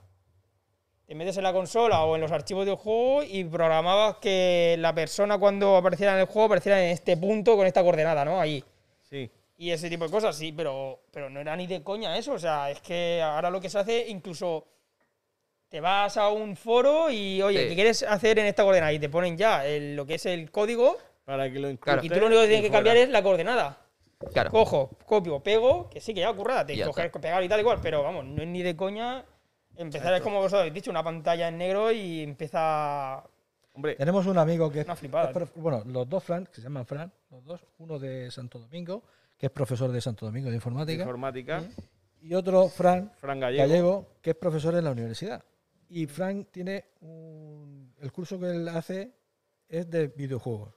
Te metes en la consola o en los archivos del juego y programabas que la persona cuando apareciera en el juego apareciera en este punto con esta coordenada, ¿no? Ahí. Sí. Y ese tipo de cosas, sí, pero, pero no era ni de coña eso. O sea, es que ahora lo que se hace, incluso te vas a un foro y, oye, Sí. ¿qué quieres hacer en esta coordenada? Y te ponen ya el- lo que es el código Para que lo Claro. y tú lo único que tienes que cambiar es la coordenada. Claro. Cojo, copio, pego, que sí, que ya currada, te ya coger, pegar y tal igual, pero vamos, no es ni de coña empezar, es como vosotros habéis dicho, una pantalla en negro y empieza Hombre, Tenemos un amigo que es, Una flipada, es prof- bueno, los dos Fran, que se llaman Fran, los dos, uno de Santo Domingo, que es profesor de Santo Domingo de informática, informática, y otro Fran Fran Gallego. Gallego, que es profesor en la universidad. Y Fran tiene un, el curso que él hace es de videojuegos.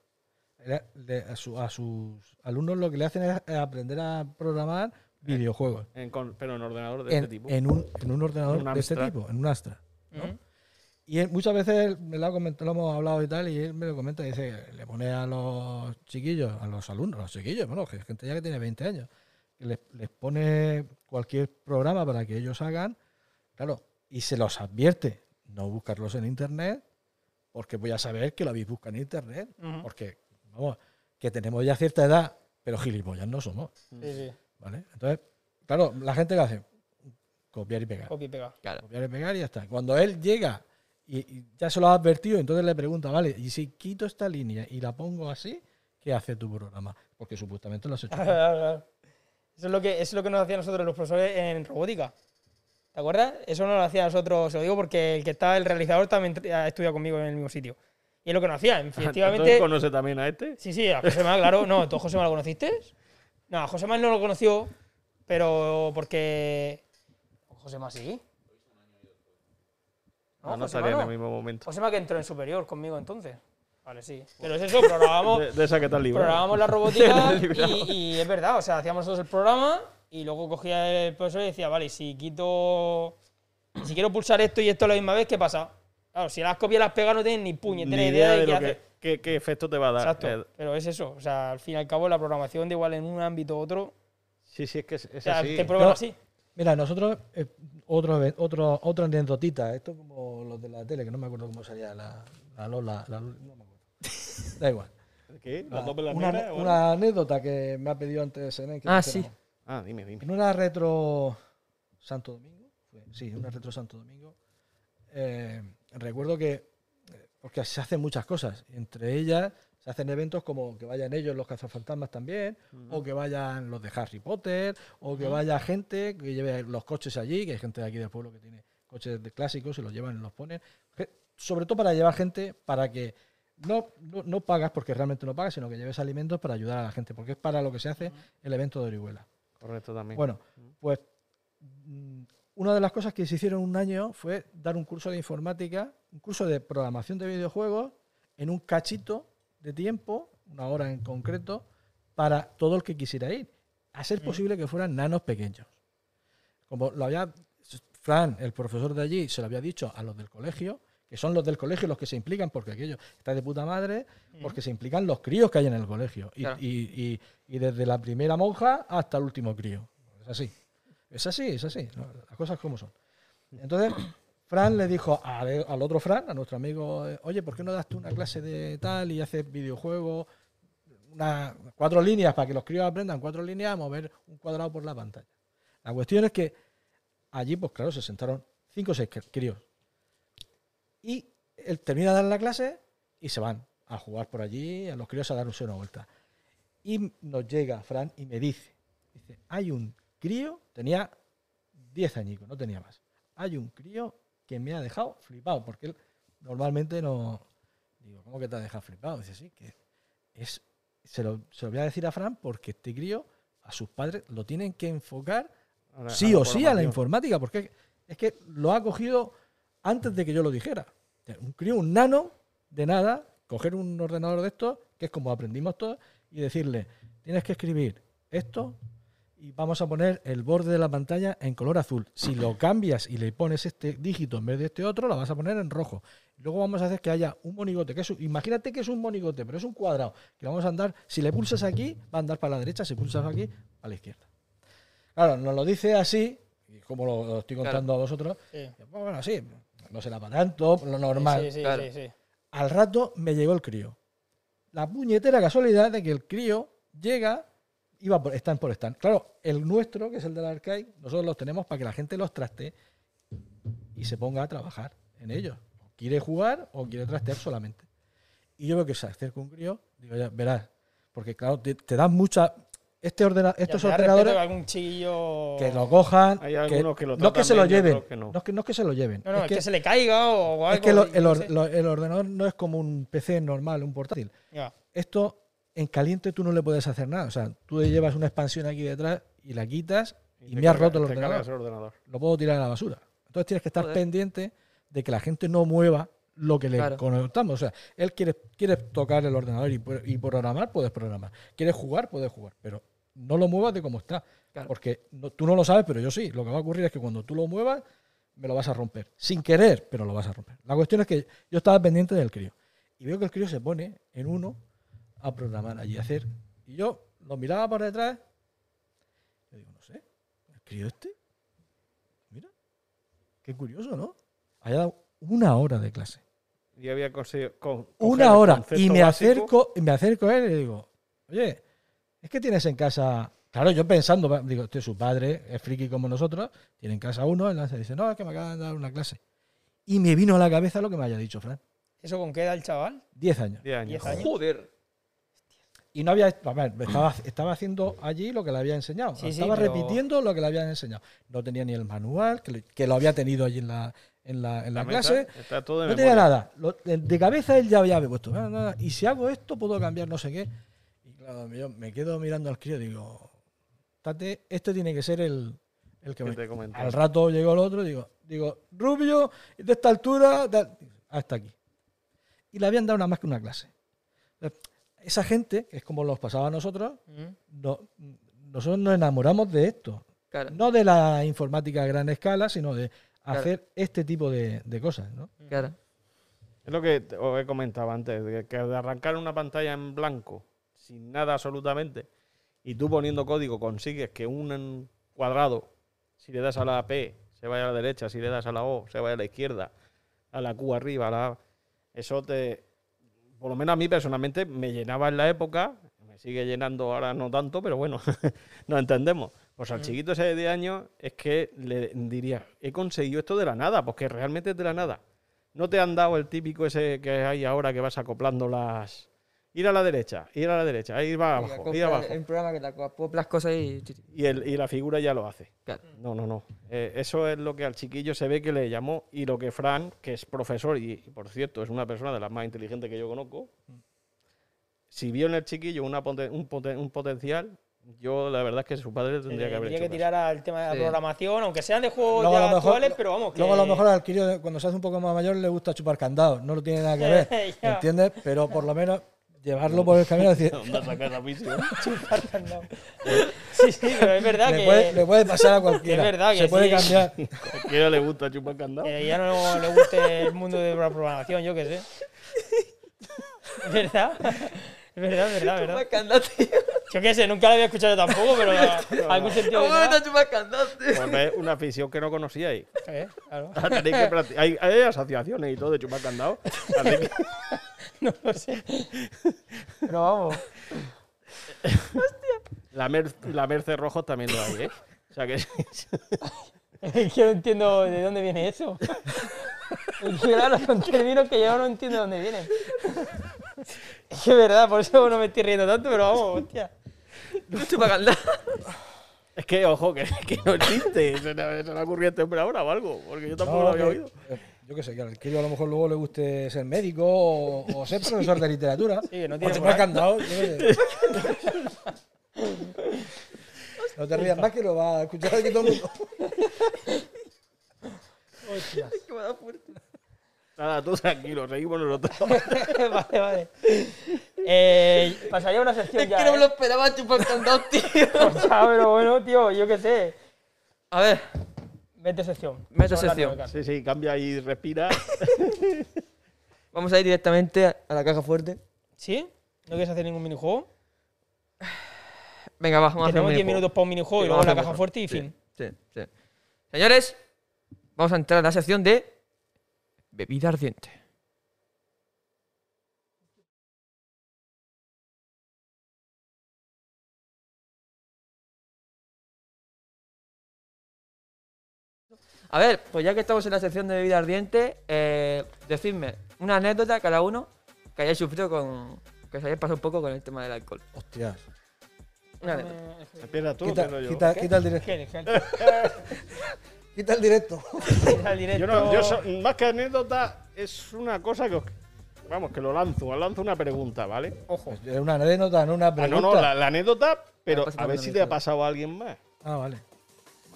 A, su- a sus alumnos lo que le hacen es aprender a programar videojuegos en con- pero en ordenador de en, este tipo. en un, en un ordenador Un de este tipo, en un Astra. Y él- muchas veces me lo, ha comentado, lo hemos hablado y tal, y él me lo comenta y dice, le pone a los chiquillos, a los alumnos, a los chiquillos, bueno, que- gente ya que tiene 20 años, que les, les pone cualquier programa para que ellos hagan, claro, y se los advierte, no buscarlos en internet, porque voy a saber que lo habéis buscado en internet, porque, vamos, que tenemos ya cierta edad, pero gilipollas no somos, Sí, sí, ¿vale? Entonces, claro, la gente que hace, copiar y pegar copia y pega. Claro. copiar y pegar y ya está. Cuando él llega y, y ya se lo ha advertido, entonces le pregunta, vale, y si quito esta línea y la pongo así, ¿qué hace tu programa? Porque supuestamente lo has hecho. *laughs* Eso es lo que, eso es lo que nos hacían nosotros los profesores en robótica. ¿Te acuerdas? Eso no lo hacía nosotros, se lo digo porque el que está, el realizador también ha estudiado conmigo en el mismo sitio. Y es lo que nos hacían. *laughs* Efectivamente. conoce también a este. Sí, sí, a Josema, claro. No, ¿tú a Josema lo conociste? No, a Josema no lo conoció, pero porque. Josema sí. No, no Josema salía en no. el mismo momento. Josema que entró en superior conmigo entonces. Vale, sí. Pero es eso, programábamos, *laughs* De, de esa que tal libro. programábamos la robótica *laughs* y, y es verdad, o sea, hacíamos nosotros el programa y luego cogía el profesor y decía, vale, si quito. Si quiero pulsar esto y esto a la misma vez, ¿qué pasa? Claro, si las copias las pegas no tienen ni puñetera Ni idea, de, de qué lo hace. que, qué, qué efecto te va a dar. Exacto, Eh, pero es eso. O sea, al fin y al cabo, la programación de igual en un ámbito u otro. sí, sí, es que es, es O sea, así. te prueban No. así. Mira, nosotros, eh, otro, eve- otro, otra anécdotita, esto como los de la tele, que no me acuerdo cómo salía la, la Lola, la Lola- no me acuerdo. Da igual. ¿Qué? La- ¿Las dos velas una, anécdota que me ha pedido antes Senen que Ah, dijéramos. Ah, dime, dime. En una retro Santo Domingo, sí, una retro Santo Domingo, eh, recuerdo que, eh, porque se hacen muchas cosas, entre ellas se hacen eventos como que vayan ellos los cazafantasmas también, o que vayan los de Harry Potter, o que vaya gente que lleve los coches allí, que hay gente de aquí del pueblo que tiene coches de clásicos y los llevan y los ponen. Sobre todo para llevar gente para que no, no, no pagas porque realmente no pagas, sino que lleves alimentos para ayudar a la gente, porque es para lo que se hace el evento de Orihuela. Correcto también. Bueno, pues mm, una de las cosas que se hicieron un año fue dar un curso de informática, un curso de programación de videojuegos en un cachito de tiempo, una hora en concreto, para todo el que quisiera ir. A ser posible que fueran nanos pequeños. Como lo había Fran, el profesor de allí, se lo había dicho a los del colegio, que son los del colegio los que se implican, porque aquello está de puta madre, porque se implican los críos que hay en el colegio. Y, Claro. y- y- y desde la primera monja hasta el último crío. Es así. Es así, es así. Las cosas como son. Entonces, *coughs* Fran le dijo al, al otro Fran, a nuestro amigo, eh, oye, ¿por qué no das tú una clase de tal y haces videojuegos? Una, cuatro líneas para que los críos aprendan cuatro líneas a mover un cuadrado por la pantalla. La cuestión es que allí, pues claro, se sentaron cinco o seis cr- críos. Y él termina de dar la clase y se van a jugar por allí, a los críos a darse una vuelta. Y nos llega Fran y me dice, dice, hay un crío, tenía 10 añicos, no tenía más. Hay un crío que me ha dejado flipado, porque él normalmente no, Digo, ¿cómo que te ha dejado flipado? Dice, sí, que es, se lo, se lo voy a decir a Fran porque este crío, a sus padres, lo tienen que enfocar la- sí o sí a la informática, porque es que lo ha cogido antes de que yo lo dijera. Un crío, un nano, de nada, coger un ordenador de estos, que es como aprendimos todos, y decirle, tienes que escribir esto y vamos a poner el borde de la pantalla en color azul. Si lo cambias y le pones este dígito en vez de este otro, lo vas a poner en rojo. Luego vamos a hacer que haya un monigote, que es un- imagínate que es un monigote, pero es un cuadrado, que vamos a andar, si le pulsas aquí, va a andar para la derecha, si pulsas aquí, a la izquierda. Claro, nos lo dice así, y como lo, lo estoy contando a vosotros, Sí. pues bueno, sí, no será para tanto, lo normal. Sí, sí, Claro. sí, sí. Al rato me llegó el crío. La puñetera casualidad de que el crío llega, iba por, están por stand. Claro, el nuestro, que es el del arcade, nosotros los tenemos para que la gente los traste y se ponga a trabajar en ellos. O quiere jugar o quiere trastear solamente. Y yo veo que se acerca un crío, digo, ya, verás, porque claro, te, te dan mucha... Este ordena, estos ordenadores que algún chiquillo. que lo cojan, Hay que- algunos que lo no que tratan se lo bien y lleven, que no. no. es que, no es que se lo lleven, No, no, es es que, que se le caiga o algo. es que lo- el, or- lo- el ordenador no es como un PC normal, un portátil. Ya. Esto en caliente tú no le puedes hacer nada. O sea, tú le llevas una expansión aquí detrás y la quitas y, te me has roto el ordenador. el ordenador. Lo puedo tirar a la basura. Entonces tienes que estar Joder. pendiente de que la gente no mueva lo que le Claro. conectamos. O sea, él quiere, quiere tocar el ordenador y, y programar, puedes programar. Quieres jugar, puedes jugar. Pero no lo muevas de cómo está. Claro. Porque no- tú no lo sabes, pero yo sí. Lo que va a ocurrir es que cuando tú lo muevas, me lo vas a romper. Sin querer, pero lo vas a romper. La cuestión es que yo estaba pendiente del crío. Y veo que el crío se pone en uno a programar allí, a hacer. Y yo lo miraba por detrás. Y digo, no sé, ¿el crío este? Mira, qué curioso, ¿no? Haya dado una hora de clase. Y había conseguido. con- Una hora. Y me básico. acerco, y me acerco a él y le digo, oye, es que tienes en casa. Claro, yo pensando, digo, este, su padre es friki como nosotros, tiene en casa uno, y dice, no, es que me acaban de dar una clase. Y me vino a la cabeza lo que me haya dicho Fran. ¿Eso con qué edad el chaval? Diez años. 10 años. Diez años. Joder. Y no había, a ver, estaba, estaba haciendo allí lo que le había enseñado. Sí, sí, estaba pero- repitiendo lo que le habían enseñado. No tenía ni el manual, que, le- que lo había tenido allí en la, en la, en la clase. Está todo de No tenía nada. Lo- de, de cabeza él ya había puesto. "Ah, nada, Y si hago esto, puedo cambiar no sé qué. Claro, yo me quedo mirando al crío y digo, Tate, este tiene que ser el, el que Que me... te. Al rato llegó el otro y digo, digo, Rubio, de esta altura, tal", hasta aquí. Y le habían dado nada más que una clase. Esa gente, que es como los pasaba a nosotros, Mm. no- nosotros nos enamoramos de esto. Claro. No de la informática a gran escala, sino de Claro. hacer este tipo de, de cosas. ¿no? Claro. Es lo que os he comentado antes, de que de arrancar una pantalla en blanco, sin nada absolutamente, y tú poniendo código consigues que un cuadrado, si le das a la P, se vaya a la derecha, si le das a la O, se vaya a la izquierda, a la Q arriba, a la A. Eso te, por lo menos a mí personalmente, me llenaba en la época, me sigue llenando ahora no tanto, pero bueno, *laughs* nos entendemos. Pues al chiquito ese de 10 años es que le diría, he conseguido esto de la nada, porque realmente es de la nada. No te han dado el típico ese que hay ahora que vas acoplando las. Ir a la derecha, ir a la derecha, ir va abajo, ir abajo. En programa que te acoplas cosas y. Y, el, y la figura ya lo hace. Claro. No, no, no. Eh, eso es lo que al chiquillo se ve que le llamó y lo que Fran, que es profesor y, y, por cierto es una persona de las más inteligentes que yo conozco, si vio en el chiquillo una poten- un, poten- un potencial, yo la verdad es que su padre tendría que haber Tendría hecho que tirar al tema de la Sí. programación, aunque sean de juegos Luego, ya mejor- actuales, pero vamos. Que... Luego a lo mejor al crío cuando se hace un poco más mayor le gusta chupar candados, no lo tiene nada que *laughs* ver. ¿entiendes? Pero por lo menos llevarlo por el camino y decir, *laughs* ¿Dónde sacas la visión? *laughs* Sí, sí, pero es verdad le que, puede, le puede pasar a cualquiera, Es verdad que se puede sí. cambiar. *laughs* ¿A quién le gusta chupar candado? que ya no le guste el mundo de la programación, yo qué sé. Es verdad. Es verdad, es verdad, es verdad. Tío. Yo qué sé, nunca lo había escuchado yo tampoco, pero *laughs* algún sentido ¿Cómo me tío? Pues una afición que no conocíais. Eh, claro. Tenéis que hay, hay asociaciones y todo de chupar candado. Que- *laughs* No lo sé. Pero vamos. La, mer, la Merce Rojos también lo hay, ¿eh? O sea que *laughs* Es que no entiendo de dónde viene eso. Es que claro, son términos que yo no entiendo de dónde vienen. Es que es verdad, por eso no me estoy riendo tanto, pero vamos, hostia. Chupa candado. es que, ojo, que, que no existe. Se le, se le ha ocurrido a este hombre ahora o algo, porque yo tampoco No, lo había que- oído. Yo qué sé, que al Kiro a lo mejor luego le guste ser médico o, o ser profesor de literatura. Sí, que no tiene tener candado. yo qué sé. No te rías más que lo va a escuchar aquí todo el mundo. Nada, tú tranquilo, seguimos nosotros. *laughs* vale, vale. Eh, pasaría a una sección ya. que no me lo ¿eh? esperaba chupar candado, tío. Pues ya, pero bueno, tío, yo qué sé. A ver, Vete sección. Mete sección. Sí, sí, cambia y respira. *laughs* vamos a ir directamente a la caja fuerte. ¿Sí? ¿No quieres hacer ningún minijuego? Venga, va, vamos a hacer un Tenemos 10 minijuego. minutos para un minijuego Sí, y luego la caja fuerte y sí, fin. Sí, sí. Señores, vamos a entrar a la sección de bebida ardiente. A ver, pues ya que estamos en la sección de bebida ardiente, eh, decidme una anécdota cada uno que hayáis sufrido con. que os hayáis pasado un poco con el tema del alcohol. Hostias. Una anécdota. Espera tú, Quita, pero yo. quita, quita el directo. Quita el directo. *laughs* Al directo. Yo no, yo so- más que anécdota, es una cosa que os- Vamos, que lo lanzo, os lanzo una pregunta, ¿vale? Ojo. Es una anécdota, no una Ah, pregunta. no, no, la, la anécdota, pero pasa a ver si te ha pasado a alguien más. Ah, vale.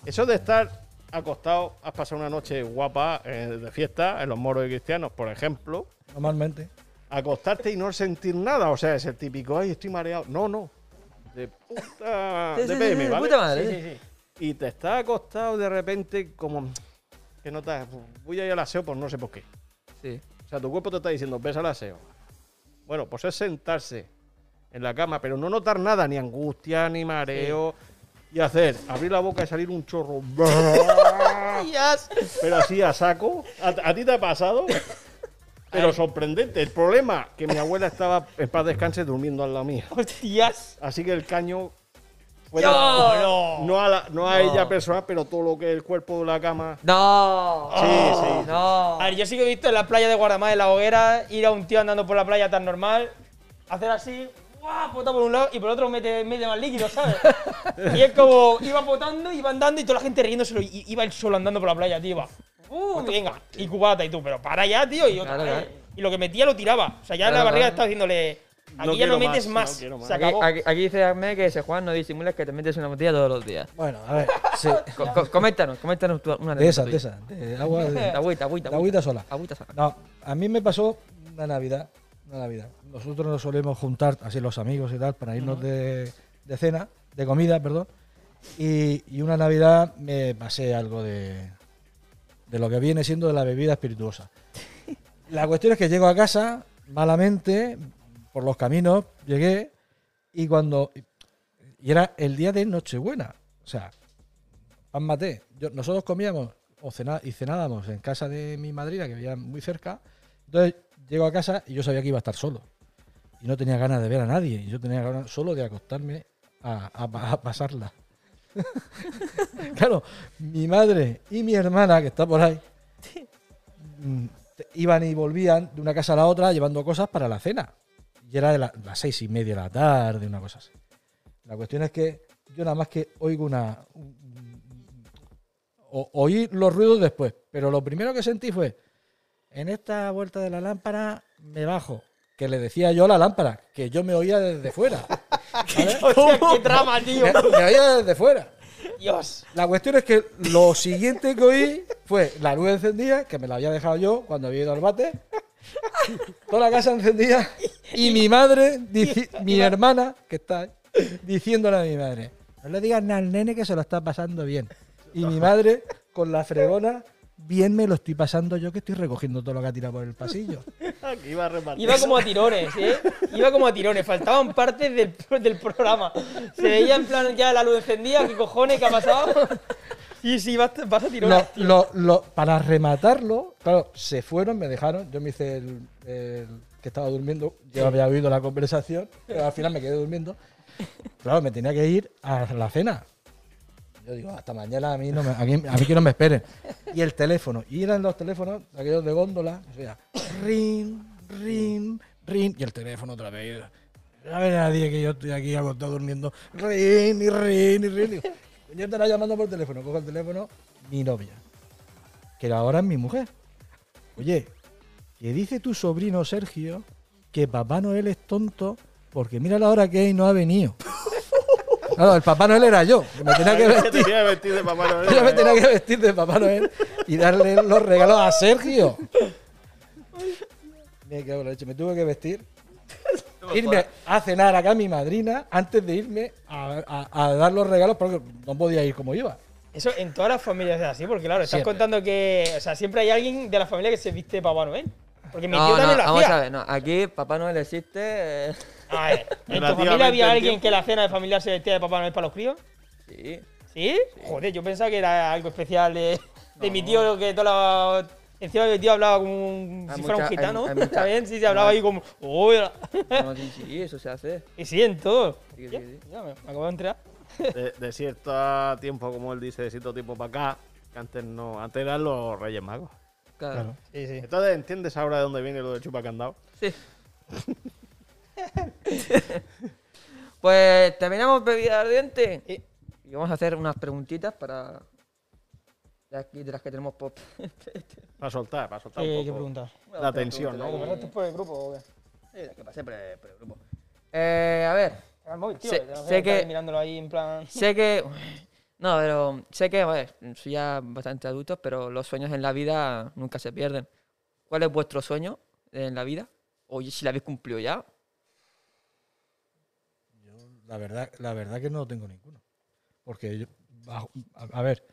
Eso de estar acostado, has pasado una noche guapa eh, de fiesta en los moros y cristianos, por ejemplo, Normalmente. acostarte y no sentir nada, o sea, es el típico, ay, estoy mareado. No, no. De puta. Sí, de sí, PM, sí, ¿vale? puta madre. Y te estás acostado de repente como que notas, voy a ir al aseo por no sé por qué. Sí. O sea, tu cuerpo te está diciendo, ves al aseo. Bueno, pues es sentarse en la cama, pero no notar nada, ni angustia, ni mareo. Y hacer, abrir la boca y salir un chorro. *laughs* pero así a saco. ¿A, a ti te ha pasado? Pero sorprendente. El problema, que mi abuela estaba en paz descanse durmiendo al lado mío. *laughs* Hostias. Así que el caño fue No, de- no. no a, la- no a No. ella personal, pero todo lo que es el cuerpo de la cama. No. Sí, sí. No. A ver, yo sí que he visto en la playa de Guardamar, en la hoguera, ir a un tío andando por la playa tan normal, hacer así, ¡guau! Pota por un lado y por el otro mete, mete más líquido, ¿sabes? *laughs* y es como, iba potando, iba andando y toda la gente riéndoselo. Y iba él solo andando por la playa, tío. Iba, ¡uh! Venga, y cubata y tú, pero para ya, tío. Y otra Claro, vez. claro. Y lo que metía lo tiraba. O sea, ya en la Claro, barriga claro. estaba diciéndole, aquí No ya no metes más, más. no quiero más. Se Aquí, acabó. aquí- aquí dice Ahmed que se Juan no disimules que te metes una botella todos los días. Bueno, a ver. *laughs* Sí. Co- co- coméntanos, coméntanos una De esas, de esas. De agua, de, *laughs* De agüita, agüita. de agüita sola. Agüita sola. No, a mí me pasó una Navidad. Una Navidad. Nosotros nos solemos juntar, así los amigos y tal, para irnos de, de cena, de comida, perdón. Y, y una Navidad me pasé algo de, de lo que viene siendo de la bebida espirituosa. *laughs* La cuestión es que llego a casa malamente, por los caminos, llegué y cuando. Y era el día de Nochebuena. O sea, pan maté. Yo- nosotros comíamos o y cenábamos en casa de mi madrina, que vivía muy cerca. Entonces llego a casa y yo sabía que iba a estar solo. Y no tenía ganas de ver a nadie. Y yo tenía ganas solo de acostarme a, a pa- a pasarla. *laughs* claro, mi madre y mi hermana, que está por ahí, mm, iban y volvían de una casa a la otra llevando cosas para la cena. Y era de la- las seis y media de la tarde, una cosa así. La cuestión es que yo nada más que oigo una. un- o- oí los ruidos después, pero lo primero que sentí fue: en esta vuelta de la lámpara me bajo. Que le decía yo a la lámpara, que yo me oía desde fuera. *laughs* qué *laughs* trama, tío. Me, me oía desde fuera. Dios. La cuestión es que lo siguiente que oí fue la luz encendida, que me la había dejado yo cuando había ido al bate. Toda la casa encendida. Y mi madre, dici- *laughs* mi hermana, que está ahí, diciéndole a mi madre: No le digas nada al nene que se lo está pasando bien. Y mi madre, con la fregona, bien me lo estoy pasando yo que estoy recogiendo todo lo que ha tirado por el pasillo. *laughs* Aquí iba a repartir. Iba como a tirones, ¿eh? Iba como a tirones, faltaban partes del, del programa. Se veía en plan ya la luz encendida, ¿qué cojones? ¿Qué ha pasado? Sí, sí, vas, vas a Lo- lo- lo- para rematarlo, claro, se fueron, me dejaron. Yo me hice el, el que estaba durmiendo. Yo había oído la conversación, pero al final me quedé durmiendo. Claro, me tenía que ir a la cena. Yo digo, hasta mañana a mí, no me- a mí, a mí que no me esperen. Y el teléfono. Y eran los teléfonos, aquellos de góndola. O sea, rin, rin, rin. Y el teléfono otra vez. No a ver nadie que yo estoy aquí acostado durmiendo. Rin, y rin, y rin. Yo estará llamando por teléfono. Cojo el teléfono, mi novia. Que ahora es mi mujer. Oye, que dice tu sobrino Sergio que Papá Noel es tonto porque mira la hora que es y no ha venido. *laughs* Claro, el Papá Noel era yo, que me tenía que vestir. te de Papá Noel. *laughs* Yo me tenía que vestir de Papá Noel y darle los regalos a Sergio. Me cago en la leche, me tuve que vestir. *laughs* Irme a cenar acá a mi madrina antes de irme a, a- a dar los regalos porque no podía ir como iba. Eso en todas las familias es así, porque claro, estás Siempre. contando que. O sea, siempre hay alguien de la familia que se viste de Papá Noel. Porque mi No, tío no, también lo vamos hacía. a ver, no. Aquí Papá Noel existe. eh, A ver, *laughs* ¿en tu familia había en alguien que la cena de familiar se vestía de Papá Noel para los críos? Sí. ¿Sí? Joder, yo pensaba que era algo especial de, de mi tío que toda la. Encima mi tío hablaba como un, si fuera un gitano. hay- *laughs* hay mucha- ¿Está bien? Sí, se hablaba ahí como. "Uy". No, sí, sí, eso se hace. *laughs* Y sí, en todo. Sí, sí, Ya, sí. ya me, me acabo de entrar. *laughs* De, de cierto tiempo, como él dice, de cierto tiempo para acá, que antes no, antes eran los Reyes Magos. Claro. Sí, sí. Entonces, ¿entiendes ahora de dónde viene lo de chupacandado? Sí. pues terminamos bebida ardiente. Y vamos a hacer unas preguntitas para. De aquí, de las que tenemos pop. *laughs* Para soltar, para soltar ¿Qué, un qué poco la tensión, ¿Lo ¿no? pasaste por el grupo o qué? Sí, la que pasé por el, por el grupo. Eh, a ver, Al móvil, tío. Sé- que- Mirándolo ahí en plan. *laughs* sé que. No, pero sé que, a ver, soy ya bastante adultos, pero los sueños en la vida nunca se pierden. ¿Cuál es vuestro sueño en la vida? O si la habéis cumplido ya. La verdad, la verdad que no tengo ninguno. Porque yo, a ver,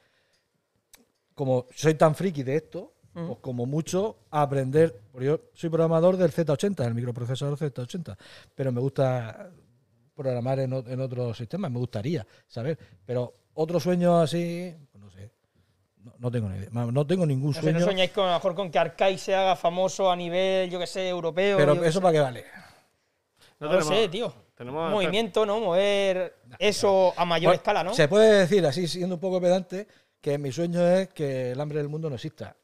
como soy tan friki de esto, Ujú. pues como mucho aprender. Porque yo soy programador del Z80, del microprocesador Z80, pero me gusta programar en, en otros sistemas, me gustaría saber. Pero otro sueño así, pues no sé. No, no tengo ni idea. No tengo ningún No sé, sueño. no soñáis con, a lo mejor con que Arcai se haga famoso a nivel, yo que sé, europeo. pero eso para qué vale. No lo sé, tío. Tenemos Movimiento, ¿no? Mover eso a mayor Bueno, escala, ¿no? Se puede decir, así siendo un poco pedante, que mi sueño es que el hambre del mundo no exista.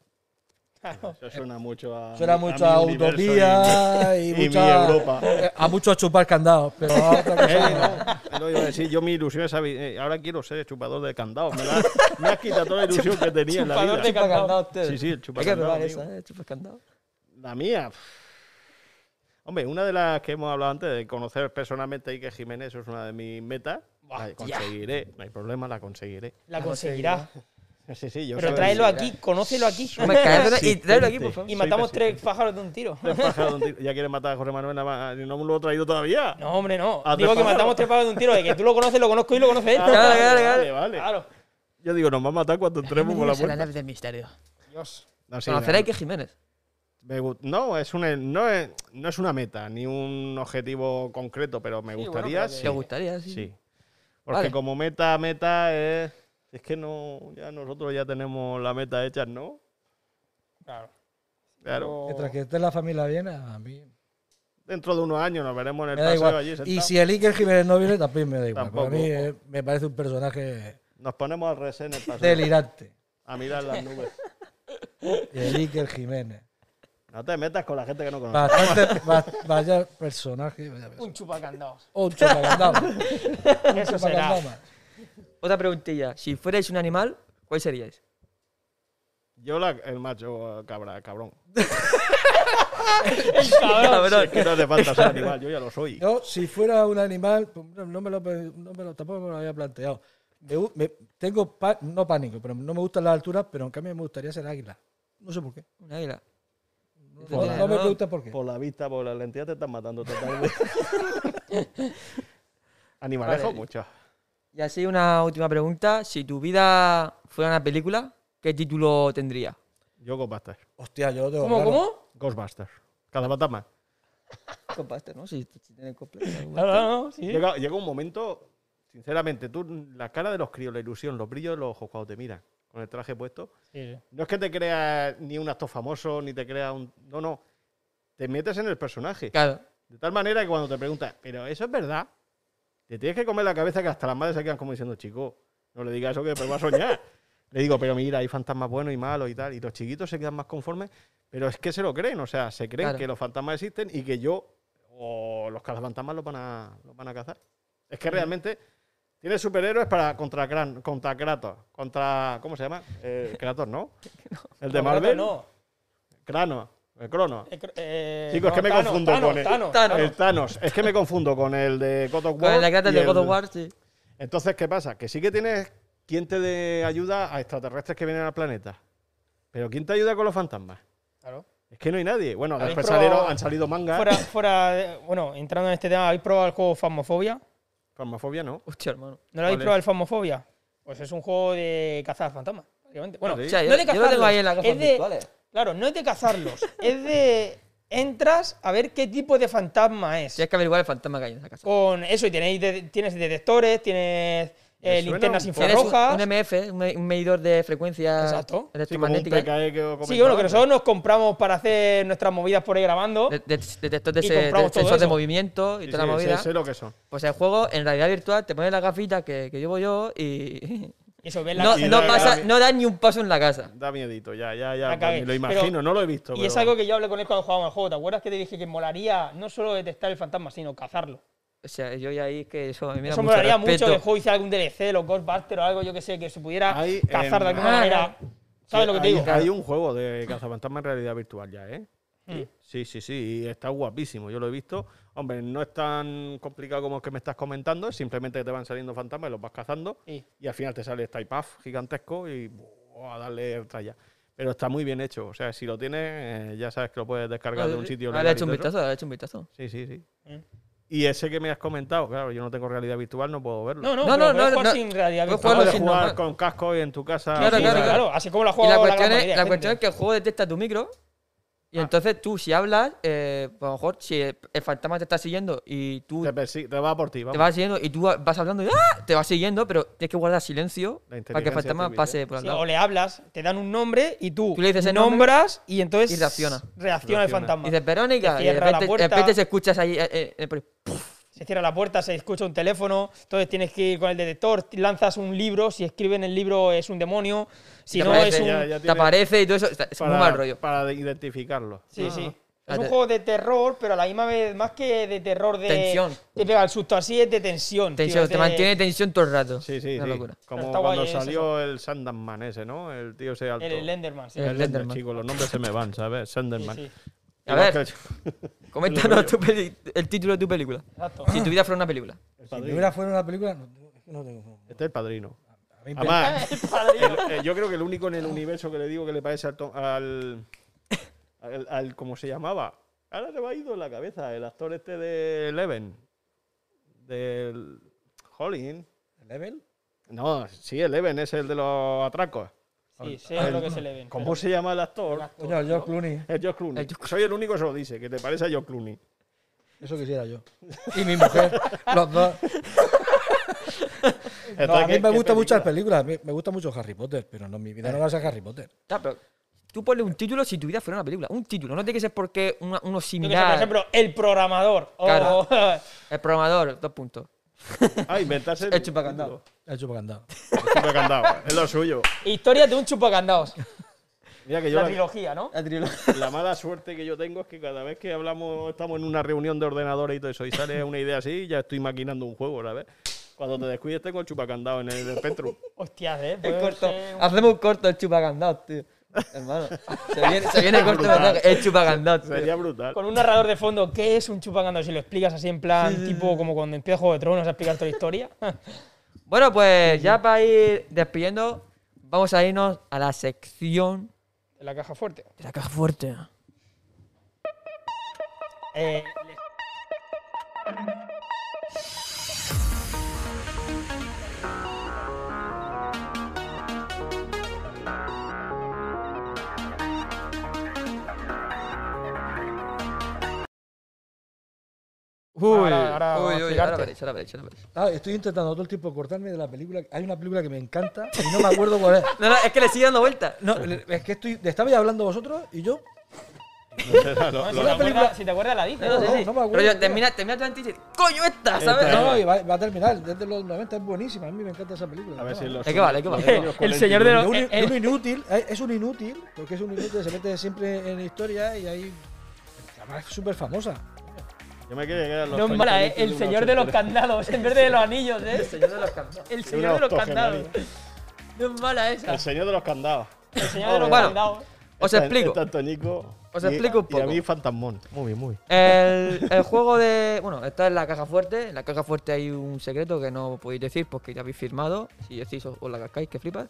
Claro. Eso suena mucho a. Suena mucho a utopía y, y *laughs* mucha- Europa. A mucho a chupar candados, pero a otra cosa *laughs* Eh, no. no, iba a decir, yo mi ilusión es eh, ahora quiero ser chupador de candados. Me, la- me has quitado toda la ilusión que tenía en la chupador vida. de candado. candado ustedes. Sí, sí, el Hay que esa, ¿eh? Candado. La mía. Hombre, una de las que hemos hablado antes, de conocer personalmente a Ike Jiménez, eso es una de mis metas. La conseguiré, no hay problema, la conseguiré. La conseguirá. Sí, sí, yo Pero tráelo aquí, conócelo aquí. Y tráelo aquí, por favor. Y matamos tres pájaros de un tiro. Tres pájaros de un tiro. Ya quiere matar a José Manuel nada más, no me lo he traído todavía. No, hombre, no. Digo que matamos tres pájaros de un tiro. De que tú lo conoces, lo conozco y lo conoce él. Ah, Claro, claro, vale, vale. Claro. Yo digo, nos va a matar cuando entremos por la Bienvenidos a la puerta. nave del misterio. Dios. No, sí, no. Ike Jiménez. No, es una, no, es, no es una meta, ni un objetivo concreto, pero me Sí, bueno, gustaría. que- sí. ¿Te gustaría? Sí. Sí. Porque Vale. como meta, meta es. Es que no. Ya nosotros ya tenemos la meta hecha, ¿no? Claro. Claro. Mientras que esté la familia bien, a mí Dentro de unos años nos veremos en el paseo igual. allí Y si el Iker Jiménez no viene, también me da igual. Tampoco. Para mí eh, me parece un personaje Nos ponemos al revés en el paseo. delirante. A mirar las nubes. El Iker Jiménez. No te metas con la gente que no conoces. Bastante, va- vaya personaje. Vaya personaje. Un chupacandaos. Oh, un chupacandado. *laughs* Un Eso será. Otra preguntilla. Si fuerais un animal, ¿cuál seríais? Yo la- el macho cabra, cabrón. *laughs* Cabrón. Es que no hace falta ser animal, yo ya lo soy. Yo, si fuera un animal, pues, no no me lo, no me lo- tampoco me lo había planteado. Me gu- me- tengo, pa- no pánico, pero no me gustan las alturas, pero en cambio me gustaría ser águila. No sé por qué. Un águila. No, no me preguntes por qué. Por la vista, por la lentillas te están matando totalmente. *laughs* Animalejo, Vale. mucho. Y así una última pregunta. Si tu vida fuera una película, ¿qué título tendría? Yo Ghostbusters. Hostia, yo lo tengo ¿Cómo, claro. cómo? Ghostbusters. Cada fantasma. Compadre, ¿no? Si, si tiene completo. Claro, no, no, sí. Llega, llega un momento, sinceramente, tú, la cara de los críos, la ilusión, los brillos de los ojos cuando te miran con el traje puesto, Sí, sí. no es que te creas ni un actor famoso, ni te creas un. No, no. Te metes en el personaje. Claro. De tal manera que cuando te preguntas, ¿pero eso es verdad? Te tienes que comer la cabeza que hasta las madres se quedan como diciendo, chico, no le digas eso que después va a soñar. *laughs* le digo, pero mira, hay fantasmas buenos y malos y tal. Y los chiquitos se quedan más conformes, pero es que se lo creen, o sea, se creen Claro. que los fantasmas existen y que yo o los cazafantasmas los van a, los van a cazar. Es que realmente tienes superhéroes para contra, Kran- contra Kratos, contra, ¿cómo se llama? Eh, Kratos, ¿no? *laughs* El de No, Marvel. No, Cronos. El Cronos. Eh, eh, Chicos, es que me Thanos, confundo Thanos, con el, Thanos, Thanos. el Thanos. Es que me confundo con el de God of War. Con la y de el- God of War, sí. Entonces, ¿qué pasa? Que sí que tienes quien te ayuda a extraterrestres que vienen al planeta. Pero ¿quién te ayuda con los fantasmas? Claro. Es que no hay nadie. Bueno, ¿Habéis después salieron, han salido mangas. Fuera, fuera de- bueno, entrando en este tema, ¿habéis probado el juego Phasmophobia? Farmafobia no. Hostia, hermano. ¿No lo habéis ¿Cuál probado el Phasmophobia? Pues es un juego de cazar fantasmas. Bueno, sí. O sea, no de yo lo cazarlos, tengo ahí en las gafas es de- virtuales. Claro, no es de cazarlos, *laughs* es de... Entras a ver qué tipo de fantasma es. Hay que averiguar el fantasma que hay en esa casa. Con eso, y tenéis de- tienes detectores, tienes Me eh, suena linternas un poco. Tienes un, infrarrojas. un MF, un, me- un medidor de frecuencia Exacto. Sí, como un electromagnética. PKE que Sí, bueno, que comentaba. nosotros nos compramos para hacer nuestras movidas por ahí grabando. de- de- detector de, Y se- de compramos todo sensor de eso. movimiento y Sí, toda la sí, movida. sé- sé lo que son. Pues el juego en realidad virtual te pones las gafitas que, que llevo yo Y eso, ves la no, da- pasa, da- no das ni un paso en la casa. Da miedito, ya, ya, ya. Pues, lo Pero- imagino, no lo he visto. Y pero- es algo que yo hablé con él cuando jugábamos al juego. ¿Te acuerdas que te dije que molaría no solo detectar el fantasma, sino cazarlo? O sea, yo ya ahí es que eso a mí me da Eso mucho molaría mucho que el juego hiciera algún DLC, los Ghostbusters o algo, yo que sé, que se pudiera Hay, cazar de em, alguna ah, manera. ¿Sabes lo que te hay, digo? Hay un juego de cazafantasmas en realidad virtual ya, ¿eh? Mm. Sí, sí, sí, y está guapísimo, yo lo he visto. Hombre, no es tan complicado como el que me estás comentando, es simplemente que te van saliendo fantasmas y los vas cazando Sí. y al final te sale este Puff gigantesco y ¡buah! a darle tralla. Pero está muy bien hecho, o sea, si lo tienes, eh, ya sabes que lo puedes descargar de un sitio. Ah, le he hecho un vistazo, le he hecho un vistazo. Sí, sí, sí. Mm. Y ese que me has comentado, claro, yo no tengo realidad virtual, no puedo verlo. No, no, No, no, puedes no, jugar no. sin realidad Puedes virtual. Puedes sin jugar normal. con casco y en tu casa. Claro, Sí, claro, sí, claro. Así como la Y juega la cuestión, es, la cuestión es que el juego detecta tu micro y entonces tú, si hablas, eh, pues a lo mejor si el, fantasma te está siguiendo y tú Te, te va por ti, te vas siguiendo y tú vas hablando y ¡ah! te vas siguiendo, pero tienes que guardar silencio para que el fantasma pase por al Sí, lado. o le hablas, te dan un nombre y tú, Tú le dices el nombras y entonces y reacciona. reacciona el fantasma. Y dices, Verónica, y de la repente, de puerta. repente se escuchas ahí. eh, eh, Se cierra la puerta, se escucha un teléfono, entonces tienes que ir con el detector, lanzas un libro, si escribe en el libro es un demonio, si no aparece, es un... ya- ya te aparece y todo eso. Es para, muy mal rollo. Para identificarlo. Sí, sí. Ah, Es un juego de terror, pero a la misma vez, más que de terror de... Tensión. Te pega el susto así, es de tensión. Tensión, te de- mantiene tensión todo el rato. Sí, sí, Una sí. locura. Como cuando es salió el Sandman ese, ¿no? El tío ese alto. El Slenderman, sí. El El Slender, Slenderman. chicos, los nombres se me van, ¿sabes? Sí, Sanderman. sí, A ver. *laughs* Coméntanos tu peli- el título de tu película. exacto. Si tu vida fuera una película. *laughs* el Si padrino. primera fuera una película, no, tengo. Este es el padrino. a mí me- Además, *laughs* El eh, yo creo que el único en el universo que le digo que le parece al, Tom- al, al, al- ¿Cómo se llamaba? Ahora se me ha ido en la cabeza. El actor este de Eleven. Del. Holling. ¿Level? No, sí, Eleven es el de los atracos. Sí, sé lo que se le ven. ¿Cómo se llama el actor? Coño, el George Clooney. Es George Clooney. El George- Soy el único que se lo dice, que te parece a George Clooney. Eso quisiera yo. Y mi mujer. *laughs* los dos. No, a mí ¿qué- me gustan mucho las película? películas. Me gusta mucho Harry Potter, pero no, en mi vida no va a ser Harry Potter. Ya, pero tú ponle un título si tu vida fuera una película. Un título. No tiene que ser porque una- uno que sé, similar. por ejemplo, el programador. o- Claro. El programador, dos puntos. Ah, inventarse El chupacandado. El chupacandado. El chupacandado. es lo suyo. Historias de un chupacandaos. Mira que yo La la, trilogía, ¿no? la mala suerte que yo tengo es que cada vez que hablamos, estamos en una reunión de ordenadores y todo eso, y sale una idea así, ya estoy maquinando un juego, ¿sabes? Cuando te descuides tengo el chupacandado en el Spectrum. Hostias, ¿eh? El Puede corto. ser un- Hacemos un corto del chupacandado, tío. Hermano. Se viene, se viene corto el chupacandado, tío. Sería brutal. Con un narrador de fondo, ¿qué es un chupacandaos? Si lo explicas así en plan, tipo como cuando empieza Juego de Tronos a explicar toda la historia. *laughs* Bueno, pues ya para ir despidiendo, vamos a irnos a la sección En la caja fuerte. de la caja fuerte. Eh, les- Uy, Ahora- uy, uy, ahora veréis, ahora veréis, ahora veréis. Ah, estoy intentando todo el tiempo cortarme de la película. Hay una película que me encanta y no me acuerdo cuál es. *laughs* No, no, es que le sigue dando vueltas. No, es que estoy. Estabais hablando vosotros y yo. Lo- *laughs* no, lo- si, te acuerdas, película- si te acuerdas, la dices. No, sí, no, sí. no me acuerdo, Pero yo, termina, termina tu y dices, ¡coño esta! ¿Sabes? Esta. No, no, y va, va a terminar. Desde los 90 es buenísima. A mí me encanta esa película. A ver si No, los Hay que vale, hay que vale. El señor de los- un, eh. un inútil, eh, es un inútil, porque es un inútil, se mete siempre en historia y ahí. Además es súper famosa. Yo me quiero llegar a los No es mala, ¿eh? El señor de los candados en vez de los anillos, ¿eh? señor de los candados. El señor de los candados. No es mala esa. El señor de los candados. El señor de los candados. Os Esta- explico. Antoñico. Os Y- explico un Y a poco. mí Fantasmón. Muy bien, muy bien. El, el juego de. Bueno, está en la caja fuerte. En la caja fuerte hay un secreto que no podéis decir porque ya habéis firmado. Si decís os, os la cascáis, que flipas.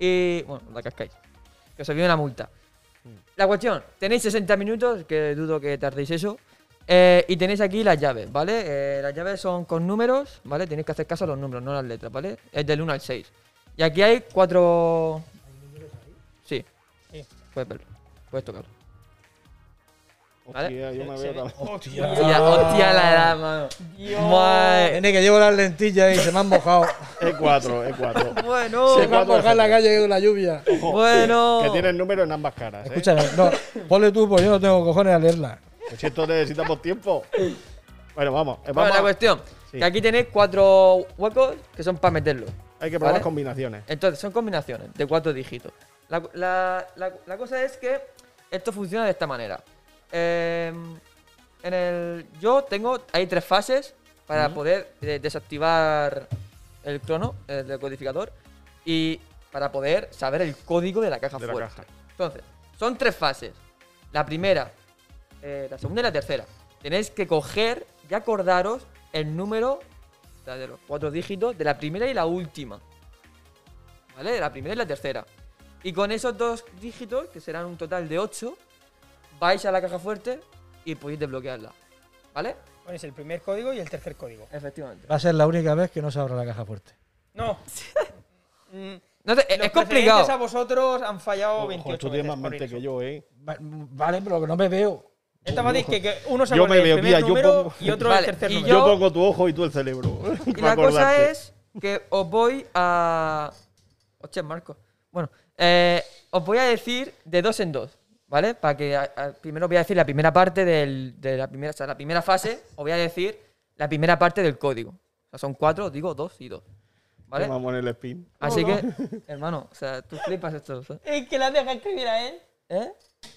Y. Bueno, la cascáis. Que os viene una multa. La cuestión, tenéis 60 minutos, que dudo que tardéis eso. Eh, y tenéis aquí las llaves, ¿vale? Eh, las llaves son con números, ¿vale? Tenéis que hacer caso a los números, no a las letras, ¿vale? Es del 1 al 6. Y aquí hay cuatro. Sí. Sí. Puedes verlo. Puedes tocarlo. ¿Vale? Hostia, yo me veo ve- también. Hostia. Hostia, hostia la edad, mano. Dios. Tiene que llevo las lentillas y se me han mojado. *laughs* E4, E4. Bueno, se me han mojado en la calle con la lluvia. bueno. Que tiene el número en ambas caras. ¿eh? Escúchame, no, ponle tú, pues yo no tengo cojones a leerla. Pues si esto necesitamos tiempo. Bueno, vamos. eh, Bueno, vamos la a- cuestión, Sí. que aquí tenéis cuatro huecos que son para meterlo. Hay que probar ¿vale? combinaciones. Entonces, son combinaciones de cuatro dígitos. La, la- la- la cosa es que esto funciona de esta manera. Eh, en el. Yo tengo. Hay tres fases para poder desactivar el crono, el decodificador, y para poder saber el código de la caja De fuerte. caja. Entonces, son tres fases. La primera, eh, la segunda y la tercera. Tenéis que coger y acordaros el número de los cuatro dígitos de la primera y la última. ¿Vale? De la primera y la tercera. Y con esos dos dígitos, que serán un total de 8, vais a la caja fuerte y podéis desbloquearla. ¿Vale? Pones el primer código y el tercer código. Efectivamente. Va a ser la única vez que no se abra la caja fuerte. No. *laughs* Mm, No te- los es complicado. a vosotros han fallado Ojo, 28 tú tienes más mente que yo, ¿eh? Va- Vale, pero que no me veo. Es tan fácil que, que uno se Yo me veo, primer yo número pongo- y otro *laughs* Vale, el tercer y número. Yo Yo- pongo tu ojo y tú el cerebro. *laughs* Y la cosa es que os voy a. Hostia, Marco. Bueno, eh, os voy a decir de dos en dos, ¿vale? Para que a- a- primero os voy a decir la primera parte del- de la primera, o sea, la primera fase, os voy a decir la primera parte del código. O sea, son cuatro, digo dos y dos. ¿Vale? Vamos en el spin. Así que, hermano, o sea, tú flipas esto. ¿sabes? Es que la deja escribir a él. ¿Eh?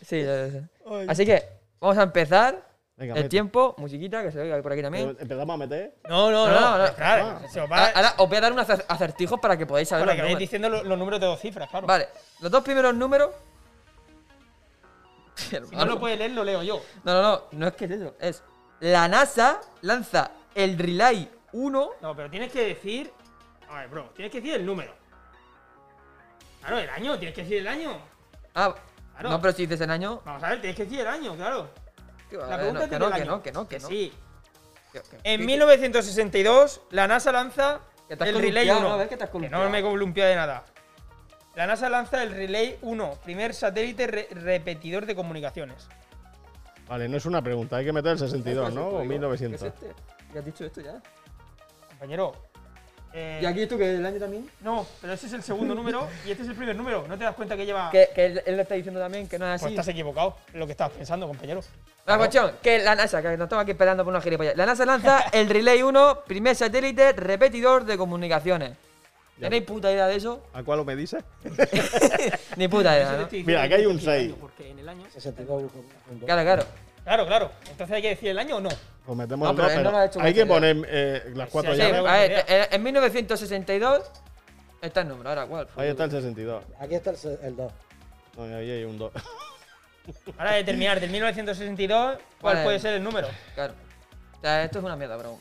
Sí, ya, ya, ya. Así que, vamos a empezar. Venga, el mete. tiempo, musiquita, que se oiga por aquí también. Pero Empezamos a meter. No, no, No, no. no, no. Claro, se os va Ahora, os voy a dar unos acer- acertijos para que podáis saber para los que vayáis números. diciendo lo- los, números de dos cifras, claro. Vale, los dos primeros números. Si no lo puede leer, lo leo yo. No, no, no, no es que es eso. Es la NASA lanza el Relay 1. No, pero tienes que decir. A ver, bro, tienes que decir el número. Claro, el año, tienes que decir el año. Ah, Claro. no, pero si dices el año. Vamos a ver, tienes que decir el año, claro. La eh, pregunta no, es que no, que año. no, que no, que no. Sí. Que- que- En que- 1962, la NASA lanza el Relay columpiado, 1. ¿no? A ver que te has que columpiado. no me columpiado de nada. La NASA lanza el Relay 1, primer satélite re- repetidor de comunicaciones. Vale, no es una pregunta, hay que meter el 62, ¿no? O ¿Qué 1900. es este? Ya has dicho esto ya. Compañero. Eh, ¿Y aquí esto que el año también? No, pero ese es el segundo *laughs* número y este es el primer número. ¿No te das cuenta que lleva.? Que, que él, él le está diciendo también que no es Pues así. estás equivocado en lo que estabas pensando, compañero. La cuestión, que la NASA, que nos estamos aquí esperando por una gilipollas. La NASA lanza *laughs* el Relay 1, primer satélite repetidor de comunicaciones. Ya. ¿Tenéis puta idea de eso? ¿A cuál me dices? *laughs* Ni puta idea, Mira, aquí hay un tienes que decir el seis. año, Porque en el año. 62. Claro, claro. Claro, claro. Entonces hay que decir el año o no. Pues metemos No, el pero dos, él no lo ha hecho hay que poner eh, las cuatro Sí, llaves. a ver, en, en 1962 está el número. Ahora, ¿cuál? Ahí está el 62. Aquí está el, se- el 2. No, ahí hay un 2. *laughs* Ahora de terminar del 1962, ¿cuál puede ser el número? Claro. O sea, esto es una mierda, bro.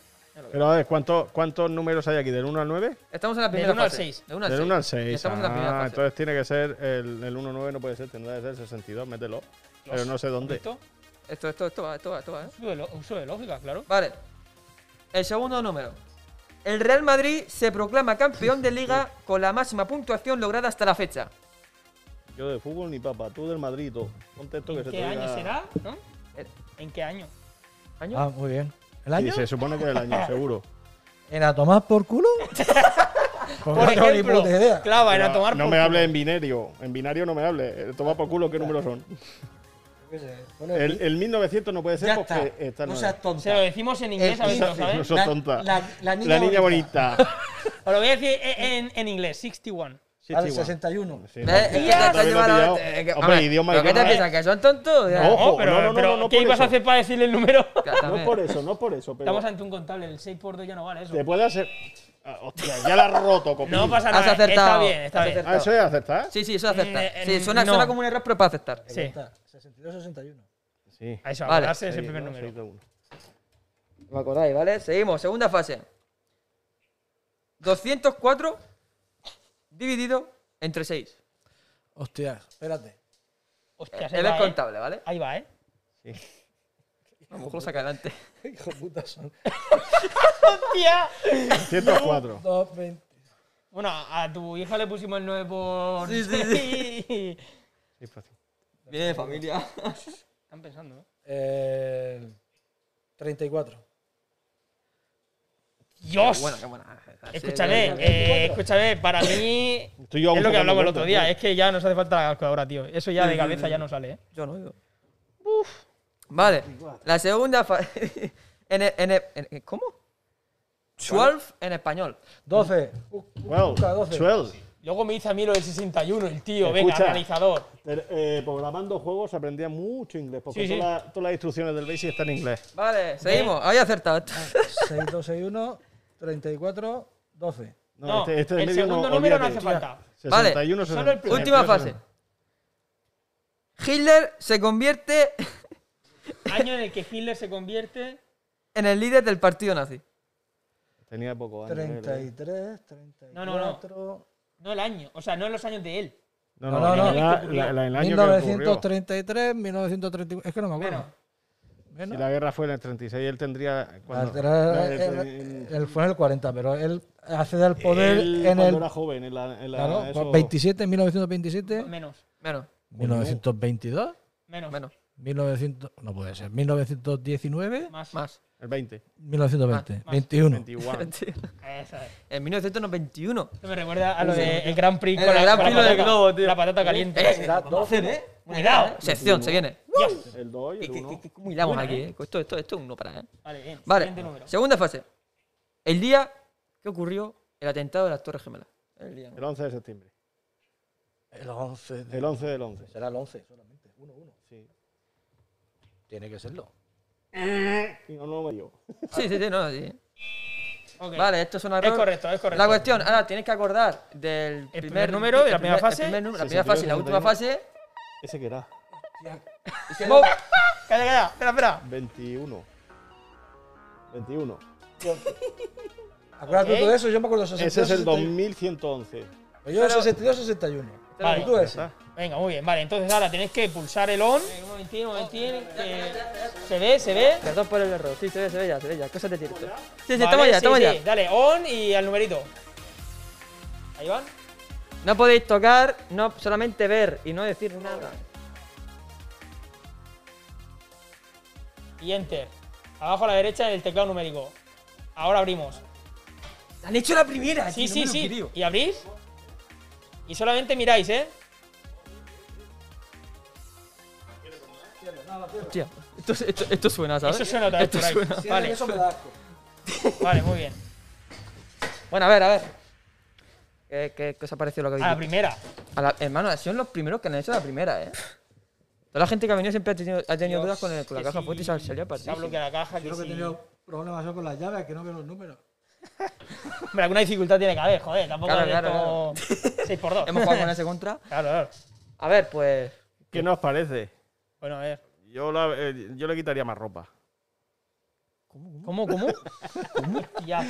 Pero a ver, ¿cuántos, ¿cuántos números hay aquí? ¿Del 1 al 9? Estamos en la Del primera uno al fase. seis. De 1 al Del 6. 1 al 6. Estamos en la primera Ah, fase. entonces tiene que ser el, el 1 al 9, no puede ser, tendrá que ser 62, mételo. Pero no sé dónde. ¿Esto? Esto, esto, esto va, esto va, esto va, ¿eh? Uso de, lo- uso de lógica, claro. Vale. El segundo número. El Real Madrid se proclama campeón de liga con la máxima puntuación lograda hasta la fecha. Yo de fútbol ni papa, tú del Madrid y todo. Ponte esto que ¿En se qué te año diga- será? ¿No? Eh. ¿En qué año? ¿Año? Ah, muy bien. ¿El Sí, año? se supone que es el año, *laughs* seguro. ¿En a tomar por culo? Pues *laughs* Por no tengo ni ejemplo, puta idea. clava en a tomar no por me culo. hable en binario. En binario no me hable. Eh, Toma por culo qué números son. *laughs* El, el 1900 no puede ser ya porque está. está el no seas tonta. Se lo decimos en inglés, a si lo sabes. No sos La- tonta. La, la niña, La niña bonita. Os lo voy a decir en, en inglés, 61. Vale, 61. 61. Sí, no. es que te- te También has lo he llevado- pillado. eh, Hombre, idioma, ¿pero ¿Qué te piensas? ¿Que son tontos? No, pero, no, no, no, no, ¿qué ibas a hacer para decirle el número? *laughs* No por eso, no es por eso. Pero Estamos ante un contable, el 6 por 2 ya no vale eso. te puede hacer. Ah, hostia, ya la has roto, copín. No pasa Has nada. Está acertado. bien, está Has bien. acertado. Ah, eso es acertar. Sí, sí, eso es acertar. Sí, eh, suena, no. suena como un error, pero para acertar. Sí. Está, 62-61. Sí. A eso, Vale. acordarse es el primer ¿no? número. Seis de uno. ¿Me acordáis, vale? Seguimos, segunda fase. 204 dividido entre 6. Hostia, espérate. Hostia, Es ahí va, ¿eh? descontable, ¿vale? Ahí va, ¿eh? A lo mejor lo saca adelante. *laughs* Hijo de puta son. ¡Hostia! 104. 220. Bueno, a tu hija le pusimos el 9 por. Sí, sí, sí. Sí, fácil. Bien, familia. Están pensando, ¿eh? Eh, 34. ¡Dios! Buena, qué buena. Escúchame, es, eh, escúchame, para mí. Es lo que hablamos el otro día, es que ya nos hace falta la calculadora, tío. Eso ya de cabeza ya no sale, ¿eh? Yo no, yo. Vale, la segunda fase. *laughs* en, el- en, el- en- ¿Cómo? 12 en español. 12. Well, Busca 12. 12. Luego me dice a mí lo del 61, el tío, venga, Escucha. organizador. Eh, programando juegos se aprendía mucho inglés, porque Sí, sí. todas, las- todas las instrucciones del Basic están en inglés. Vale, seguimos. Había acertado. 6, 2, 6, 1. 34, 12. No, No, este, este el medio segundo no, número no hace falta. Vale. 61, Solo el. Última fase. Hitler se convierte Año en el que Hitler se convierte. en el líder del partido nazi. Tenía poco años. él, ¿eh? 33, 34. No, no, no. No el año, o sea, no en los años de él. No, No, no, no, la- no. la- la- el año que ocurrió. 1933, 1934. Es que no me acuerdo. Bueno, Si la guerra fue en el 36, él tendría. Cuando, Era- él- él, él- él fue en el 40, pero él accede al poder él en cuando el. era joven, en la, en la- Claro, eso- 27, 1927, menos, Menos, 1922, menos, menos, 1900. No puede ser. 1919, más. más. el 20, 1920, Más, más. 21. 21. *laughs* Eso es. En 1921. Esto me recuerda a lo del Grand Prix El con la, Gran Prix del patata- globo, tío. La patata caliente. Eh, vamos a hacer, ¿eh? Cuidado. Sección, se viene. El 2 y ¿Qué, el qué, 1. qué- cómo hilamos aquí, ¿eh? eh? Esto, esto, esto es un no para, ¿eh? Vale, bien. Vale, número. segunda fase. El día que ocurrió el atentado de las Torres Gemelas. El día. El 11 de septiembre. El 11. de- El 11 del 11. Será el 11 solamente. 1, 1. Sí. Tiene que serlo. Y no, no me dio. Sí, sí, sí, no, sí. Ok. Vale, esto es una Es correcto, es correcto. La cuestión, ahora tienes que acordar del primer, primer número de la primera primer- fase. el primer número, la Sí, primera sí, fase y la última fase. Ese que era. Smoke. Calla, calla. Espera, espera. 21. 21. Acuérdate Ok. tú de eso, yo me acuerdo de Ese es el 62, 2111. Yo de 62, 61. Vale. ¿Y tú ese? Venga, muy bien. Vale, entonces ahora tenéis que pulsar el on. Un momentín, un momentín. que- ¿Se ve? ¿Se ve? Perdón por el error. Sí, se ve, se ve ya, se ve ya. Cosas de directo. Sí, sí, Vale, estamos ya, sí. ya. Dale, on y al numerito. Ahí van. No podéis tocar, no solamente ver y no decir nada. Y enter. Abajo a la derecha en el teclado numérico. Ahora abrimos. Han hecho la primera, Sí, tío, no sí, me lo sí. creo. Y abrís. Y solamente miráis, ¿eh? Hostia, esto, esto, esto suena, ¿sabes? Eso suena otra vez Esto por ahí. suena. Vale, Eso me da asco. *laughs* vale, muy bien. Bueno, a ver, a ver. ¿Qué, qué, qué os ha parecido lo que A la habéis dicho? primera. A la- hermano, han sido los primeros que han hecho la primera, ¿eh? Toda la gente que ha venido siempre ha tenido, ha tenido dudas con, el- con la caja si fuerte y se ha- se le ha Se ha bloqueado la caja. Que Yo lo que he tenido problemas yo con las llaves, que no veo los números. *laughs* Hombre, alguna dificultad tiene que haber, joder. Tampoco Claro, claro, esto 6 *laughs* por 2 Hemos jugado con ese contra. Claro, claro. A ver, pues. ¿Qué nos parece? Bueno, a ver. Yo, la- eh, yo le quitaría más ropa. ¿Cómo, cómo? ¿Cómo? Ya.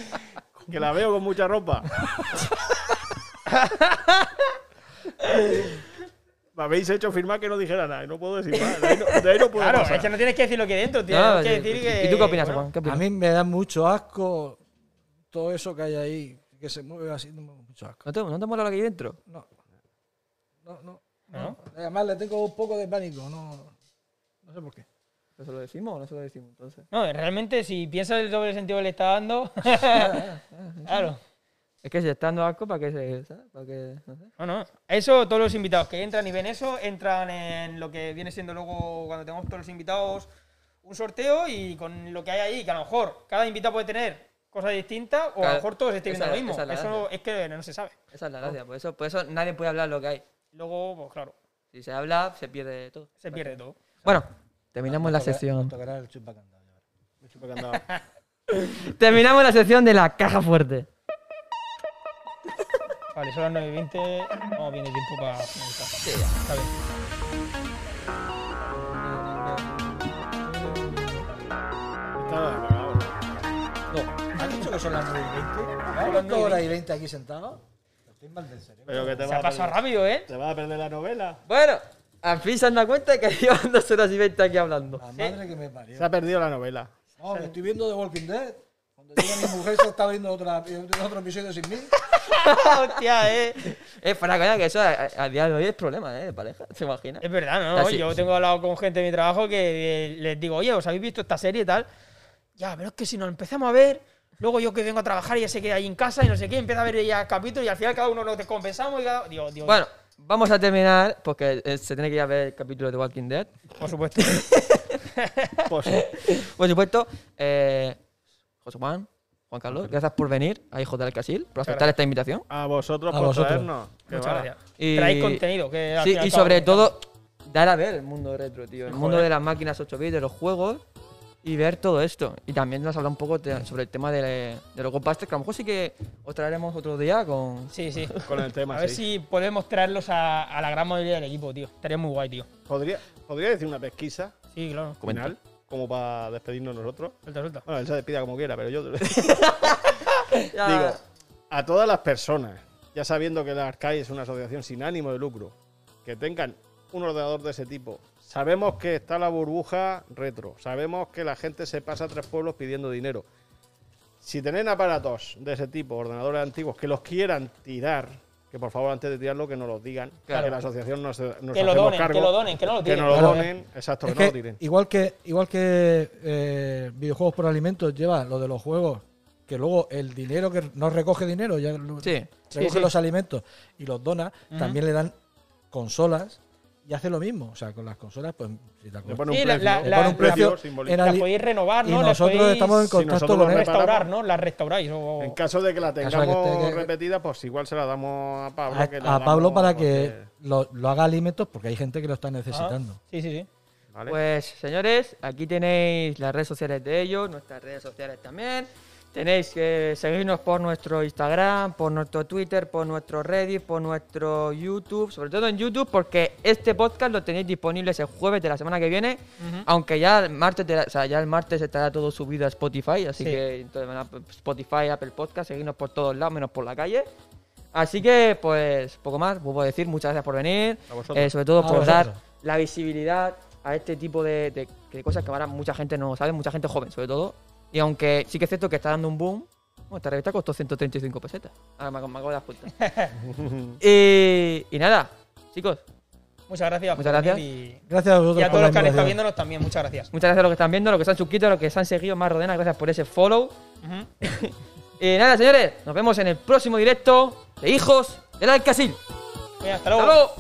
Que la veo con mucha ropa. *laughs* Me habéis hecho firmar que no dijera nada. y No puedo decir más. De ahí no, de ahí no puedo Claro, pasar. es que no tienes que decir lo que hay dentro, tienes No, que sí. decir que. ¿Y tú qué opinas, bueno, Juan? ¿Qué A mí me da mucho asco todo eso que hay ahí, que se mueve así, no me da mucho asco. ¿No te, ¿No te mola lo que hay dentro? No. No, no. ¿No? no. Además le tengo un poco de pánico, no, no sé por qué. ¿Eso lo decimos o no se lo decimos entonces? No, realmente, si piensas el doble sentido que le está dando. *laughs* *laughs* claro. Es que si está dando asco, ¿para qué se.? ¿sabes? ¿Para qué? No sé. No, no. Eso, todos los invitados que entran y ven eso, entran en lo que viene siendo luego, cuando tengamos todos los invitados, un sorteo y con lo que hay ahí, que a lo mejor cada invitado puede tener cosas distintas o a lo mejor todos estén viendo esa- lo mismo. es Eso es que no se sabe. Esa es la gracia. Por eso, por eso nadie puede hablar lo que hay. Luego, pues claro, Si se habla, se pierde todo. se pierde todo. Bueno, terminamos la andaba. *laughs* Terminamos la sección de la caja fuerte. Vale, son las 9 y 20. No, viene tiempo para finalizar. Sí, ya. Está bien. No, ¿has dicho que son las 9 y 20? las ¿Llevamos 9 y hora y 20 aquí sentados? Estoy mal del cerebro. Pero que te Se va ha a pasado perder- rápido, ¿eh? ¿Te vas a perder la novela? Bueno, al fin se han dado cuenta que *laughs* llevan dos horas y veinte aquí hablando. La madre que me parió. Se ha perdido la novela. No, que estoy viendo The Walking Dead. Cuando llega mi mujer se está viendo otra, otro episodio sin mí. *laughs* Hostia, eh. Es para coña que eso a, a día de hoy es problema, ¿eh? De pareja, ¿se imagina? Es verdad, ¿no? Así. Yo tengo hablado con gente de mi trabajo que eh, les digo, oye, ¿os habéis visto esta serie y tal? Ya, pero es que si nos empezamos a ver, luego yo que vengo a trabajar y ya se queda ahí en casa y no sé qué, empieza a ver ya capítulos y al final cada uno nos descompensamos y cada... Digo, digo, Bueno, vamos a terminar porque eh, se tiene que ir a ver el capítulo de Walking Dead. por supuesto. *laughs* Pues Por supuesto, eh, José Juan, Juan Carlos, gracias por venir a Hijos del Alcasil, por aceptar gracias. esta invitación. a vosotros A por vosotros. traernos. que Muchas va. gracias. Y- Traéis contenido, que al Sí, y sobre todo, dar a ver el mundo retro, tío. El mundo joder. de las máquinas 8 bits, de los juegos y ver todo esto. Y también nos habla un poco te- sobre el tema de, de los Ghostbusters, que a lo mejor sí que os traeremos otro día con. Sí, sí. Con el tema, A ver sí. si podemos traerlos a, a la gran mayoría del equipo, tío. Estaría muy guay, tío. ¿Podría, ¿Podría decir una pesquisa Sí, claro. Final? Como para despedirnos nosotros. Suelta, suelta. Bueno, él se despida como quiera, pero yo *laughs* digo, a todas las personas, ya sabiendo que la Arcai es una asociación sin ánimo de lucro, que tengan un ordenador de ese tipo, sabemos que está la burbuja retro, sabemos que la gente se pasa a tres pueblos pidiendo dinero. Si tienen aparatos de ese tipo, ordenadores antiguos, que los quieran tirar, que por favor antes de tirarlo que nos los digan, Claro. que la asociación nos, nos Que lo donen, cargo, que lo donen, que no lo que tiren. nos lo Claro. donen, exacto, que no lo que, tiren. igual que, igual que eh, videojuegos por alimentos lleva lo de los juegos, que luego el dinero que no recoge dinero, ya lo- Sí. recoge sí. los alimentos y los dona, también le dan consolas y hace lo mismo. O sea, con las consolas, pues si la Le pone un Sí, la- precio, la- la- un precio la- podéis renovar, ¿no? Nosotros podéis estamos en si contacto nosotros con él. restaurar, ¿no? Las restauráis. O... En caso de que la que tengamos esté repetida, pues igual se la damos a Pablo. a, que la a Pablo para que lo, lo haga alimentos porque hay gente que lo está necesitando. Sí, sí, sí. ¿vale? Pues señores, aquí tenéis las redes sociales de ellos, nuestras redes sociales también. Tenéis que seguirnos por nuestro Instagram, por nuestro Twitter, por nuestro Reddit, por nuestro YouTube, sobre todo en YouTube, porque este podcast lo tenéis disponible el jueves de la semana que viene, aunque ya el martes, de la- o sea, ya el martes estará todo subido a Spotify, así Sí. que entonces, van a Spotify, Apple Podcast, seguirnos por todos lados, menos por la calle. Así que, pues, poco más, a decir, muchas gracias por venir, eh, sobre todo A por dar la visibilidad a este tipo de, de- de cosas que ahora mucha gente no sabe, mucha gente joven sobre todo. Y aunque sí que es cierto que está dando un boom, bueno, esta revista costó 135 pesetas. Ahora me, me acabo de dar cuenta. y, y nada, chicos, Muchas gracias. Muchas gracias. Y, Gracias a vosotros y a todos los que han estado viéndonos también, muchas gracias. muchas gracias a los que están viendo, a los que se han suscrito, a los que se han seguido, más Rodena, gracias por ese follow. *laughs* Y nada, señores, nos vemos en el próximo directo de Hijos del Alcasil. Venga, hasta ¡Hasta luego.